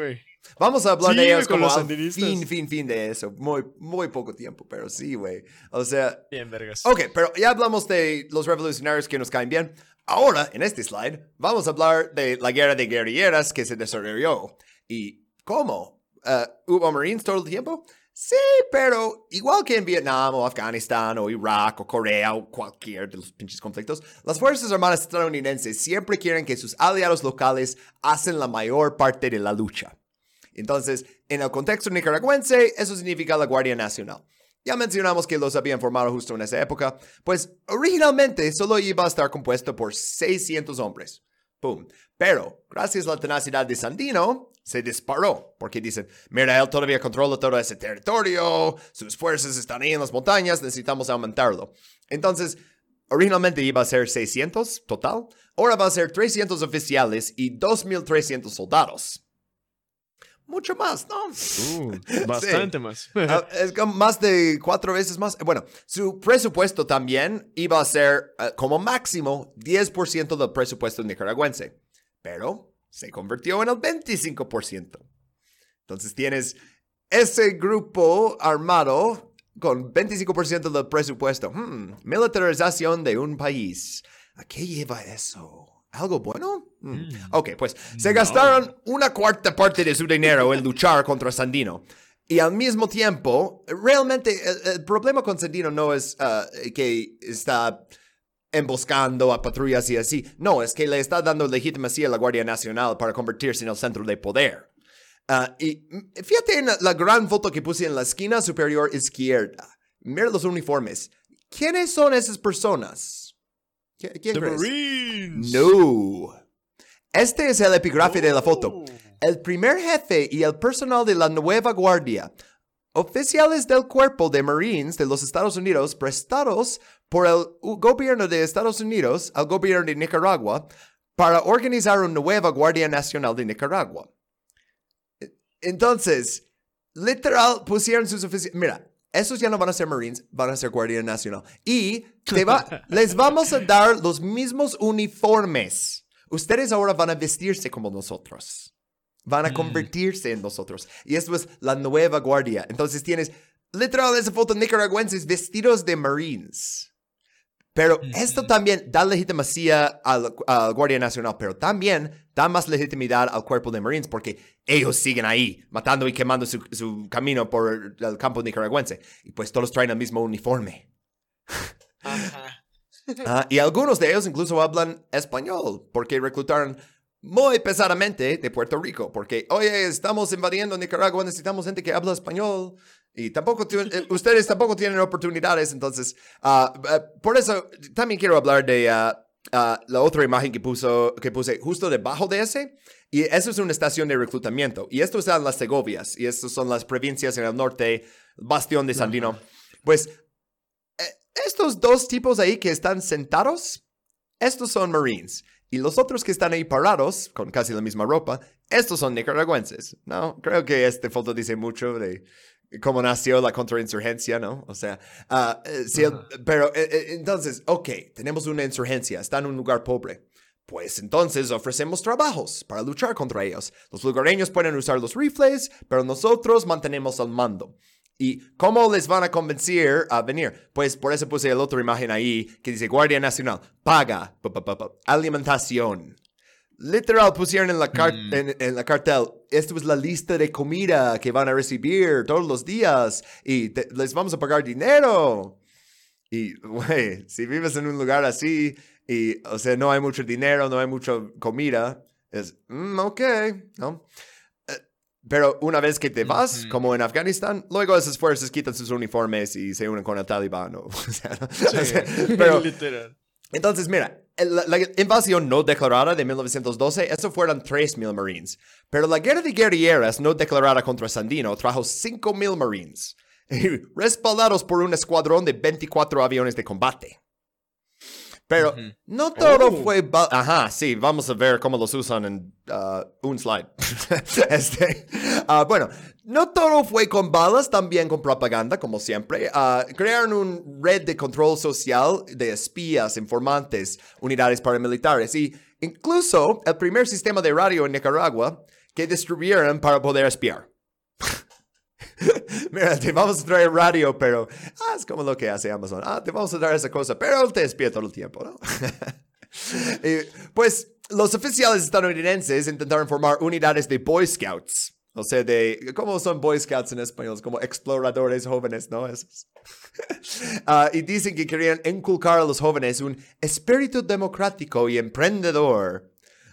[SPEAKER 1] Vamos a hablar de ellos como los fin, fin, fin de eso. Muy, muy poco tiempo, pero sí, güey. O sea...
[SPEAKER 2] Bien, vergas.
[SPEAKER 1] Ok, pero ya hablamos de los revolucionarios que nos caen bien. Ahora, en este slide, vamos a hablar de la guerra de guerrilleras que se desarrolló. ¿Y cómo? Uh, ¿Hubo Marines todo el tiempo? Sí, pero igual que en Vietnam o Afganistán o Irak o Corea o cualquier de los pinches conflictos, las Fuerzas Armadas estadounidenses siempre quieren que sus aliados locales hacen la mayor parte de la lucha. Entonces, en el contexto nicaragüense, eso significa la Guardia Nacional. Ya mencionamos que los habían formado justo en esa época, pues originalmente solo iba a estar compuesto por 600 hombres. ¡Pum! Pero, gracias a la tenacidad de Sandino, se disparó, porque dicen, mira, él todavía controla todo ese territorio, sus fuerzas están ahí en las montañas, necesitamos aumentarlo. Entonces, originalmente iba a ser 600 total, ahora va a ser 300 oficiales y 2.300 soldados. Mucho más, ¿no?
[SPEAKER 2] Uh, *laughs* bastante más.
[SPEAKER 1] Ah, es como más de cuatro veces más. Bueno, su presupuesto también iba a ser uh, como máximo 10% del presupuesto nicaragüense, pero se convirtió en el 25%. Entonces tienes ese grupo armado con 25% del presupuesto. Hmm, militarización de un país. ¿A qué lleva eso? ¿Algo bueno? Mm.
[SPEAKER 2] Mm.
[SPEAKER 1] Ok, pues se gastaron una cuarta parte de su dinero en luchar contra Sandino. Y al mismo tiempo, realmente el, el problema con Sandino no es uh, que está emboscando a patrullas y así. No, es que le está dando legitimacia a la Guardia Nacional para convertirse en el centro de poder. Uh, y fíjate en la gran foto que puse en la esquina superior izquierda. Mira los uniformes. ¿Quiénes son esas personas? ¿Qui- ¿Quién
[SPEAKER 2] The
[SPEAKER 1] crees?
[SPEAKER 2] Marines.
[SPEAKER 1] No. Este es el epígrafe de la foto.
[SPEAKER 2] Oh.
[SPEAKER 1] El primer jefe y el personal de la nueva guardia, oficiales del cuerpo de Marines de los Estados Unidos prestados por el gobierno de Estados Unidos al gobierno de Nicaragua para organizar una nueva Guardia Nacional de Nicaragua. E- Entonces, literal pusieron sus oficiales. Mira, esos ya no van a ser Marines, van a ser Guardia Nacional. Y *laughs* te va- les vamos a dar los mismos uniformes. Ustedes ahora van a vestirse como nosotros. Van a convertirse en nosotros. Y esto es la nueva guardia. Entonces tienes literal esa foto nicaragüenses vestidos de Marines. Pero esto también da legitimacia al, al Guardia Nacional, pero también da más legitimidad al cuerpo de Marines porque ellos siguen ahí, matando y quemando su, su camino por el campo nicaragüense. Y pues todos traen el mismo uniforme. Ah, y algunos de ellos incluso hablan español porque reclutaron muy pesadamente de Puerto Rico. Porque, oye, estamos invadiendo Nicaragua, necesitamos gente que habla español. Y tampoco eh, ustedes tampoco tienen oportunidades. Entonces, ah, eh, por eso también quiero hablar de ah, la otra imagen que, puso, que puse justo debajo de ese. Y eso es una estación de reclutamiento. Y esto está en las Segovias. Y estas son las provincias en el norte, bastión de Sandino. Pues eh, estos dos tipos ahí que están sentados, estos son Marines. Y los otros que están ahí parados, con casi la misma ropa, estos son nicaragüenses, ¿no? Creo que esta foto dice mucho de cómo nació la contrainsurgencia, ¿no? O sea, el- pero eh, eh, entonces, ok, tenemos una insurgencia, está en un lugar pobre. Pues entonces ofrecemos trabajos para luchar contra ellos. Los lugareños pueden usar los rifles, pero nosotros mantenemos el mando. ¿Y cómo les van a convencer a venir? Pues por eso puse la otra imagen ahí que dice Guardia Nacional, paga, pa, pa, pa, pa, alimentación. Literal pusieron en la, car- en, en la cartel, esto es la lista de comida que van a recibir todos los días y te- les vamos a pagar dinero. Y, güey, si vives en un lugar así y, o sea, no hay mucho dinero, no hay mucha comida, es, mm, ok, ¿no? Eh, Pero una vez que te vas, como en Afganistán, luego esas fuerzas quitan sus uniformes y se unen con el talibán. *laughs* O sea, ¿no? O sea, pero, *laughs*
[SPEAKER 2] Literal.
[SPEAKER 1] entonces, mira, la, la invasión no declarada de 1912, eso fueron 3.000 Marines. Pero la guerra de guerrilleras no declarada contra Sandino trajo 5.000 Marines, *laughs* respaldados por un escuadrón de 24 aviones de combate. Pero no todo
[SPEAKER 2] Oh.
[SPEAKER 1] fue... Ajá, sí, vamos a ver cómo los usan en uh, un slide. *laughs* Este, ah, bueno, no todo fue con balas, también con propaganda, como siempre. Ah, crearon una red de control social de espías, informantes, unidades paramilitares y incluso el primer sistema de radio en Nicaragua que distribuyeron para poder espiar. *laughs* Mira, te vamos a traer radio, pero ah, es como lo que hace Amazon. Ah, te vamos a dar esa cosa, pero te espía todo el tiempo, ¿no? *laughs* Y, pues los oficiales estadounidenses intentaron formar unidades de Boy Scouts. O sea, de, ¿cómo son Boy Scouts en español? Como exploradores jóvenes, ¿no? Esos. *laughs* Ah, y dicen que querían inculcar a los jóvenes un espíritu democrático y emprendedor.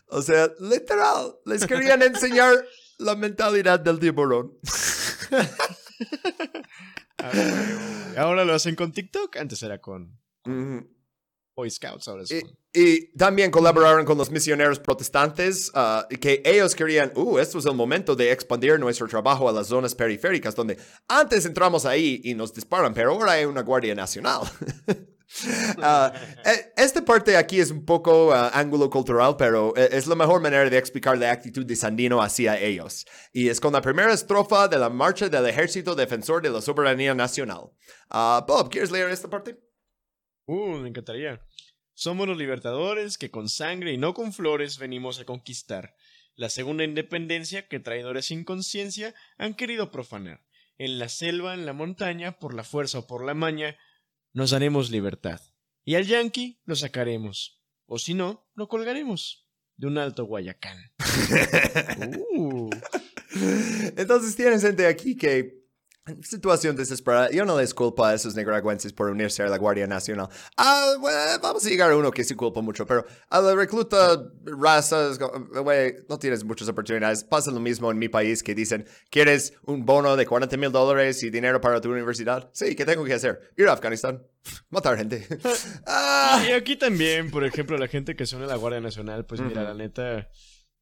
[SPEAKER 1] O sea, literal, les querían enseñar *laughs* la mentalidad del tiburón. *laughs*
[SPEAKER 2] Ahora lo hacen con TikTok, antes era con. Boy Scouts, ahora
[SPEAKER 1] Y, y también colaboraron con los misioneros protestantes, ah, que ellos querían, uh, esto es el momento de expandir nuestro trabajo a las zonas periféricas, donde antes entramos ahí y nos disparan, pero ahora hay una Guardia Nacional. *laughs* Ah, eh, esta parte aquí es un poco ah, ángulo cultural, pero eh, es la mejor manera de explicar la actitud de Sandino hacia ellos. Y es con la primera estrofa de la marcha del Ejército Defensor de la Soberanía Nacional. Bob, ¿quieres leer esta parte?
[SPEAKER 2] Uh, me encantaría. Somos los libertadores que con sangre y no con flores venimos a conquistar. La segunda independencia que traidores sin conciencia han querido profanar. En la selva, en la montaña, por la fuerza o por la maña, nos daremos libertad. Y al yanqui lo sacaremos. O si no, lo colgaremos. De un alto Guayacán. *laughs* Uh.
[SPEAKER 1] Entonces tienen gente aquí que situación desesperada. Yo no les culpo a esos nicaragüenses por unirse a la Guardia Nacional. Ah, bueno, vamos a llegar a uno que sí culpa mucho, pero a la recluta raza, es como, güey, no tienes muchas oportunidades. Pasa lo mismo en mi país que dicen, ¿quieres un bono de 40 mil dólares y dinero para tu universidad? Sí, ¿qué tengo que hacer? Ir a Afganistán. *laughs* Matar gente. *laughs* ah,
[SPEAKER 2] Y aquí también, por ejemplo, la gente que une a la Guardia Nacional, pues mira, la neta,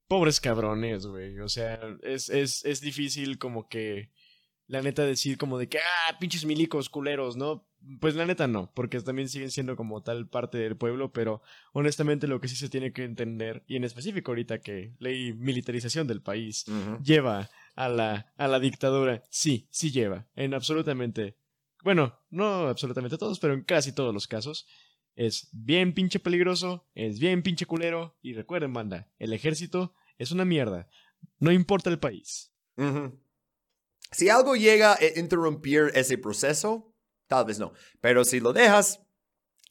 [SPEAKER 2] pobres cabrones, güey. O sea, es, es, es difícil como que, la neta, decir como de que, ah, pinches milicos culeros, ¿no? Pues la neta no, porque también siguen siendo como tal parte del pueblo, pero honestamente lo que sí se tiene que entender, y en específico ahorita que ley militarización del país lleva a la, a la dictadura, sí, sí lleva, en absolutamente, bueno, no absolutamente todos, pero en casi todos los casos, es bien pinche peligroso, es bien pinche culero, y recuerden, banda, el ejército es una mierda, no importa el país.
[SPEAKER 1] Si algo llega a interrumpir ese proceso, tal vez no. Pero si lo dejas,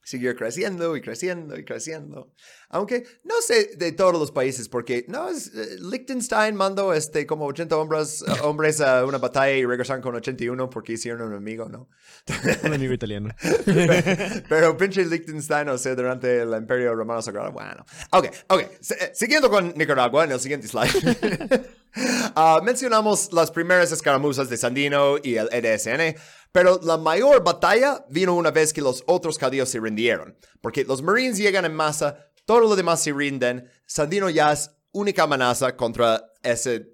[SPEAKER 1] seguir creciendo y creciendo y creciendo. Aunque no sé de todos los países, porque no es. eh, Liechtenstein mandó este, como 80 hombres, eh, hombres a una batalla y regresaron con 81 porque hicieron un amigo, ¿no?
[SPEAKER 2] Un amigo italiano. *laughs*
[SPEAKER 1] Pero pinche Liechtenstein, o sea, durante el Imperio Romano Sagrado, bueno. Ok, ok. Eh, siguiendo con Nicaragua en el siguiente slide. *laughs* Ah, mencionamos las primeras escaramuzas de Sandino y el EDSN, pero la mayor batalla vino una vez que los otros caudillos se rindieron, porque los Marines llegan en masa, todo lo demás se rinden, Sandino ya es única amenaza contra ese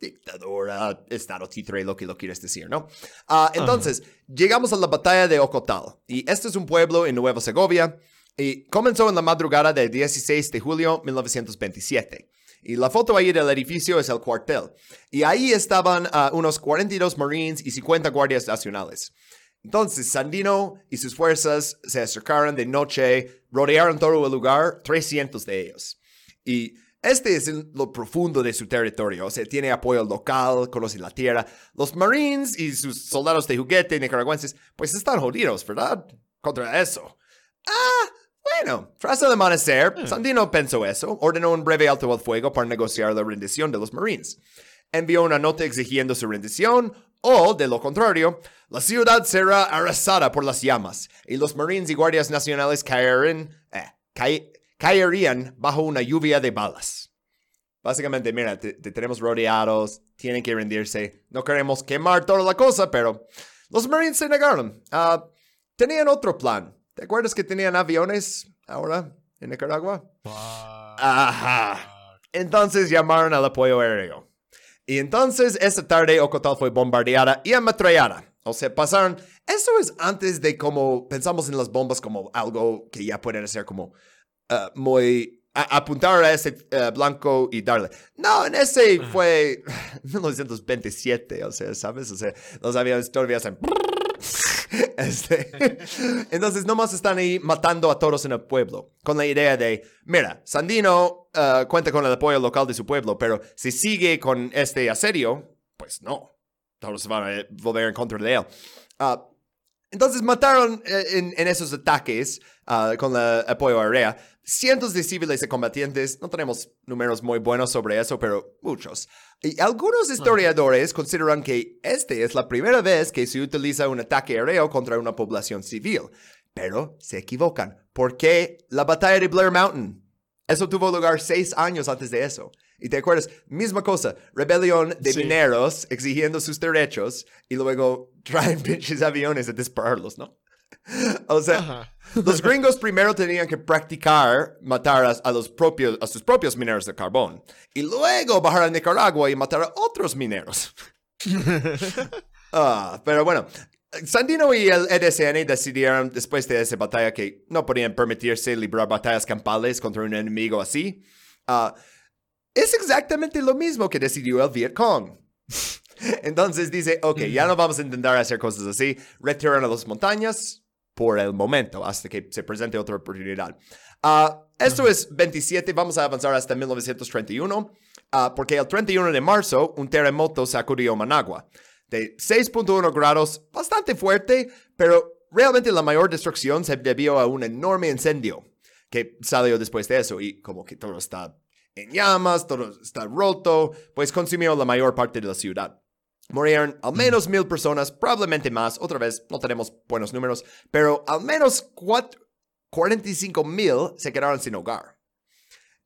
[SPEAKER 1] dictadura, estado títere, lo que lo quieres decir, ¿no? Ah, entonces, llegamos a la batalla de Ocotal, y este es un pueblo en Nueva Segovia, y comenzó en la madrugada del 16 de julio de 1927. Y la foto ahí del edificio es el cuartel. Y ahí estaban ah, unos 42 Marines y 50 guardias nacionales. Entonces, Sandino y sus fuerzas se acercaron de noche, rodearon todo el lugar, 300 de ellos. Y este es lo profundo de su territorio, o sea, tiene apoyo local, conoce la tierra. Los Marines y sus soldados de juguete nicaragüenses, pues están jodidos, ¿verdad? Contra eso. Ah, bueno, tras el amanecer, Sandino pensó eso, ordenó un breve alto al fuego para negociar la rendición de los Marines. Envió una nota exigiendo su rendición, o, de lo contrario, la ciudad será arrasada por las llamas, y los Marines y guardias nacionales caerían, eh, caerían bajo una lluvia de balas. Básicamente, mira, te, te tenemos rodeados, tienen que rendirse, no queremos quemar toda la cosa, pero los Marines se negaron. Ah, tenían otro plan. ¿Te acuerdas que tenían aviones ahora en Nicaragua? Ajá. Entonces llamaron al apoyo aéreo. Y entonces esa tarde Ocotal fue bombardeada y ametrallada. O sea, pasaron... Eso es antes de como pensamos en las bombas como algo que ya pueden hacer como ah, muy... a- apuntar a ese ah, blanco y darle. No, en ese fue *laughs* 1927, o sea, ¿sabes? O sea, los aviones todavía hacen... *laughs* *laughs* Este, *laughs* entonces, nomás están ahí matando a todos en el pueblo, con la idea de, mira, Sandino ah, cuenta con el apoyo local de su pueblo, pero si sigue con este asedio, pues no, todos van a volver en contra de él. Ah, entonces mataron eh, en, esos ataques ah, con el apoyo aéreo cientos de civiles y combatientes. No tenemos números muy buenos sobre eso, pero muchos. Y algunos historiadores consideran que esta es la primera vez que se utiliza un ataque aéreo contra una población civil. Pero se equivocan. ¿Por qué la batalla de Blair Mountain? Eso tuvo lugar seis años antes de eso. Y te acuerdas, misma cosa, rebelión de
[SPEAKER 2] Sí.
[SPEAKER 1] mineros exigiendo sus derechos y luego *laughs* traen pinches aviones a dispararlos, ¿no? *laughs* O sea,
[SPEAKER 2] Ajá.
[SPEAKER 1] los gringos primero tenían que practicar matar a, a los propios, a sus propios mineros de carbón y luego bajar a Nicaragua y matar a otros mineros. *laughs* Ah, pero bueno, Sandino y el EDSN decidieron después de esa batalla que no podían permitirse librar batallas campales contra un enemigo así. Ah, es exactamente lo mismo que decidió el Vietcong. Entonces dice, ok, ya no vamos a intentar hacer cosas así, retiran a las montañas por el momento, hasta que se presente otra oportunidad. Ah, esto es 27, vamos a avanzar hasta 1931, ah, porque el 31 de marzo un terremoto sacudió Managua de 6.1 grados, bastante fuerte, pero realmente la mayor destrucción se debió a un enorme incendio que salió después de eso y como que todo está en llamas, todo está roto, pues consumió la mayor parte de la ciudad. Murieron al menos mil personas, probablemente más, otra vez no tenemos buenos números, pero al menos cuat- 45 mil se quedaron sin hogar.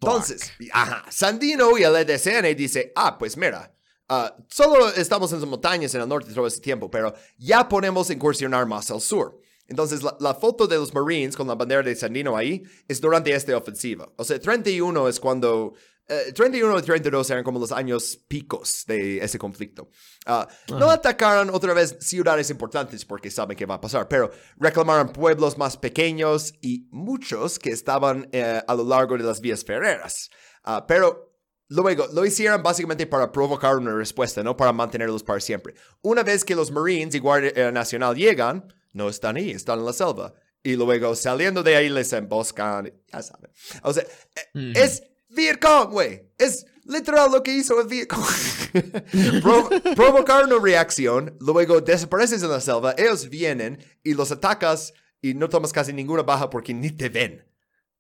[SPEAKER 1] Entonces, ajá, Sandino y el EDCN dice, ah, pues mira, ah, solo estamos en las montañas en el norte todo este tiempo, pero ya podemos incursionar más al sur. Entonces, la, la foto de los Marines con la bandera de Sandino ahí es durante esta ofensiva. O sea, 31 es cuando... eh, 31 y 32 eran como los años picos de ese conflicto. Ah, no atacaron otra vez ciudades importantes porque saben que va a pasar, pero reclamaron pueblos más pequeños y muchos que estaban eh, a lo largo de las vías ferreras. Ah, pero luego lo hicieron básicamente para provocar una respuesta, no para mantenerlos para siempre. Una vez que los Marines y Guardia eh, Nacional llegan, no están ahí, están en la selva. Y luego saliendo de ahí les emboscan, ya saben. O sea, eh, es Vietcong, güey. Es literal lo que hizo el. *laughs* Pro- provocar una reacción, luego desapareces en la selva, ellos vienen y los atacas y no tomas casi ninguna baja porque ni te ven.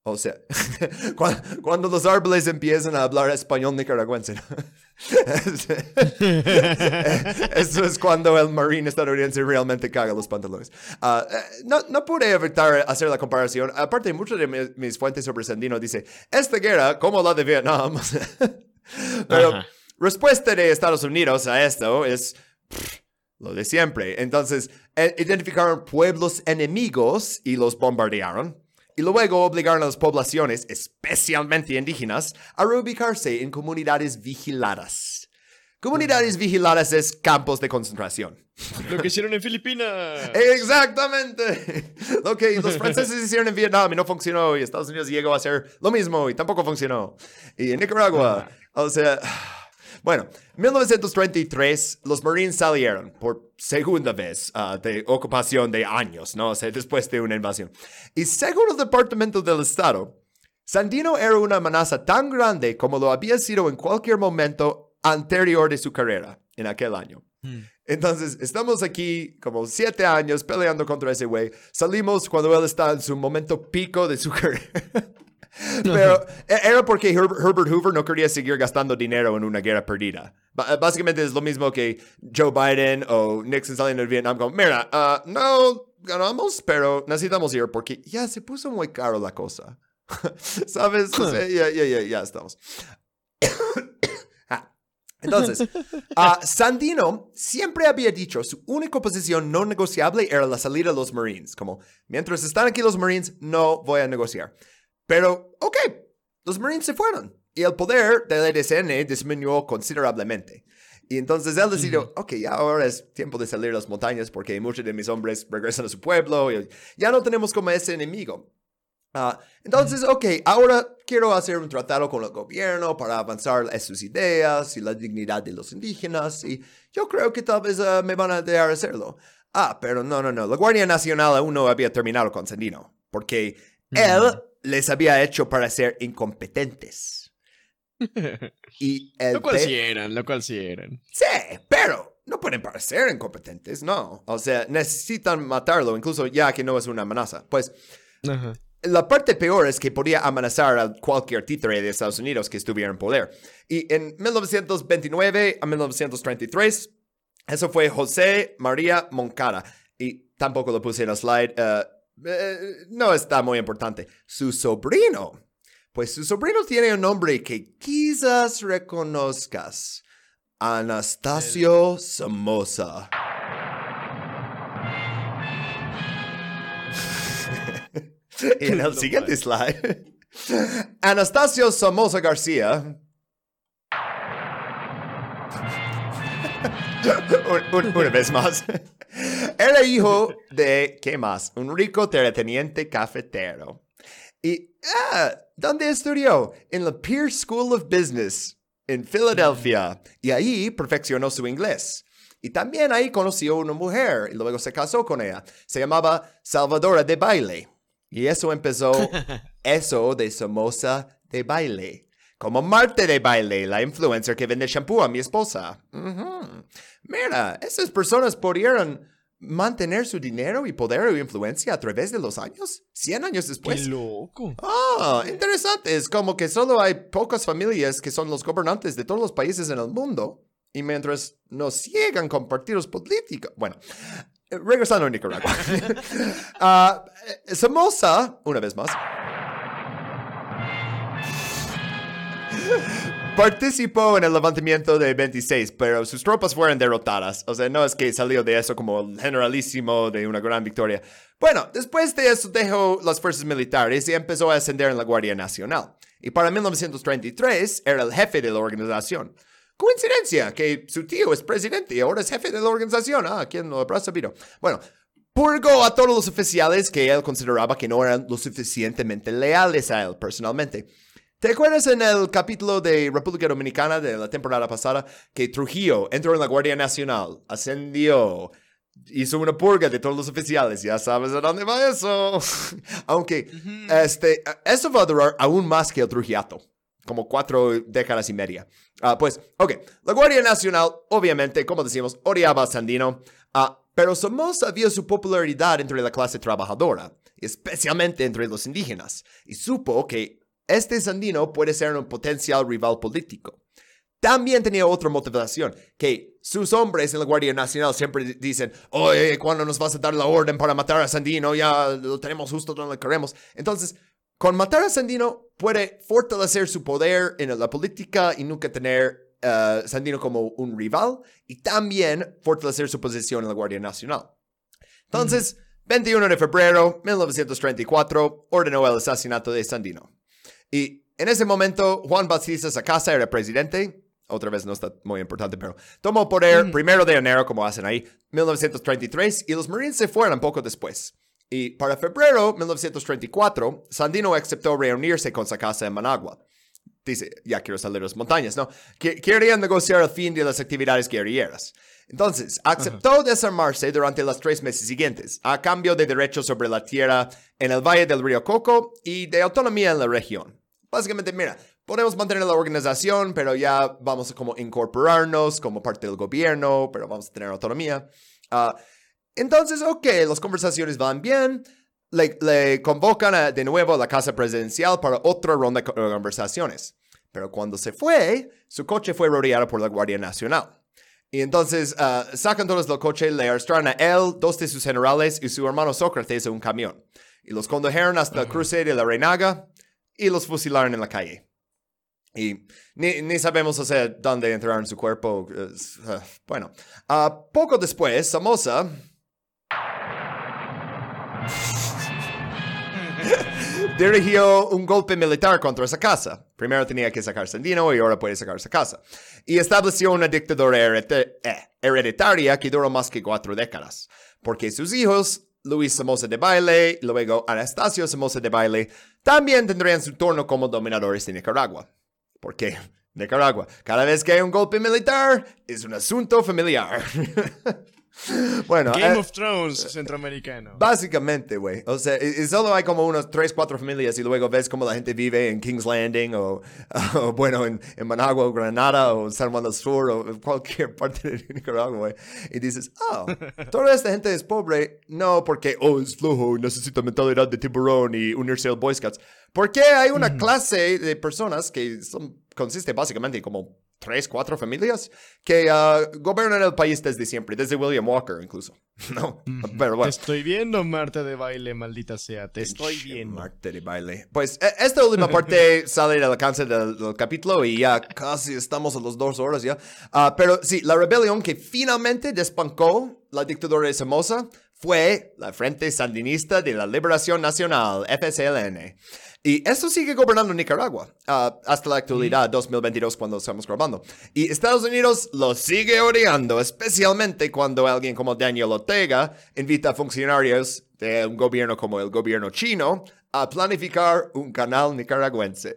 [SPEAKER 1] O sea, *laughs* cuando los árboles empiezan a hablar español nicaragüense. *laughs* Eso es cuando el marine estadounidense realmente caga los pantalones. Eh, no, no pude evitar hacer la comparación. Aparte, muchas de mis, mis fuentes sobre Sandino dice, esta guerra, como la de Vietnam. *laughs* Pero
[SPEAKER 2] Ajá.
[SPEAKER 1] respuesta de Estados Unidos a esto es pff, lo de siempre. Entonces, eh, identificaron pueblos enemigos y los bombardearon. Y luego obligaron a las poblaciones, especialmente indígenas, a reubicarse en comunidades vigiladas. Comunidades vigiladas es campos de concentración.
[SPEAKER 2] Lo que hicieron en Filipinas. *laughs*
[SPEAKER 1] Exactamente. *laughs* Lo que los franceses *laughs* hicieron en Vietnam y no funcionó. Y Estados Unidos llegó a hacer lo mismo y tampoco funcionó. Y en Nicaragua, o sea... Bueno, 1933 los Marines salieron por segunda vez ah, de ocupación de años, ¿no? O sea, después de una invasión. Y según el Departamento del Estado, Sandino era una amenaza tan grande como lo había sido en cualquier momento anterior de su carrera en aquel año. Entonces, estamos aquí como siete años peleando contra ese güey. Salimos cuando él está en su momento pico de su *laughs* carrera. Pero e- era porque Her- Herbert Hoover no quería seguir gastando dinero en una guerra perdida. Ba- básicamente es lo mismo que Joe Biden o Nixon saliendo de Vietnam. Como, mira, ah, no ganamos, pero necesitamos ir porque ya se puso muy caro la cosa. *laughs* ¿Sabes? O sea, ya, ya, ya, ya estamos. *coughs* Ah, Entonces, ah, Sandino siempre había dicho su única posición no negociable era la salida de los Marines. Como, mientras están aquí los Marines, no voy a negociar. Pero, ok, los Marines se fueron y el poder del EDSN disminuyó considerablemente. Y entonces él decidió, ok, ya ahora es tiempo de salir a las montañas porque muchos de mis hombres regresan a su pueblo y ya no tenemos como ese enemigo. Ah, entonces, ok, ahora quiero hacer un tratado con el gobierno para avanzar en sus ideas y la dignidad de los indígenas y yo creo que tal vez ah, me van a dejar hacerlo. Ah, pero no, no, no, la Guardia Nacional aún no había terminado con Sandino porque él les había hecho parecer incompetentes. *laughs* Y el
[SPEAKER 2] Lo cual sí eran, lo cual sí eran.
[SPEAKER 1] Sí, pero no pueden parecer incompetentes, no. O sea, necesitan matarlo, incluso ya que no es una amenaza. Pues
[SPEAKER 2] Ajá.
[SPEAKER 1] la parte peor es que podía amenazar a cualquier títere de Estados Unidos que estuviera en poder. Y en 1929 a 1933, eso fue José María Moncada. Y tampoco lo puse en la slide. eh, eh, no está muy importante. Su sobrino. Pues su sobrino tiene un nombre que quizás reconozcas. Anastasio Somoza. y *laughs* en el siguiente slide, Anastasio Somoza García. *laughs* Un- un- una vez más. Era hijo de, ¿qué más? Un rico terrateniente cafetero. Y, ah, ¿dónde estudió? En la Pierce School of Business, en Filadelfia. Y ahí perfeccionó su inglés. Y también ahí conoció una mujer y luego se casó con ella. Se llamaba Salvadora de Baile. Y eso empezó *laughs* eso de Somoza de Baile. Como Marte de Baile, la influencer que vende shampoo a mi esposa. Mira, esas personas pudieron mantener su dinero y poder o influencia a través de los años. 100 años
[SPEAKER 2] ¡Qué
[SPEAKER 1] después.
[SPEAKER 2] loco!
[SPEAKER 1] Ah, interesante. Es como que solo hay pocas familias que son los gobernantes de todos los países en el mundo. Y mientras nos ciegan con partidos políticos. Bueno, eh, regresando a Nicaragua. *laughs* Eh, Somoza, una vez más. Participó en el levantamiento de 26, pero sus tropas fueron derrotadas. O sea, no es que salió de eso como generalísimo de una gran victoria. Bueno, después de eso dejó las fuerzas militares y empezó a ascender en la Guardia Nacional. Y para 1933 era el jefe de la organización. Coincidencia que su tío es presidente y ahora es jefe de la organización. Ah, ¿quién lo habrá sabido? Bueno, purgó a todos los oficiales que él consideraba que no eran lo suficientemente leales a él personalmente. ¿Te acuerdas en el capítulo de República Dominicana de la temporada pasada que Trujillo entró en la Guardia Nacional, ascendió, hizo una purga de todos los oficiales? Ya sabes a dónde va eso. *laughs* Aunque este, eso va a durar aún más que el Trujillato, como cuatro décadas y media. Ah, pues, ok, la Guardia Nacional, obviamente, como decimos, odiaba a Sandino, ah, pero Somoza vio su popularidad entre la clase trabajadora, especialmente entre los indígenas, y supo que este Sandino puede ser un potencial rival político. También tenía otra motivación, que sus hombres en la Guardia Nacional siempre di- dicen, oye, ¿cuándo nos vas a dar la orden para matar a Sandino? Ya lo tenemos justo donde lo queremos. Entonces, con matar a Sandino puede fortalecer su poder en la política y nunca tener a Sandino como un rival y también fortalecer su posición en la Guardia Nacional. Entonces, 21 de febrero 1934, ordenó el asesinato de Sandino. Y en ese momento, Juan Bautista Sacasa era presidente. Otra vez no está muy importante, pero tomó poder primero de enero, como hacen ahí, 1933, y los Marines se fueron poco después. Y para febrero 1934, Sandino aceptó reunirse con Sacasa en Managua. Dice, ya quiero salir a las montañas, ¿no? Que- Querían negociar el fin de las actividades guerrilleras. Entonces, aceptó desarmarse durante los tres meses siguientes, a cambio de derechos sobre la tierra en el Valle del Río Coco y de autonomía en la región. Básicamente, mira, podemos mantener la organización, pero ya vamos a como incorporarnos como parte del gobierno, pero vamos a tener autonomía. Ah, entonces, ok, las conversaciones van bien. Le, le convocan a- de nuevo a la casa presidencial para otra ronda de conversaciones. Pero cuando se fue, su coche fue rodeado por la Guardia Nacional. Y entonces ah, sacan todos del coche, le arrestaron a él, dos de sus generales y su hermano Sócrates en un camión. Y los condujeron hasta el cruce de la Reinaga y los fusilaron en la calle. Y ni, ni sabemos, sea, dónde entraron su cuerpo. es, ah, bueno, Ah, poco después, Somoza *laughs* dirigió un golpe militar contra esa casa. Primero tenía que sacar Sandino y ahora puede sacar esa casa. Y estableció una dictadura eh, hereditaria que duró más que cuatro décadas. Porque sus hijos, Luis Somoza de Baile luego Anastasio Somoza de Baile, también tendrían su turno como dominadores de Nicaragua. Porque Nicaragua, cada vez que hay un golpe militar, es un asunto familiar. *laughs* *laughs* bueno,
[SPEAKER 2] Game
[SPEAKER 1] eh,
[SPEAKER 2] of Thrones centroamericano.
[SPEAKER 1] Básicamente, güey. O sea, y, y solo hay como unos tres, cuatro familias y luego ves cómo la gente vive en King's Landing o, *laughs* o, bueno, en, en Managua o Granada o San Juan del Sur o cualquier *laughs* parte de Nicaragua, güey. Y dices, oh, toda esta gente es pobre. No porque, oh, es flojo y necesita mentalidad de tiburón y unirse al Boy Scouts. Porque hay una clase de personas que son, consiste básicamente como tres, cuatro familias que gobiernan el país desde siempre, desde William Walker incluso. *laughs* No, pero
[SPEAKER 2] Te
[SPEAKER 1] bueno.
[SPEAKER 2] estoy viendo, Marta de baile, maldita sea. Te estoy viendo.
[SPEAKER 1] Marte de baile. Pues e- esta última *laughs* parte sale del alcance del, del capítulo y ya casi estamos a las dos horas ya. Ah, pero sí, la rebelión que finalmente despancó la dictadura de Somoza fue la Frente Sandinista de la Liberación Nacional, FSLN. Y esto sigue gobernando Nicaragua ah, hasta la actualidad, 2022, cuando estamos grabando. Y Estados Unidos lo sigue odiando, especialmente cuando alguien como Daniel Ortega invita a funcionarios de un gobierno como el gobierno chino a planificar un canal nicaragüense.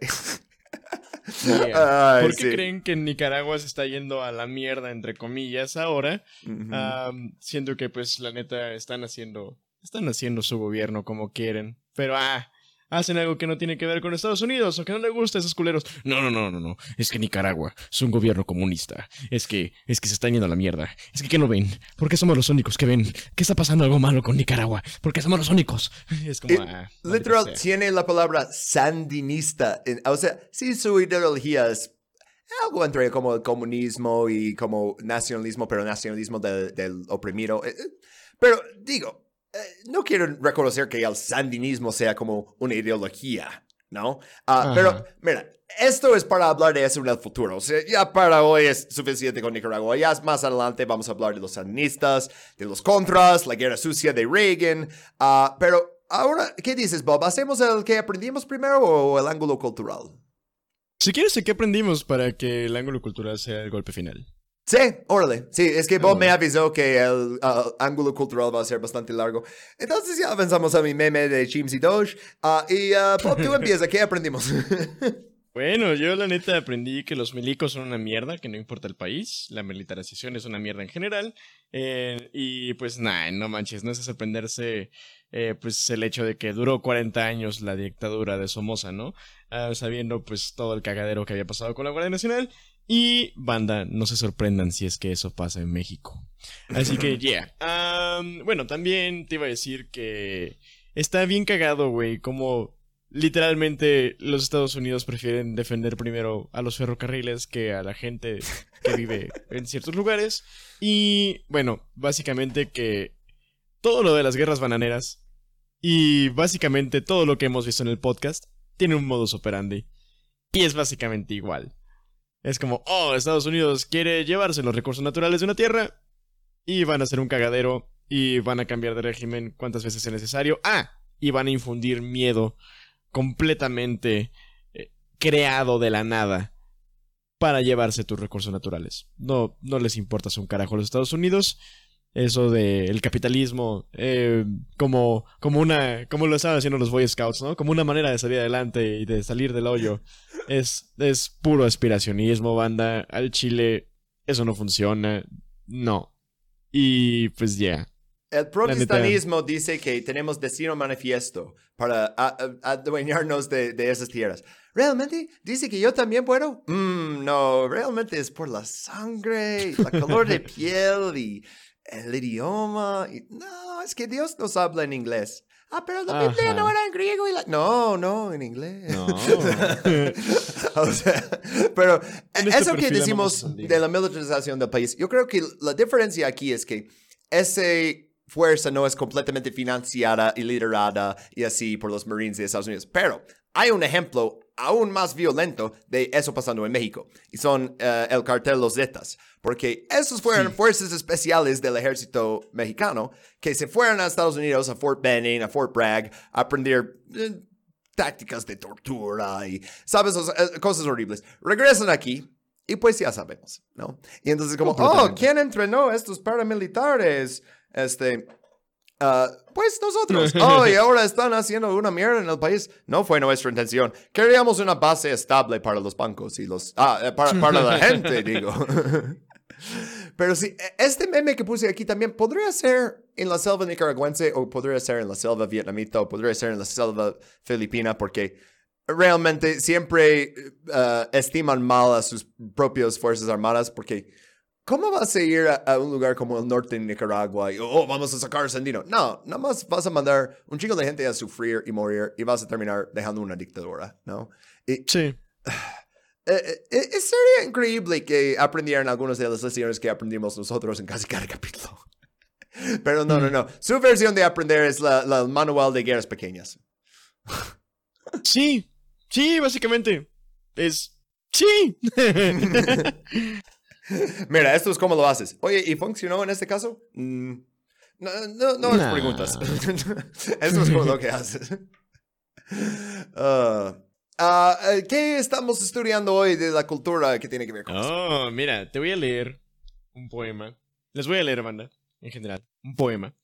[SPEAKER 2] Yeah. *laughs*
[SPEAKER 1] Ay,
[SPEAKER 2] ¿Por qué
[SPEAKER 1] sí.
[SPEAKER 2] creen que Nicaragua se está yendo a la mierda, entre comillas, ahora? Am, siento que, pues, la neta, están haciendo, están haciendo su gobierno como quieren. Pero, ah, hacen algo que no tiene que ver con Estados Unidos o que no le gusta a esos culeros. No, no, no, no, no. Es que Nicaragua es un gobierno comunista. Es que, es que se está yendo a la mierda. Es que, ¿qué no ven? ¿Por qué somos los únicos que ven? ¿Qué está pasando algo malo con Nicaragua? ¿Por qué somos los únicos? *laughs* Es como,
[SPEAKER 1] Eh,
[SPEAKER 2] ah,
[SPEAKER 1] Literal, tiene la palabra sandinista. en- o sea, sí, su ideología es algo entre como el comunismo y como nacionalismo, pero nacionalismo del, del oprimido. Eh, eh, Pero digo, no quiero reconocer que el sandinismo sea como una ideología, ¿no?
[SPEAKER 2] Ajá.
[SPEAKER 1] pero, mira, esto es para hablar de eso en el futuro. O sea, ya para hoy es suficiente con Nicaragua. Ya más adelante vamos a hablar de los sandinistas, de los contras, la guerra sucia de Reagan. Ah, pero ahora, ¿qué dices, Bob? ¿Hacemos el que aprendimos primero o el ángulo cultural?
[SPEAKER 2] Si quieres, ¿qué aprendimos para que el ángulo cultural sea el golpe final?
[SPEAKER 1] Sí, órale. Sí, es que Bob me avisó que el ah, ángulo cultural va a ser bastante largo. Entonces ya avanzamos a mi meme de Chims y Doge. Ah, y ah, Bob, tú empieza. ¿Qué aprendimos? *laughs*
[SPEAKER 2] Bueno, yo la neta aprendí que los milicos son una mierda, que no importa el país, la militarización es una mierda en general, eh, y pues nada, no manches, no es de sorprenderse eh, pues el hecho de que duró 40 años la dictadura de Somoza, ¿no? Ah, sabiendo pues todo el cagadero que había pasado con la Guardia Nacional, y banda, no se sorprendan si es que eso pasa en México. Así que, *laughs* yeah. Bueno, también te iba a decir que está bien cagado, güey, como literalmente los Estados Unidos prefieren defender primero a los ferrocarriles que a la gente que vive *laughs* en ciertos lugares. Y bueno, básicamente que todo lo de las guerras bananeras y básicamente todo lo que hemos visto en el podcast tiene un modus operandi. Y es básicamente igual. Es como, oh, Estados Unidos quiere llevarse los recursos naturales de una tierra y van a hacer un cagadero y van a cambiar de régimen cuantas veces sea necesario. Ah, y van a infundir miedo completamente eh, creado de la nada para llevarse tus recursos naturales. No, no les importa un carajo a los Estados Unidos. Eso de el capitalismo eh, como, como una como lo estaban haciendo los Boy Scouts, ¿no? Como una manera de salir adelante y de salir del hoyo. Es, es puro aspiracionismo, banda. Al Chile eso no funciona. No. Y pues ya.
[SPEAKER 1] El protestantismo dice que tenemos destino manifiesto para adueñarnos de, de esas tierras. ¿Realmente? ¿Dice que yo también puedo? Mm, no, realmente es por la sangre, la *laughs* color de piel y el idioma. y- no, es que Dios nos habla en inglés. Ah, pero la Biblia
[SPEAKER 2] Ajá.
[SPEAKER 1] no era en griego y la... No, no, en inglés.
[SPEAKER 2] No. *laughs*
[SPEAKER 1] o sea, pero *laughs*
[SPEAKER 2] En este
[SPEAKER 1] eso que decimos de la militarización del país, yo creo que la diferencia aquí es que esa fuerza no es completamente financiada y liderada y así por los Marines de Estados Unidos. Pero hay un ejemplo aún más violento de eso pasando en México y son eh, el cartel Los Zetas. Porque esos fueron
[SPEAKER 2] Sí.
[SPEAKER 1] fuerzas especiales del ejército mexicano que se fueron a Estados Unidos, a Fort Benning, a Fort Bragg, a aprender eh, tácticas de tortura y, ¿sabes? O sea, eh, cosas horribles. Regresan aquí y pues ya sabemos, ¿no? Y entonces como, oh. ¿quién entrenó a estos paramilitares? Este, ah, pues nosotros. Oh, y *laughs* ahora están haciendo una mierda en el país. No fue nuestra intención. Queríamos una base estable para los bancos y los... Ah, eh, para, para la *laughs* gente, digo. *laughs* Pero sí, e- este meme que puse aquí también podría ser en la selva nicaragüense o podría ser en la selva vietnamita o podría ser en la selva filipina porque realmente siempre eh, estiman mal a sus propias fuerzas armadas porque ¿cómo vas a ir a, a un lugar como el norte de Nicaragua y oh, vamos a sacar Sandino? No, nada más vas a mandar un chico de gente a sufrir y morir y vas a terminar dejando una dictadura, ¿no? Y
[SPEAKER 2] Sí. *sighs*
[SPEAKER 1] eh, eh, eh, sería increíble que aprendieran algunas de las lecciones que aprendimos nosotros en casi cada *laughs* capítulo. Pero no, no, no. Su versión de aprender es la, la manual de guerras pequeñas.
[SPEAKER 2] Sí. Sí, básicamente. Es. Sí. *laughs* *laughs* *laughs*
[SPEAKER 1] Mira, esto es cómo lo haces. Oye, ¿y funcionó en este caso? Mm, no, no, no es
[SPEAKER 2] Nah.
[SPEAKER 1] preguntas. *laughs* esto es como lo que haces. *laughs* Ah, ah, eh, ¿Qué estamos estudiando hoy de la cultura que tiene que ver con eso?
[SPEAKER 2] Oh, mira, te voy a leer un poema. Les voy a leer, banda, en general. Un poema.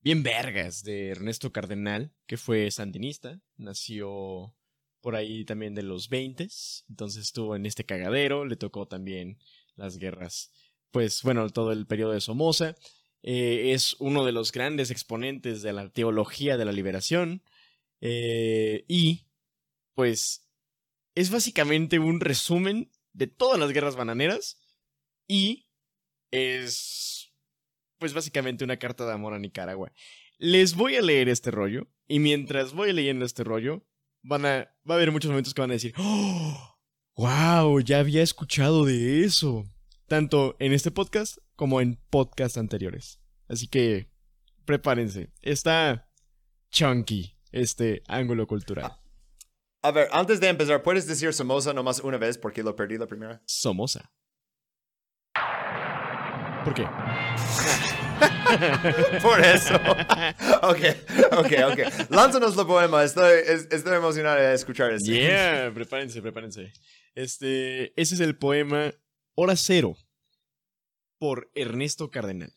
[SPEAKER 2] Bien vergas, de Ernesto Cardenal, que fue sandinista. Nació por ahí también de los 20. Entonces estuvo en este cagadero. Le tocó también las guerras. Pues bueno, todo el periodo de Somoza. Eh, es uno de los grandes exponentes de la teología de la liberación. Eh, y, pues, es básicamente un resumen de todas las guerras bananeras. Y es, pues, básicamente una carta de amor a Nicaragua. Les voy a leer este rollo. Y mientras voy leyendo este rollo, van a, va a haber muchos momentos que van a decir, ¡Oh! ¡Wow! Ya había escuchado de eso. Tanto en este podcast como en podcasts anteriores. Así que prepárense. Está chunky este ángulo cultural.
[SPEAKER 1] A ver, antes de empezar, ¿puedes decir Somoza nomás una vez porque lo perdí la primera?
[SPEAKER 2] Somoza. ¿Por qué? *laughs*
[SPEAKER 1] Por eso. *laughs* ok, ok, ok. Lánzanos el poema. Estoy, es- estoy emocionado de escuchar esto.
[SPEAKER 2] Yeah, prepárense, prepárense. Este, ese es el poema Hora Cero por Ernesto Cardenal.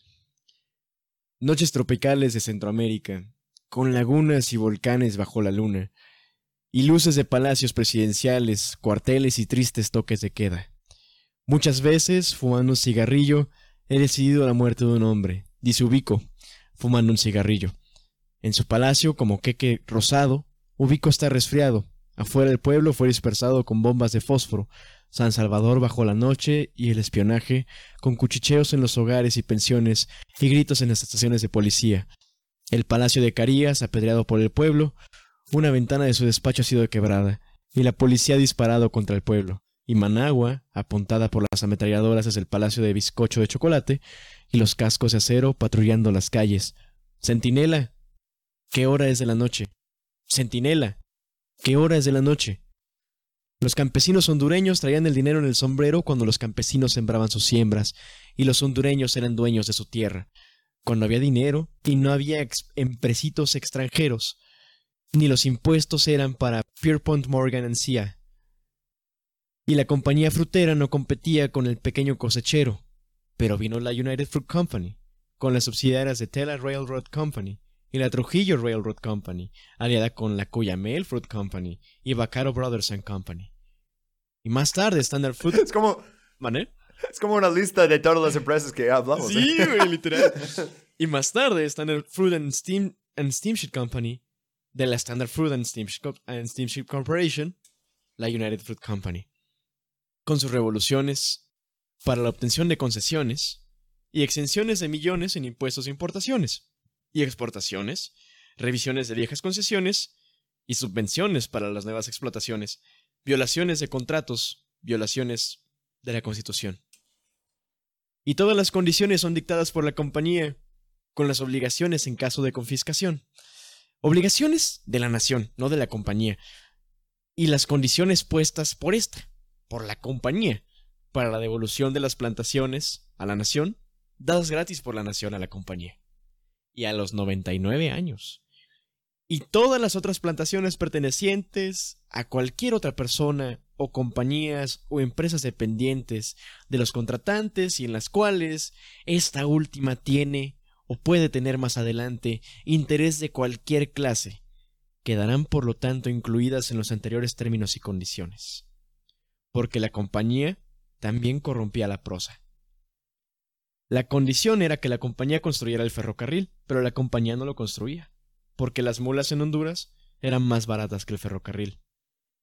[SPEAKER 2] Noches tropicales de Centroamérica, con lagunas y volcanes bajo la luna, y luces de palacios presidenciales, cuarteles y tristes toques de queda. Muchas veces, fumando un cigarrillo, he decidido la muerte de un hombre, dice Ubico, fumando un cigarrillo. En su palacio, como queque rosado, Ubico está resfriado. Afuera del pueblo fue dispersado con bombas de fósforo. San Salvador bajo la noche y el espionaje, con cuchicheos en los hogares y pensiones y gritos en las estaciones de policía. El palacio de Carías, apedreado por el pueblo, una ventana de su despacho ha sido quebrada, y la policía ha disparado contra el pueblo. Y Managua, apuntada por las ametralladoras desde el palacio de bizcocho de chocolate, y los cascos de acero patrullando las calles. Centinela, ¿qué hora es de la noche? Centinela, ¿qué hora es de la noche? Los campesinos hondureños traían el dinero en el sombrero cuando los campesinos sembraban sus siembras, y los hondureños eran dueños de su tierra. Cuando había dinero y no había ex- empresitos extranjeros, ni los impuestos eran para Pierpont Morgan and Cia. Y la compañía frutera no competía con el pequeño cosechero, pero vino la United Fruit Company, con las subsidiarias de Tela Railroad Company y la Trujillo Railroad Company, aliada con la Cuyamel Fruit Company y Vaccaro Brothers and Company. Y más tarde Standard Fruit...
[SPEAKER 1] Es como,
[SPEAKER 2] ¿Mané?
[SPEAKER 1] es como una lista de todas las empresas que hablamos. ¿eh?
[SPEAKER 2] Sí, güey, literal. *laughs* Y más tarde Standard Fruit and, Steam, and Steamship Company, de la Standard Fruit and Steamship, and Steamship Corporation, la United Fruit Company. Con sus revoluciones para la obtención de concesiones y exenciones de millones en impuestos de importaciones y exportaciones, revisiones de viejas concesiones y subvenciones para las nuevas explotaciones, violaciones de contratos, violaciones de la Constitución. Y todas las condiciones son dictadas por la compañía, con las obligaciones en caso de confiscación. Obligaciones de la nación, no de la compañía. Y las condiciones puestas por esta, por la compañía, para la devolución de las plantaciones a la nación, dadas gratis por la nación a la compañía. Y a los 99 años. Y todas las otras plantaciones pertenecientes a cualquier otra persona o compañías o empresas dependientes de los contratantes y en las cuales esta última tiene o puede tener más adelante interés de cualquier clase, quedarán por lo tanto incluidas en los anteriores términos y condiciones. Porque la compañía también corrompía la prosa. La condición era que la compañía construyera el ferrocarril, pero la compañía no lo construía, porque las mulas en Honduras eran más baratas que el ferrocarril.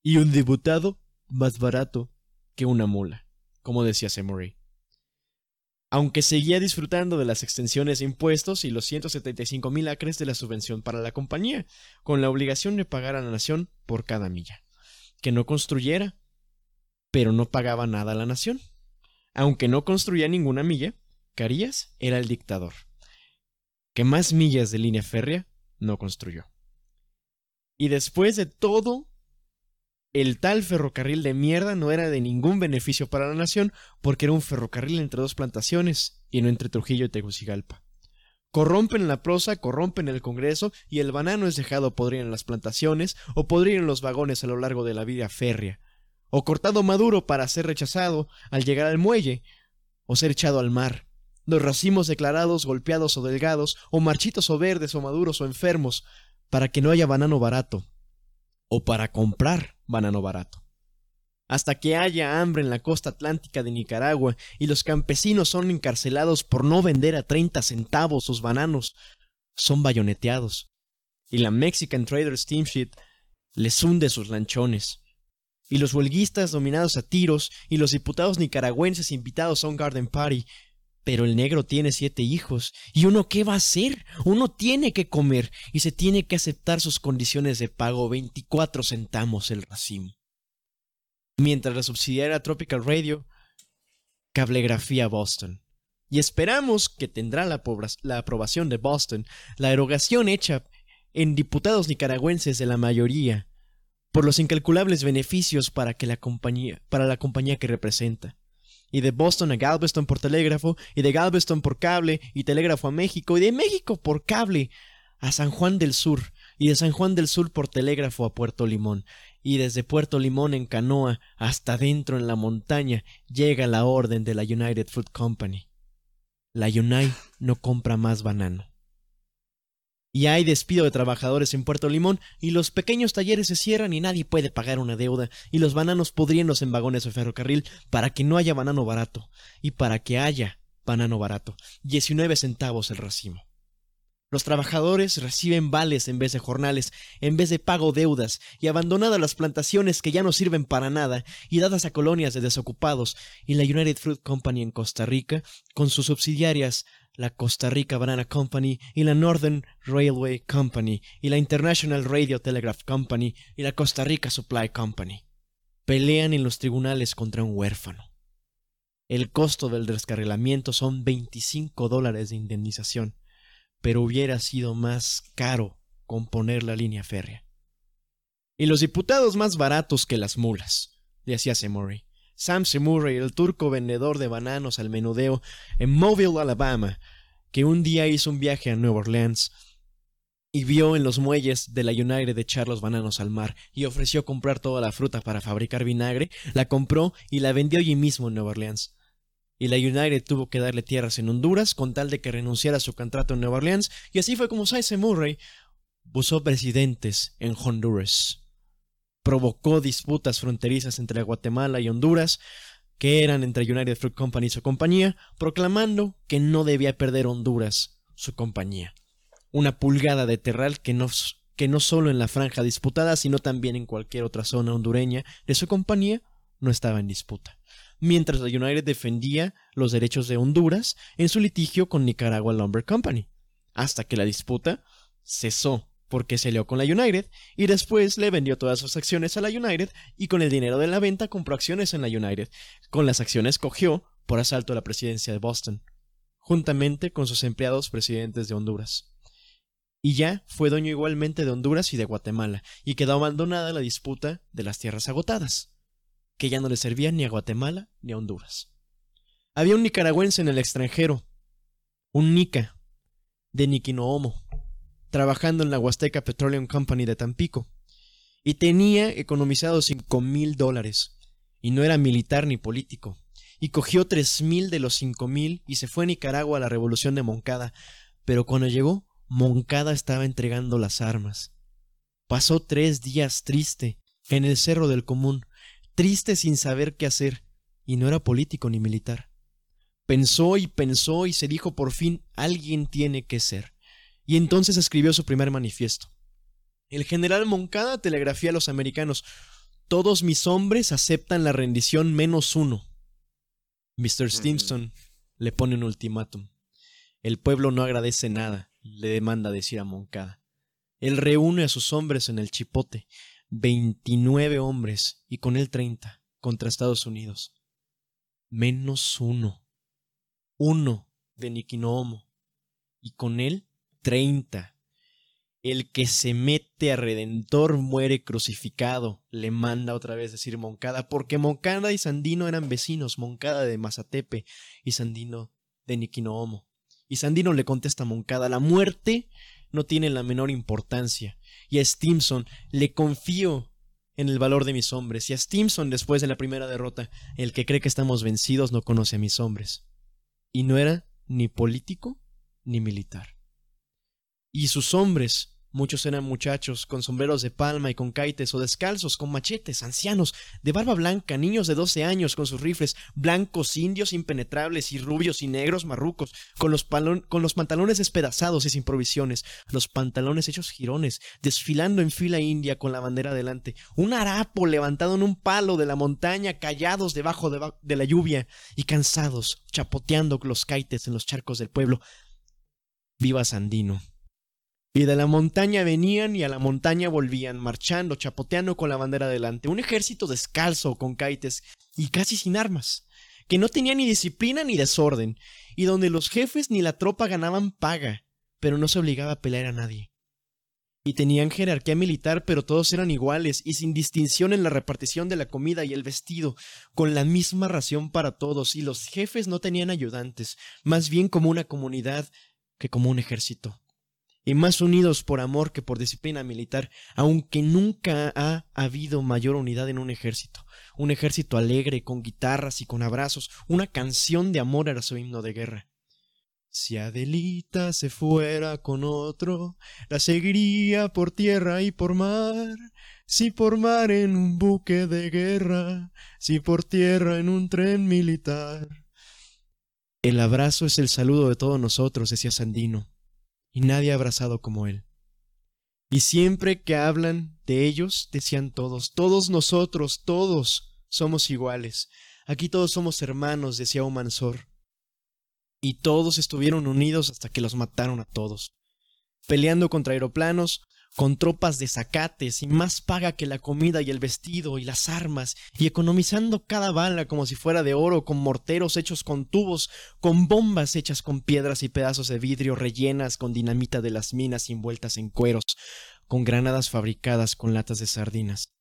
[SPEAKER 2] Y un diputado más barato que una mula, como decía Semory. Aunque seguía disfrutando de las extensiones de impuestos y los 175 mil acres de la subvención para la compañía, con la obligación de pagar a la nación por cada milla. Que no construyera, pero no pagaba nada a la nación. Aunque no construía ninguna milla, Carías era el dictador, que más millas de línea férrea no construyó. Y después de todo, el tal ferrocarril de mierda no era de ningún beneficio para la nación porque era un ferrocarril entre dos plantaciones y no entre Trujillo y Tegucigalpa. Corrompen la prosa, corrompen el Congreso y el banano es dejado podrir en las plantaciones o podrir en los vagones a lo largo de la vía férrea, o cortado maduro para ser rechazado al llegar al muelle, o ser echado al mar, los racimos declarados golpeados o delgados, o marchitos o verdes o maduros o enfermos, para que no haya banano barato, o para comprar banano barato. Hasta que haya hambre en la costa atlántica de Nicaragua y los campesinos son encarcelados por no vender a 30 centavos sus bananos, son bayoneteados. Y la Mexican Trader Steamship les hunde sus lanchones. Y los huelguistas dominados a tiros y los diputados nicaragüenses invitados a un garden party pero el negro tiene siete hijos. ¿Y uno qué va a hacer? Uno tiene que comer y se tiene que aceptar sus condiciones de pago 24 centavos el racimo. Mientras la subsidiaria Tropical Radio, Cablegrafía Boston. Y esperamos que tendrá la, la aprobación de Boston, la erogación hecha en diputados nicaragüenses de la mayoría, por los incalculables beneficios para, que la compañía, para la compañía que representa y de Boston a Galveston por telégrafo, y de Galveston por cable, y telégrafo a México, y de México por cable a San Juan del Sur, y de San Juan del Sur por telégrafo a Puerto Limón, y desde Puerto Limón en canoa hasta dentro en la montaña llega la orden de la United Fruit Company. La Unite no compra más banano y hay despido de trabajadores en Puerto Limón y los pequeños talleres se cierran y nadie puede pagar una deuda y los bananos pudriéndose en vagones de ferrocarril para que no haya banano barato y para que haya banano barato, 19 centavos el racimo. Los trabajadores reciben vales en vez de jornales, en vez de pago deudas, y abandonadas las plantaciones que ya no sirven para nada, y dadas a colonias de desocupados, y la United Fruit Company en Costa Rica, con sus subsidiarias la Costa Rica Banana Company y la Northern Railway Company y la International Radio Telegraph Company y la Costa Rica Supply Company. Pelean en los tribunales contra un huérfano. El costo del descarrilamiento son 25 dólares de indemnización, pero hubiera sido más caro componer la línea férrea. Y los diputados más baratos que las mulas, decía Semory. Sam Semurray, el turco vendedor de bananos al menudeo en Mobile, Alabama, que un día hizo un viaje a Nueva Orleans y vio en los muelles de la United echar los bananos al mar y ofreció comprar toda la fruta para fabricar vinagre, la compró y la vendió allí mismo en Nueva Orleans. Y la United tuvo que darle tierras en Honduras con tal de que renunciara a su contrato en Nueva Orleans, y así fue como Sam Murray buscó presidentes en Honduras provocó disputas fronterizas entre Guatemala y Honduras, que eran entre United Fruit Company y su compañía, proclamando que no debía perder Honduras su compañía. Una pulgada de terral que no, que no solo en la franja disputada, sino también en cualquier otra zona hondureña de su compañía no estaba en disputa. Mientras la United defendía los derechos de Honduras en su litigio con Nicaragua Lumber Company, hasta que la disputa cesó porque se lió con la United y después le vendió todas sus acciones a la United y con el dinero de la venta compró acciones en la United. Con las acciones cogió por asalto a la presidencia de Boston, juntamente con sus empleados presidentes de Honduras. Y ya fue dueño igualmente de Honduras y de Guatemala, y quedó abandonada la disputa de las tierras agotadas, que ya no le servían ni a Guatemala ni a Honduras. Había un nicaragüense en el extranjero, un Nica, de Niquinoomo, trabajando en la Huasteca Petroleum Company de Tampico, y tenía economizado cinco mil dólares, y no era militar ni político, y cogió tres mil de los cinco mil y se fue a Nicaragua a la revolución de Moncada, pero cuando llegó, Moncada estaba entregando las armas. Pasó tres días triste, en el Cerro del Común, triste sin saber qué hacer, y no era político ni militar. Pensó y pensó y se dijo por fin, alguien tiene que ser. Y entonces escribió su primer manifiesto. El general Moncada telegrafía a los americanos, todos mis hombres aceptan la rendición menos uno. Mr. Stimson le pone un ultimátum. El pueblo no agradece nada, le demanda decir a Moncada. Él reúne a sus hombres en el chipote, veintinueve hombres, y con él treinta, contra Estados Unidos. Menos uno. Uno de Niquinomo. Y con él treinta. El que se mete a Redentor muere crucificado, le manda otra vez decir Moncada, porque Moncada y Sandino eran vecinos, Moncada de Mazatepe y Sandino de Niquinoomo. Y Sandino le contesta a Moncada, la muerte no tiene la menor importancia. Y a Stimson le confío en el valor de mis hombres. Y a Stimson, después de la primera derrota, el que cree que estamos vencidos no conoce a mis hombres. Y no era ni político ni militar. Y sus hombres Muchos eran muchachos, con sombreros de palma y con caites o descalzos, con machetes, ancianos, de barba blanca, niños de doce años con sus rifles, blancos, indios impenetrables y rubios y negros marrucos, con los, con los pantalones despedazados y sin provisiones, los pantalones hechos jirones, desfilando en fila india con la bandera delante, un harapo levantado en un palo de la montaña, callados debajo de, de la lluvia y cansados, chapoteando los caites en los charcos del pueblo. Viva Sandino y de la montaña venían y a la montaña volvían, marchando, chapoteando con la bandera delante. Un ejército descalzo, con caites y casi sin armas, que no tenía ni disciplina ni desorden, y donde los jefes ni la tropa ganaban paga, pero no se obligaba a pelear a nadie. Y tenían jerarquía militar, pero todos eran iguales y sin distinción en la repartición de la comida y el vestido, con la misma ración para todos, y los jefes no tenían ayudantes, más bien como una comunidad que como un ejército y más unidos por amor que por disciplina militar, aunque nunca ha habido mayor unidad en un ejército. Un ejército alegre, con guitarras y con abrazos, una canción de amor era su himno de guerra. Si Adelita se fuera con otro, la seguiría por tierra y por mar. Si por mar en un buque de guerra, si por tierra en un tren militar. El abrazo es el saludo de todos nosotros, decía Sandino y nadie ha abrazado como él. Y siempre que hablan de ellos, decían todos, todos nosotros, todos somos iguales. Aquí todos somos hermanos, decía mansor. Y todos estuvieron unidos hasta que los mataron a todos. Peleando contra aeroplanos, con tropas de zacates y más paga que la comida y el vestido y las armas, y economizando cada bala como si fuera de oro, con morteros hechos con tubos, con bombas hechas con piedras y pedazos de vidrio rellenas con dinamita de las minas envueltas en cueros, con granadas fabricadas con latas de sardinas.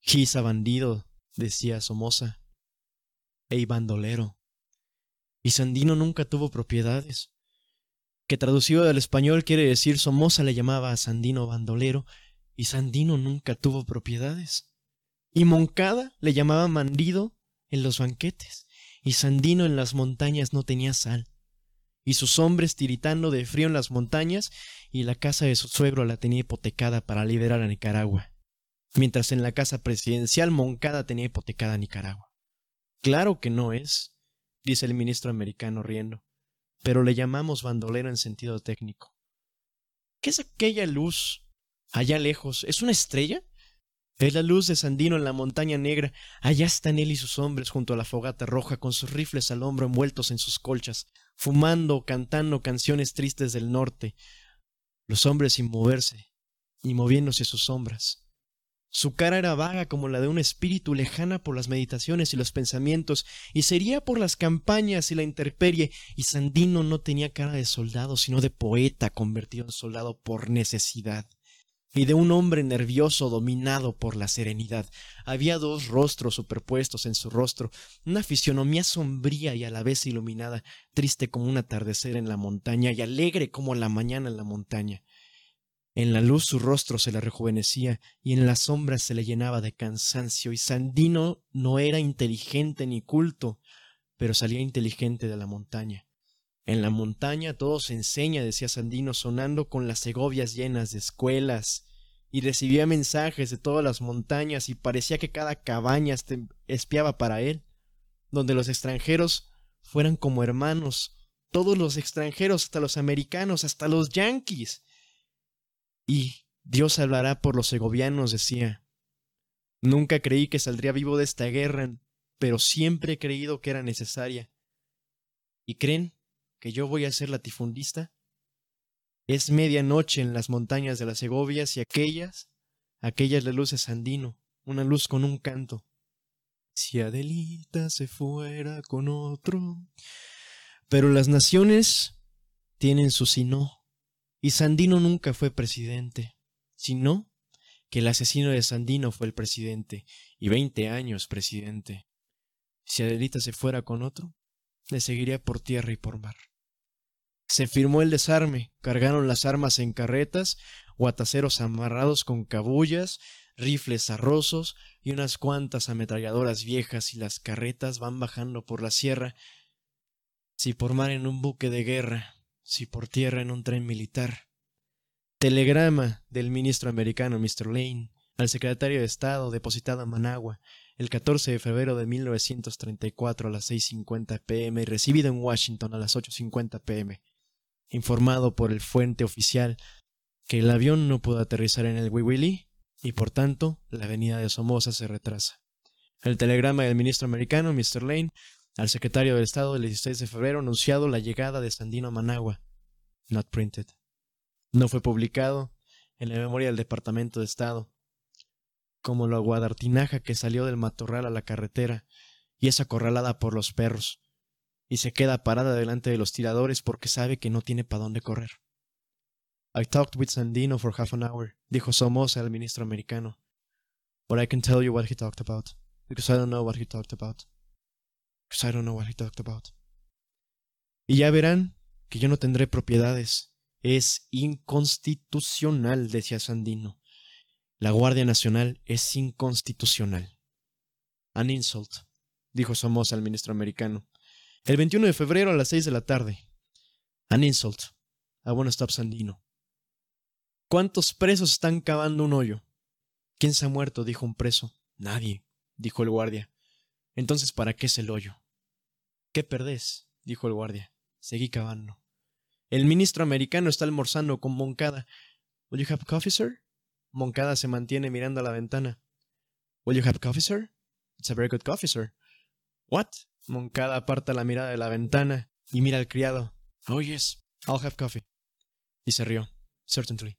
[SPEAKER 2] Giza bandido, decía Somoza. Ey bandolero. Y Sandino nunca tuvo propiedades que traducido del español quiere decir Somoza le llamaba a Sandino bandolero y Sandino nunca tuvo propiedades. Y Moncada le llamaba mandido en los banquetes y Sandino en las montañas no tenía sal. Y sus hombres tiritando de frío en las montañas y la casa de su suegro la tenía hipotecada para liberar a Nicaragua. Mientras en la casa presidencial Moncada tenía hipotecada a Nicaragua. Claro que no es, dice el ministro americano riendo pero le llamamos bandolero en sentido técnico. ¿Qué es aquella luz allá lejos? ¿Es una estrella? Es la luz de Sandino en la montaña negra. Allá están él y sus hombres junto a la fogata roja, con sus rifles al hombro envueltos en sus colchas, fumando o cantando canciones tristes del norte. Los hombres sin moverse y moviéndose sus sombras. Su cara era vaga como la de un espíritu lejana por las meditaciones y los pensamientos, y sería por las campañas y la interperie, y Sandino no tenía cara de soldado, sino de poeta convertido en soldado por necesidad, y de un hombre nervioso dominado por la serenidad. Había dos rostros superpuestos en su rostro, una fisionomía sombría y a la vez iluminada, triste como un atardecer en la montaña y alegre como la mañana en la montaña. En la luz su rostro se le rejuvenecía y en las sombras se le llenaba de cansancio, y Sandino no era inteligente ni culto, pero salía inteligente de la montaña. En la montaña todo se enseña, decía Sandino, sonando con las segovias llenas de escuelas, y recibía mensajes de todas las montañas, y parecía que cada cabaña espiaba para él, donde los extranjeros fueran como hermanos, todos los extranjeros, hasta los americanos, hasta los yanquis. Y Dios hablará por los segovianos, decía. Nunca creí que saldría vivo de esta guerra, pero siempre he creído que era necesaria. ¿Y creen que yo voy a ser latifundista? Es medianoche en las montañas de las Segovias y aquellas, aquellas la luz de Sandino, una luz con un canto. Si Adelita se fuera con otro. Pero las naciones tienen su sino, y Sandino nunca fue presidente, sino que el asesino de Sandino fue el presidente, y veinte años presidente. Si Adelita se fuera con otro, le seguiría por tierra y por mar. Se firmó el desarme, cargaron las armas en carretas, guataceros amarrados con cabullas, rifles arrosos y unas cuantas ametralladoras viejas y las carretas van bajando por la sierra, si por mar en un buque de guerra, si por tierra en un tren militar. Telegrama del ministro americano Mr. Lane al secretario de Estado depositado en Managua el 14 de febrero de 1934 a las 6.50 pm y recibido en Washington a las 8.50 pm. Informado por el fuente oficial que el avión no pudo aterrizar en el Wiwili y por tanto la avenida de Somoza se retrasa. El telegrama del ministro americano Mr. Lane al secretario de Estado el 16 de febrero anunciado la llegada de Sandino a Managua. Not printed. No fue publicado en la memoria del Departamento de Estado, como la guadartinaja que salió del matorral a la carretera y es acorralada por los perros, y se queda parada delante de los tiradores porque sabe que no tiene para dónde correr. I talked with Sandino for half an hour, dijo Somoza al ministro americano. But I can tell you what he talked about, because I don't know what he talked about. I don't know what he talked about. Y ya verán que yo no tendré propiedades, es inconstitucional, decía Sandino. La Guardia Nacional es inconstitucional. An insult, dijo Somoza al ministro americano. El 21 de febrero a las seis de la tarde. An insult. I wanna stop Sandino. ¿Cuántos presos están cavando un hoyo? ¿Quién se ha muerto? dijo un preso. Nadie, dijo el guardia. Entonces, ¿para qué es el hoyo? ¿Qué perdés? dijo el guardia. Seguí cavando. El ministro americano está almorzando con Moncada. Will you have coffee, sir? Moncada se mantiene mirando a la ventana. Will you have coffee, sir? It's a very good coffee, sir. What? Moncada aparta la mirada de la ventana y mira al criado. Oh, yes, I'll have coffee. Y se rió. Certainly.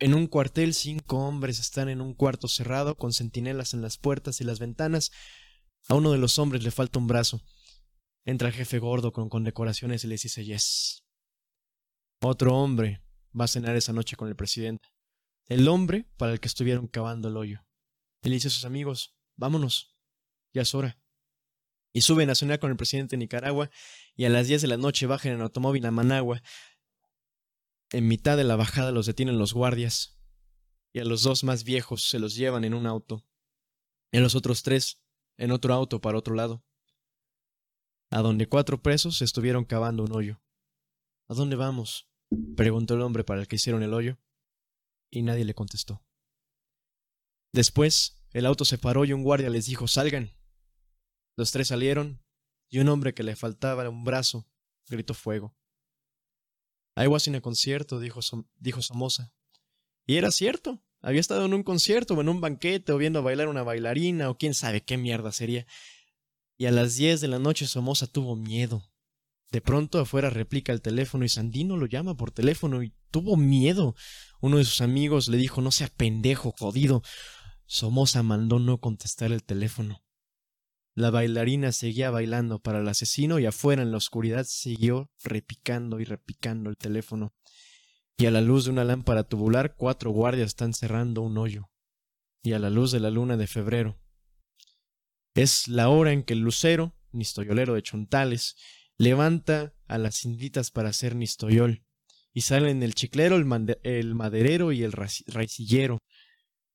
[SPEAKER 2] En un cuartel, cinco hombres están en un cuarto cerrado con centinelas en las puertas y las ventanas. A uno de los hombres le falta un brazo. Entra el jefe gordo con condecoraciones y les dice yes. Otro hombre va a cenar esa noche con el presidente. El hombre para el que estuvieron cavando el hoyo. Él dice a sus amigos, vámonos, ya es hora. Y suben a cenar con el presidente de Nicaragua y a las 10 de la noche bajan en automóvil a Managua. En mitad de la bajada los detienen los guardias y a los dos más viejos se los llevan en un auto. Y a los otros tres en otro auto para otro lado a donde cuatro presos estuvieron cavando un hoyo. ¿A dónde vamos? preguntó el hombre para el que hicieron el hoyo, y nadie le contestó. Después, el auto se paró y un guardia les dijo Salgan. Los tres salieron, y un hombre que le faltaba un brazo gritó fuego. I was in concierto, dijo, dijo Somoza. Y era cierto. Había estado en un concierto o en un banquete o viendo bailar una bailarina o quién sabe qué mierda sería y a las diez de la noche Somoza tuvo miedo. De pronto afuera replica el teléfono y Sandino lo llama por teléfono y tuvo miedo. Uno de sus amigos le dijo no sea pendejo, jodido. Somoza mandó no contestar el teléfono. La bailarina seguía bailando para el asesino y afuera en la oscuridad siguió repicando y repicando el teléfono. Y a la luz de una lámpara tubular cuatro guardias están cerrando un hoyo. Y a la luz de la luna de febrero es la hora en que el lucero, nistoyolero de Chontales, levanta a las inditas para hacer nistoyol, y salen el chiclero, el, maderero y el raicillero,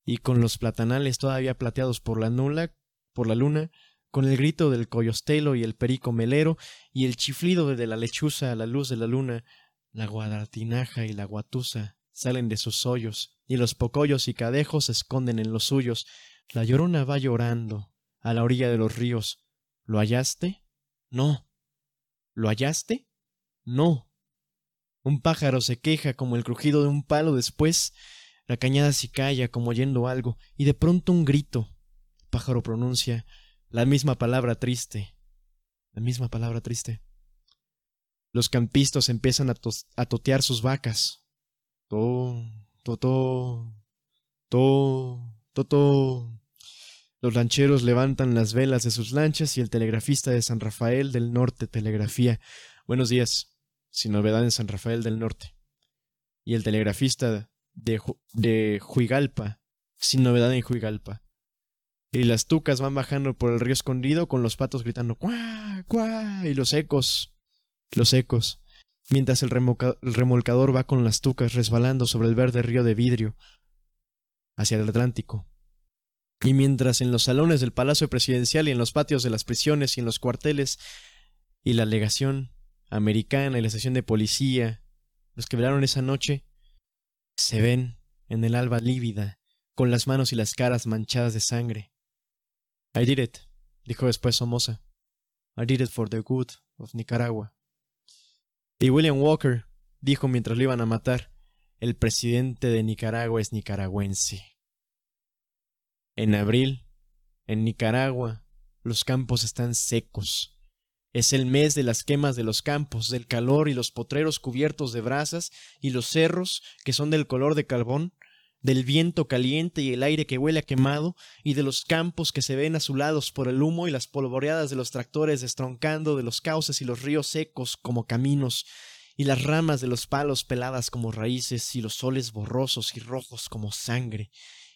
[SPEAKER 2] y con los platanales todavía plateados por la nula, por la luna, con el grito del coyostelo y el perico melero, y el chiflido de la lechuza a la luz de la luna, la guadartinaja y la guatusa salen de sus hoyos, y los pocollos y cadejos se esconden en los suyos. La llorona va llorando, a la orilla de los ríos. ¿Lo hallaste? No. ¿Lo hallaste? No. Un pájaro se queja como el crujido de un palo después. La cañada se calla como oyendo algo, y de pronto un grito. El pájaro pronuncia la misma palabra triste. La misma palabra triste. Los campistas empiezan a, totear sus vacas. To, to, to, to, to, to. Los lancheros levantan las velas de sus lanchas y el telegrafista de San Rafael del Norte telegrafía. Buenos días, sin novedad en San Rafael del Norte. Y el telegrafista de, de Juigalpa, sin novedad en Juigalpa. Y las tucas van bajando por el río escondido con los patos gritando ¡cuá! ¡cuá! y los ecos, los ecos, mientras el, el remolcador va con las tucas resbalando sobre el verde río de vidrio hacia el Atlántico. Y mientras en los salones del Palacio Presidencial y en los patios de las prisiones y en los cuarteles y la legación americana y la estación de policía, los que velaron esa noche, se ven en el alba lívida, con las manos y las caras manchadas de sangre. I did it, dijo después Somoza. I did it for the good of Nicaragua. Y William Walker dijo mientras lo iban a matar, el presidente de Nicaragua es nicaragüense. En abril, en Nicaragua, los campos están secos. Es el mes de las quemas de los campos, del calor y los potreros cubiertos de brasas y los cerros que son del color de carbón, del viento caliente y el aire que huele a quemado, y de los campos que se ven azulados por el humo y las polvoreadas de los tractores destroncando de los cauces y los ríos secos como caminos, y las ramas de los palos peladas como raíces, y los soles borrosos y rojos como sangre,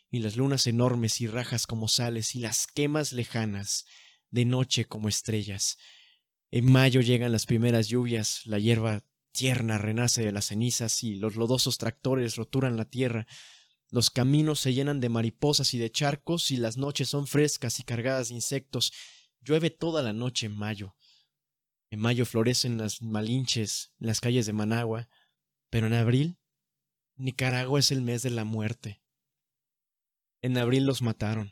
[SPEAKER 2] y las lunas enormes y rajas como sales, y las quemas lejanas, de noche como estrellas, en mayo llegan las primeras lluvias, la hierba tierna renace de las cenizas y los lodosos tractores roturan la tierra. Los caminos se llenan de mariposas y de charcos y las noches son frescas y cargadas de insectos. Llueve toda la noche en mayo. En mayo florecen las malinches en las calles de Managua, pero en abril Nicaragua es el mes de la muerte. En abril los mataron.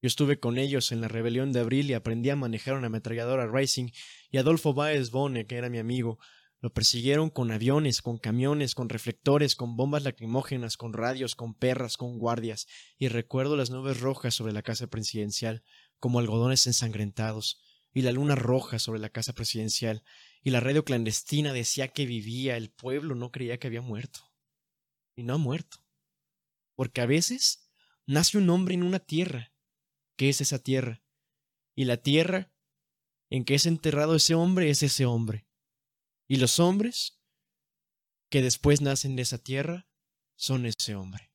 [SPEAKER 2] Yo estuve con ellos en la rebelión de abril y aprendí a manejar una ametralladora Racing y Adolfo Baez Bone, que era mi amigo, lo persiguieron con aviones, con camiones, con reflectores, con bombas lacrimógenas, con radios, con perras, con guardias, y recuerdo las nubes rojas sobre la casa presidencial, como algodones ensangrentados, y la luna roja sobre la casa presidencial, y la radio clandestina decía que vivía, el pueblo no creía que había muerto. Y no ha muerto. Porque a veces nace un hombre en una tierra, qué es esa tierra. Y la tierra en que es enterrado ese hombre es ese hombre. Y los hombres que después nacen de esa tierra son ese hombre.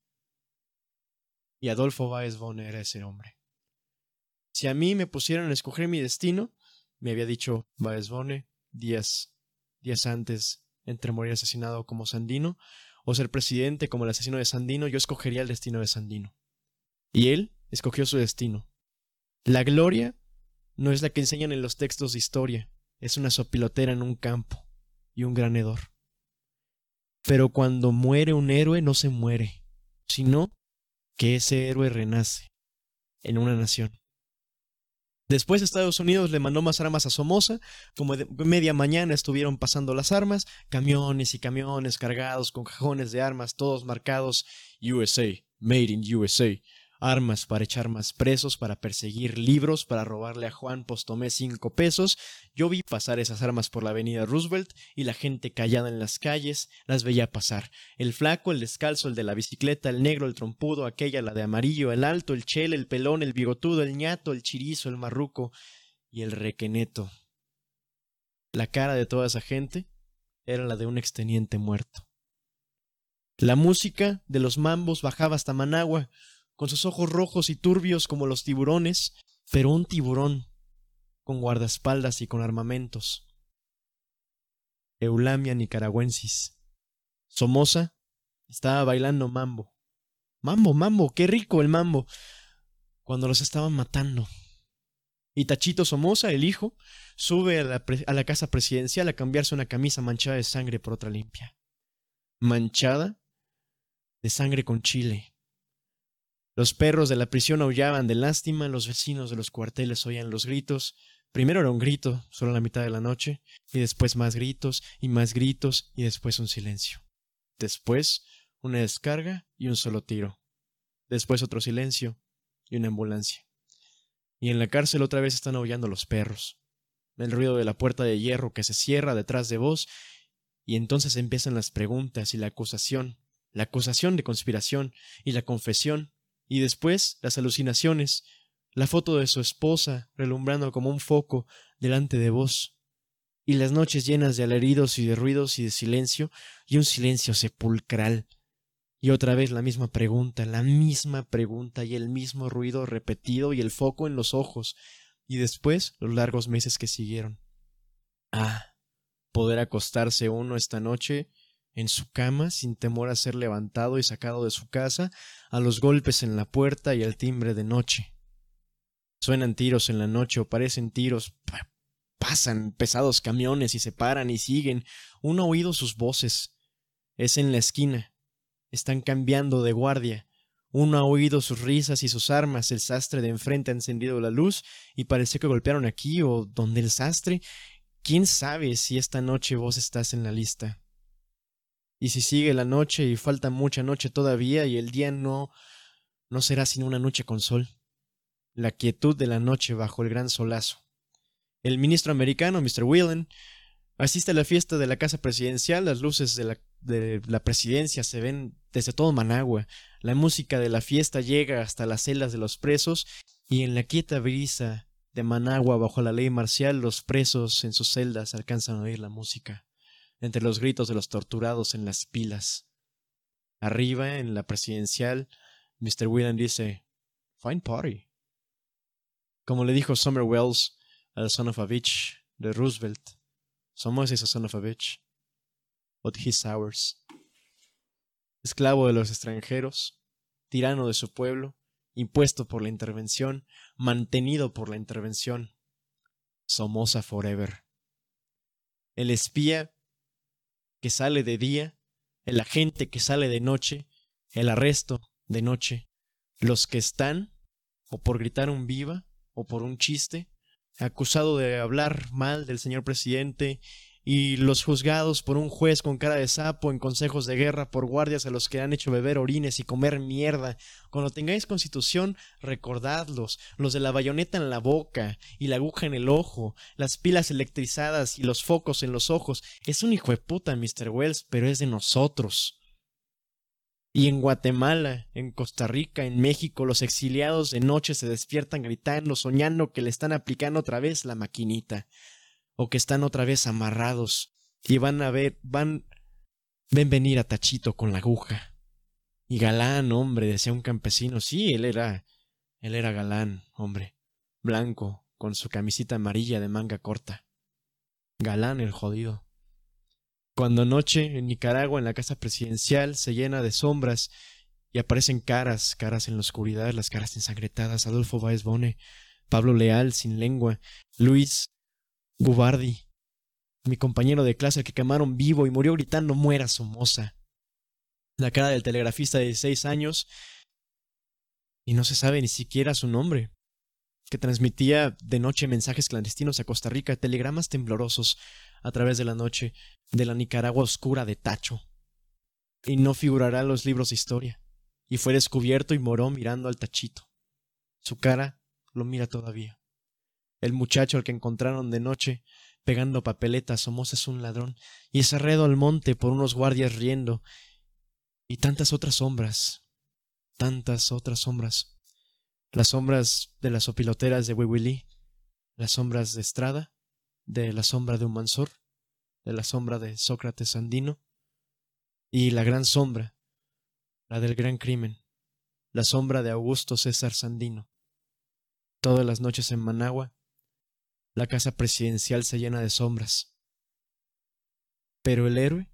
[SPEAKER 2] Y Adolfo Baez Bone era ese hombre. Si a mí me pusieran a escoger mi destino, me había dicho Baez Bone días, días antes entre morir asesinado como Sandino o ser presidente como el asesino de Sandino, yo escogería el destino de Sandino. Y él escogió su destino. La gloria no es la que enseñan en los textos de historia, es una sopilotera en un campo y un granedor. Pero cuando muere un héroe no se muere, sino que ese héroe renace en una nación. Después Estados Unidos le mandó más armas a Somoza, como de media mañana estuvieron pasando las armas, camiones y camiones cargados con cajones de armas, todos marcados USA, Made in USA, armas para echar más presos, para perseguir libros, para robarle a Juan Postomé cinco pesos. Yo vi pasar esas armas por la avenida Roosevelt y la gente callada en las calles las veía pasar. El flaco, el descalzo, el de la bicicleta, el negro, el trompudo, aquella, la de amarillo, el alto, el chel, el pelón, el bigotudo, el ñato, el chirizo, el marruco y el requeneto. La cara de toda esa gente era la de un exteniente muerto. La música de los mambos bajaba hasta Managua, con sus ojos rojos y turbios como los tiburones, pero un tiburón, con guardaespaldas y con armamentos. Eulamia nicaragüensis. Somoza estaba bailando mambo. Mambo, mambo, qué rico el mambo. Cuando los estaban matando. Y Tachito Somoza, el hijo, sube a la, a la casa presidencial a cambiarse una camisa manchada de sangre por otra limpia. Manchada de sangre con chile. Los perros de la prisión aullaban de lástima, los vecinos de los cuarteles oían los gritos, Primero era un grito, solo a la mitad de la noche, y después más gritos y más gritos y después un silencio. Después una descarga y un solo tiro. Después otro silencio y una ambulancia. Y en la cárcel otra vez están aullando los perros. El ruido de la puerta de hierro que se cierra detrás de vos, y entonces empiezan las preguntas y la acusación, la acusación de conspiración y la confesión, y después las alucinaciones, la foto de su esposa relumbrando como un foco delante de vos, y las noches llenas de alaridos y de ruidos y de silencio, y un silencio sepulcral. Y otra vez la misma pregunta, la misma pregunta y el mismo ruido repetido y el foco en los ojos, y después los largos meses que siguieron. Ah, poder acostarse uno esta noche en su cama sin temor a ser levantado y sacado de su casa, a los golpes en la puerta y al timbre de noche. Suenan tiros en la noche o parecen tiros. Pasan pesados camiones y se paran y siguen. Uno ha oído sus voces. Es en la esquina. Están cambiando de guardia. Uno ha oído sus risas y sus armas. El sastre de enfrente ha encendido la luz y parece que golpearon aquí o donde el sastre. ¿Quién sabe si esta noche vos estás en la lista? Y si sigue la noche y falta mucha noche todavía y el día no no será sino una noche con sol la quietud de la noche bajo el gran solazo. El ministro americano, Mr. Whelan, asiste a la fiesta de la casa presidencial, las luces de la, de la presidencia se ven desde todo Managua, la música de la fiesta llega hasta las celdas de los presos, y en la quieta brisa de Managua bajo la ley marcial los presos en sus celdas alcanzan a oír la música, entre los gritos de los torturados en las pilas. Arriba, en la presidencial, Mr. Whelan dice, Fine party. Como le dijo Summer Wells al Son of a Bitch de Roosevelt, somos ese Son of a Bitch, but he's ours. Esclavo de los extranjeros, tirano de su pueblo, impuesto por la intervención, mantenido por la intervención. Somoza forever. El espía que sale de día, el agente que sale de noche, el arresto de noche, los que están, o por gritar un viva, o por un chiste, acusado de hablar mal del señor presidente, y los juzgados por un juez con cara de sapo en consejos de guerra por guardias a los que han hecho beber orines y comer mierda. Cuando tengáis constitución, recordadlos, los de la bayoneta en la boca y la aguja en el ojo, las pilas electrizadas y los focos en los ojos. Es un hijo de puta, Mr. Wells, pero es de nosotros. Y en Guatemala, en Costa Rica, en México, los exiliados de noche se despiertan gritando, soñando que le están aplicando otra vez la maquinita, o que están otra vez amarrados, y van a ver, van, ven venir a Tachito con la aguja. Y galán, hombre, decía un campesino, sí, él era, él era galán, hombre, blanco, con su camisita amarilla de manga corta. Galán el jodido. Cuando noche en Nicaragua, en la casa presidencial, se llena de sombras y aparecen caras, caras en la oscuridad, las caras ensangretadas, Adolfo Baez Bone, Pablo Leal sin lengua, Luis Gubardi, mi compañero de clase que quemaron vivo y murió gritando muera Somoza. La cara del telegrafista de 16 años y no se sabe ni siquiera su nombre, que transmitía de noche mensajes clandestinos a Costa Rica, telegramas temblorosos a través de la noche de la Nicaragua oscura de Tacho. Y no figurará en los libros de historia. Y fue descubierto y moró mirando al tachito. Su cara lo mira todavía. El muchacho al que encontraron de noche pegando papeletas, Somos es un ladrón, y es arredo al monte por unos guardias riendo, y tantas otras sombras, tantas otras sombras. Las sombras de las opiloteras de Wiwili, las sombras de Estrada, de la sombra de un Mansor, de la sombra de Sócrates Andino, y la gran sombra, la del gran crimen, la sombra de Augusto César Sandino. Todas las noches en Managua, la casa presidencial se llena de sombras. Pero el héroe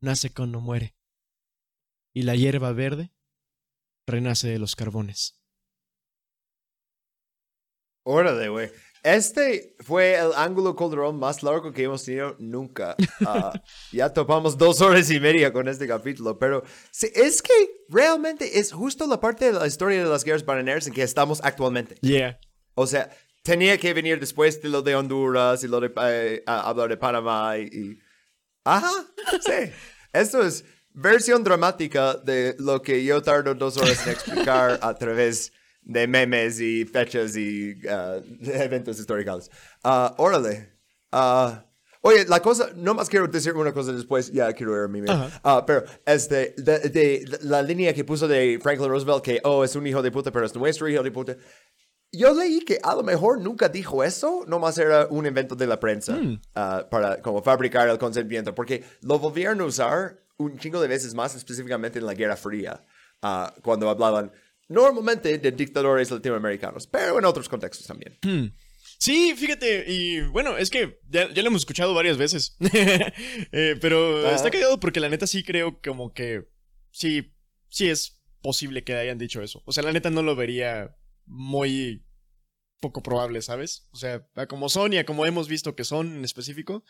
[SPEAKER 2] nace cuando muere, y la hierba verde renace de los carbones.
[SPEAKER 1] Órale, güey. Este fue el ángulo Calderón más largo que hemos tenido nunca. Uh, *laughs* ya topamos dos horas y media con este capítulo, pero es que realmente es justo la parte de la historia de las guerras bananeras en que estamos actualmente.
[SPEAKER 2] Yeah.
[SPEAKER 1] O sea, tenía que venir después de lo de Honduras y lo de eh, hablar de Panamá y, y- Ajá, sí. Esto es versión dramática de lo que yo tardo dos horas en explicar a través de memes y fechas y uh, *laughs* eventos históricos. Ah, órale. Ah, oye, la cosa, no más quiero decir una cosa después, ya quiero ir a mi Ah, pero este, de, de- la línea que puso de Franklin Roosevelt que, oh, es un hijo de puta, pero es nuestro hijo de puta. Yo leí que a lo mejor nunca dijo eso, nomás era un invento de la prensa ah, para como fabricar el consentimiento, porque lo volvieron a usar un chingo de veces más, específicamente en la Guerra Fría, ah, cuando hablaban normalmente de dictadores latinoamericanos, pero en otros contextos también.
[SPEAKER 2] Sí, fíjate, y bueno, es que ya, ya lo hemos escuchado varias veces. *laughs* Eh, pero
[SPEAKER 1] Ajá.
[SPEAKER 2] está callado porque la neta sí creo como que sí, sí es posible que hayan dicho eso. O sea, la neta no lo vería muy poco probable, ¿sabes? O sea, como son y a como hemos visto que son en específico.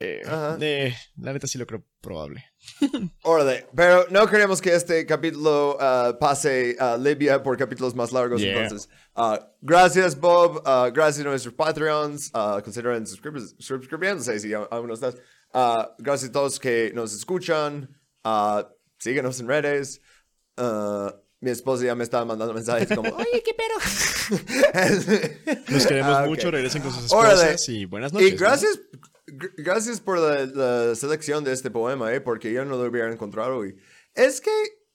[SPEAKER 2] eh, eh, la neta sí lo creo probable. *laughs*
[SPEAKER 1] Órale, pero no queremos que este capítulo ah, pase a Libia por capítulos más largos,
[SPEAKER 2] Yeah.
[SPEAKER 1] entonces. ah, gracias, Bob. ah, gracias a nuestros Patreons. consideren suscribiéndose si aún no estás. Gracias a todos que nos escuchan. síguenos en redes. Mi esposa ya me estaba mandando mensajes como, *laughs* oye, qué pedo. *laughs*
[SPEAKER 2] Los queremos
[SPEAKER 1] Ah, ok.
[SPEAKER 2] mucho, regresen con sus
[SPEAKER 1] Órale.
[SPEAKER 2] esposas y buenas noches.
[SPEAKER 1] Y
[SPEAKER 2] ¿no?
[SPEAKER 1] gracias, gr- gracias por la, la selección de este poema, ¿eh? Porque yo no lo hubiera encontrado. Y es que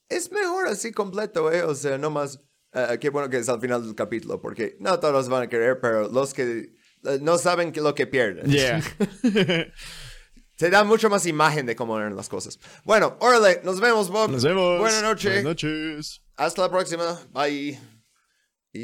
[SPEAKER 1] es mejor así completo, ¿eh? O sea, no más. eh, qué bueno que es al final del capítulo, porque no todos van a querer, pero los que eh, no saben que lo que pierden.
[SPEAKER 2] Yeah. *laughs*
[SPEAKER 1] Se da mucho más imagen de cómo eran las cosas. Bueno, órale, nos vemos, Bob.
[SPEAKER 2] Nos vemos.
[SPEAKER 1] Buenas noches.
[SPEAKER 2] Buenas noches.
[SPEAKER 1] Hasta la próxima. Bye.